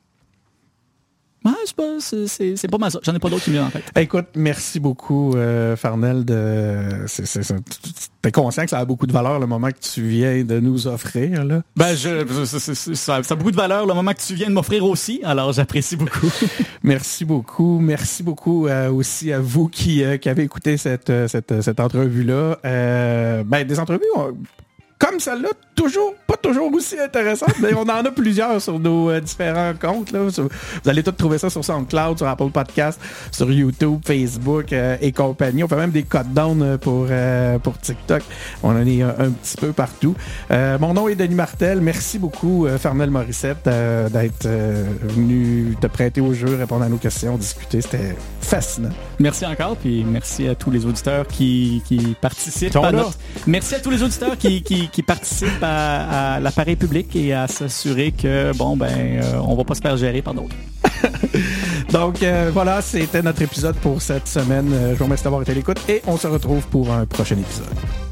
ouais, c'est pas, c'est- pas mal ça. J'en ai pas d'autres qui me viennent en tête. Écoute, merci beaucoup, euh, Farnel. De... T'es conscient que ça a beaucoup de valeur le moment que tu viens de nous offrir. Là? Ben, je, ça, ça a beaucoup de valeur le moment que tu viens de m'offrir aussi. Alors, j'apprécie beaucoup. Merci beaucoup. Merci beaucoup euh, aussi à vous qui, euh, qui avez écouté cette, euh, cette, cette entrevue-là. Euh, ben, des entrevues on- comme celle-là, toujours, pas toujours aussi intéressantes, mais on en a plusieurs sur nos euh, différents comptes. Là. Sur- Vous allez tous trouver ça sur SoundCloud, sur Apple Podcast, sur YouTube, Facebook euh, et compagnie. On fait même des codes down euh, pour, euh, pour TikTok. On en est un, un petit peu partout. Euh, mon nom est Denis Martel. Merci beaucoup, euh, Fernel Morissette, euh, d'être euh, venu te prêter au jeu, répondre à nos questions, discuter. C'était fascinant. Merci encore, puis merci à tous les auditeurs qui, qui participent. À notre- Merci à tous les auditeurs qui, qui, qui participent à, l'appareil public et à s'assurer que, bon, ben, euh, on va pas se faire gérer par d'autres. Donc euh, voilà, c'était notre épisode pour cette semaine. Euh, je vous remercie d'avoir été à l'écoute et on se retrouve pour un prochain épisode.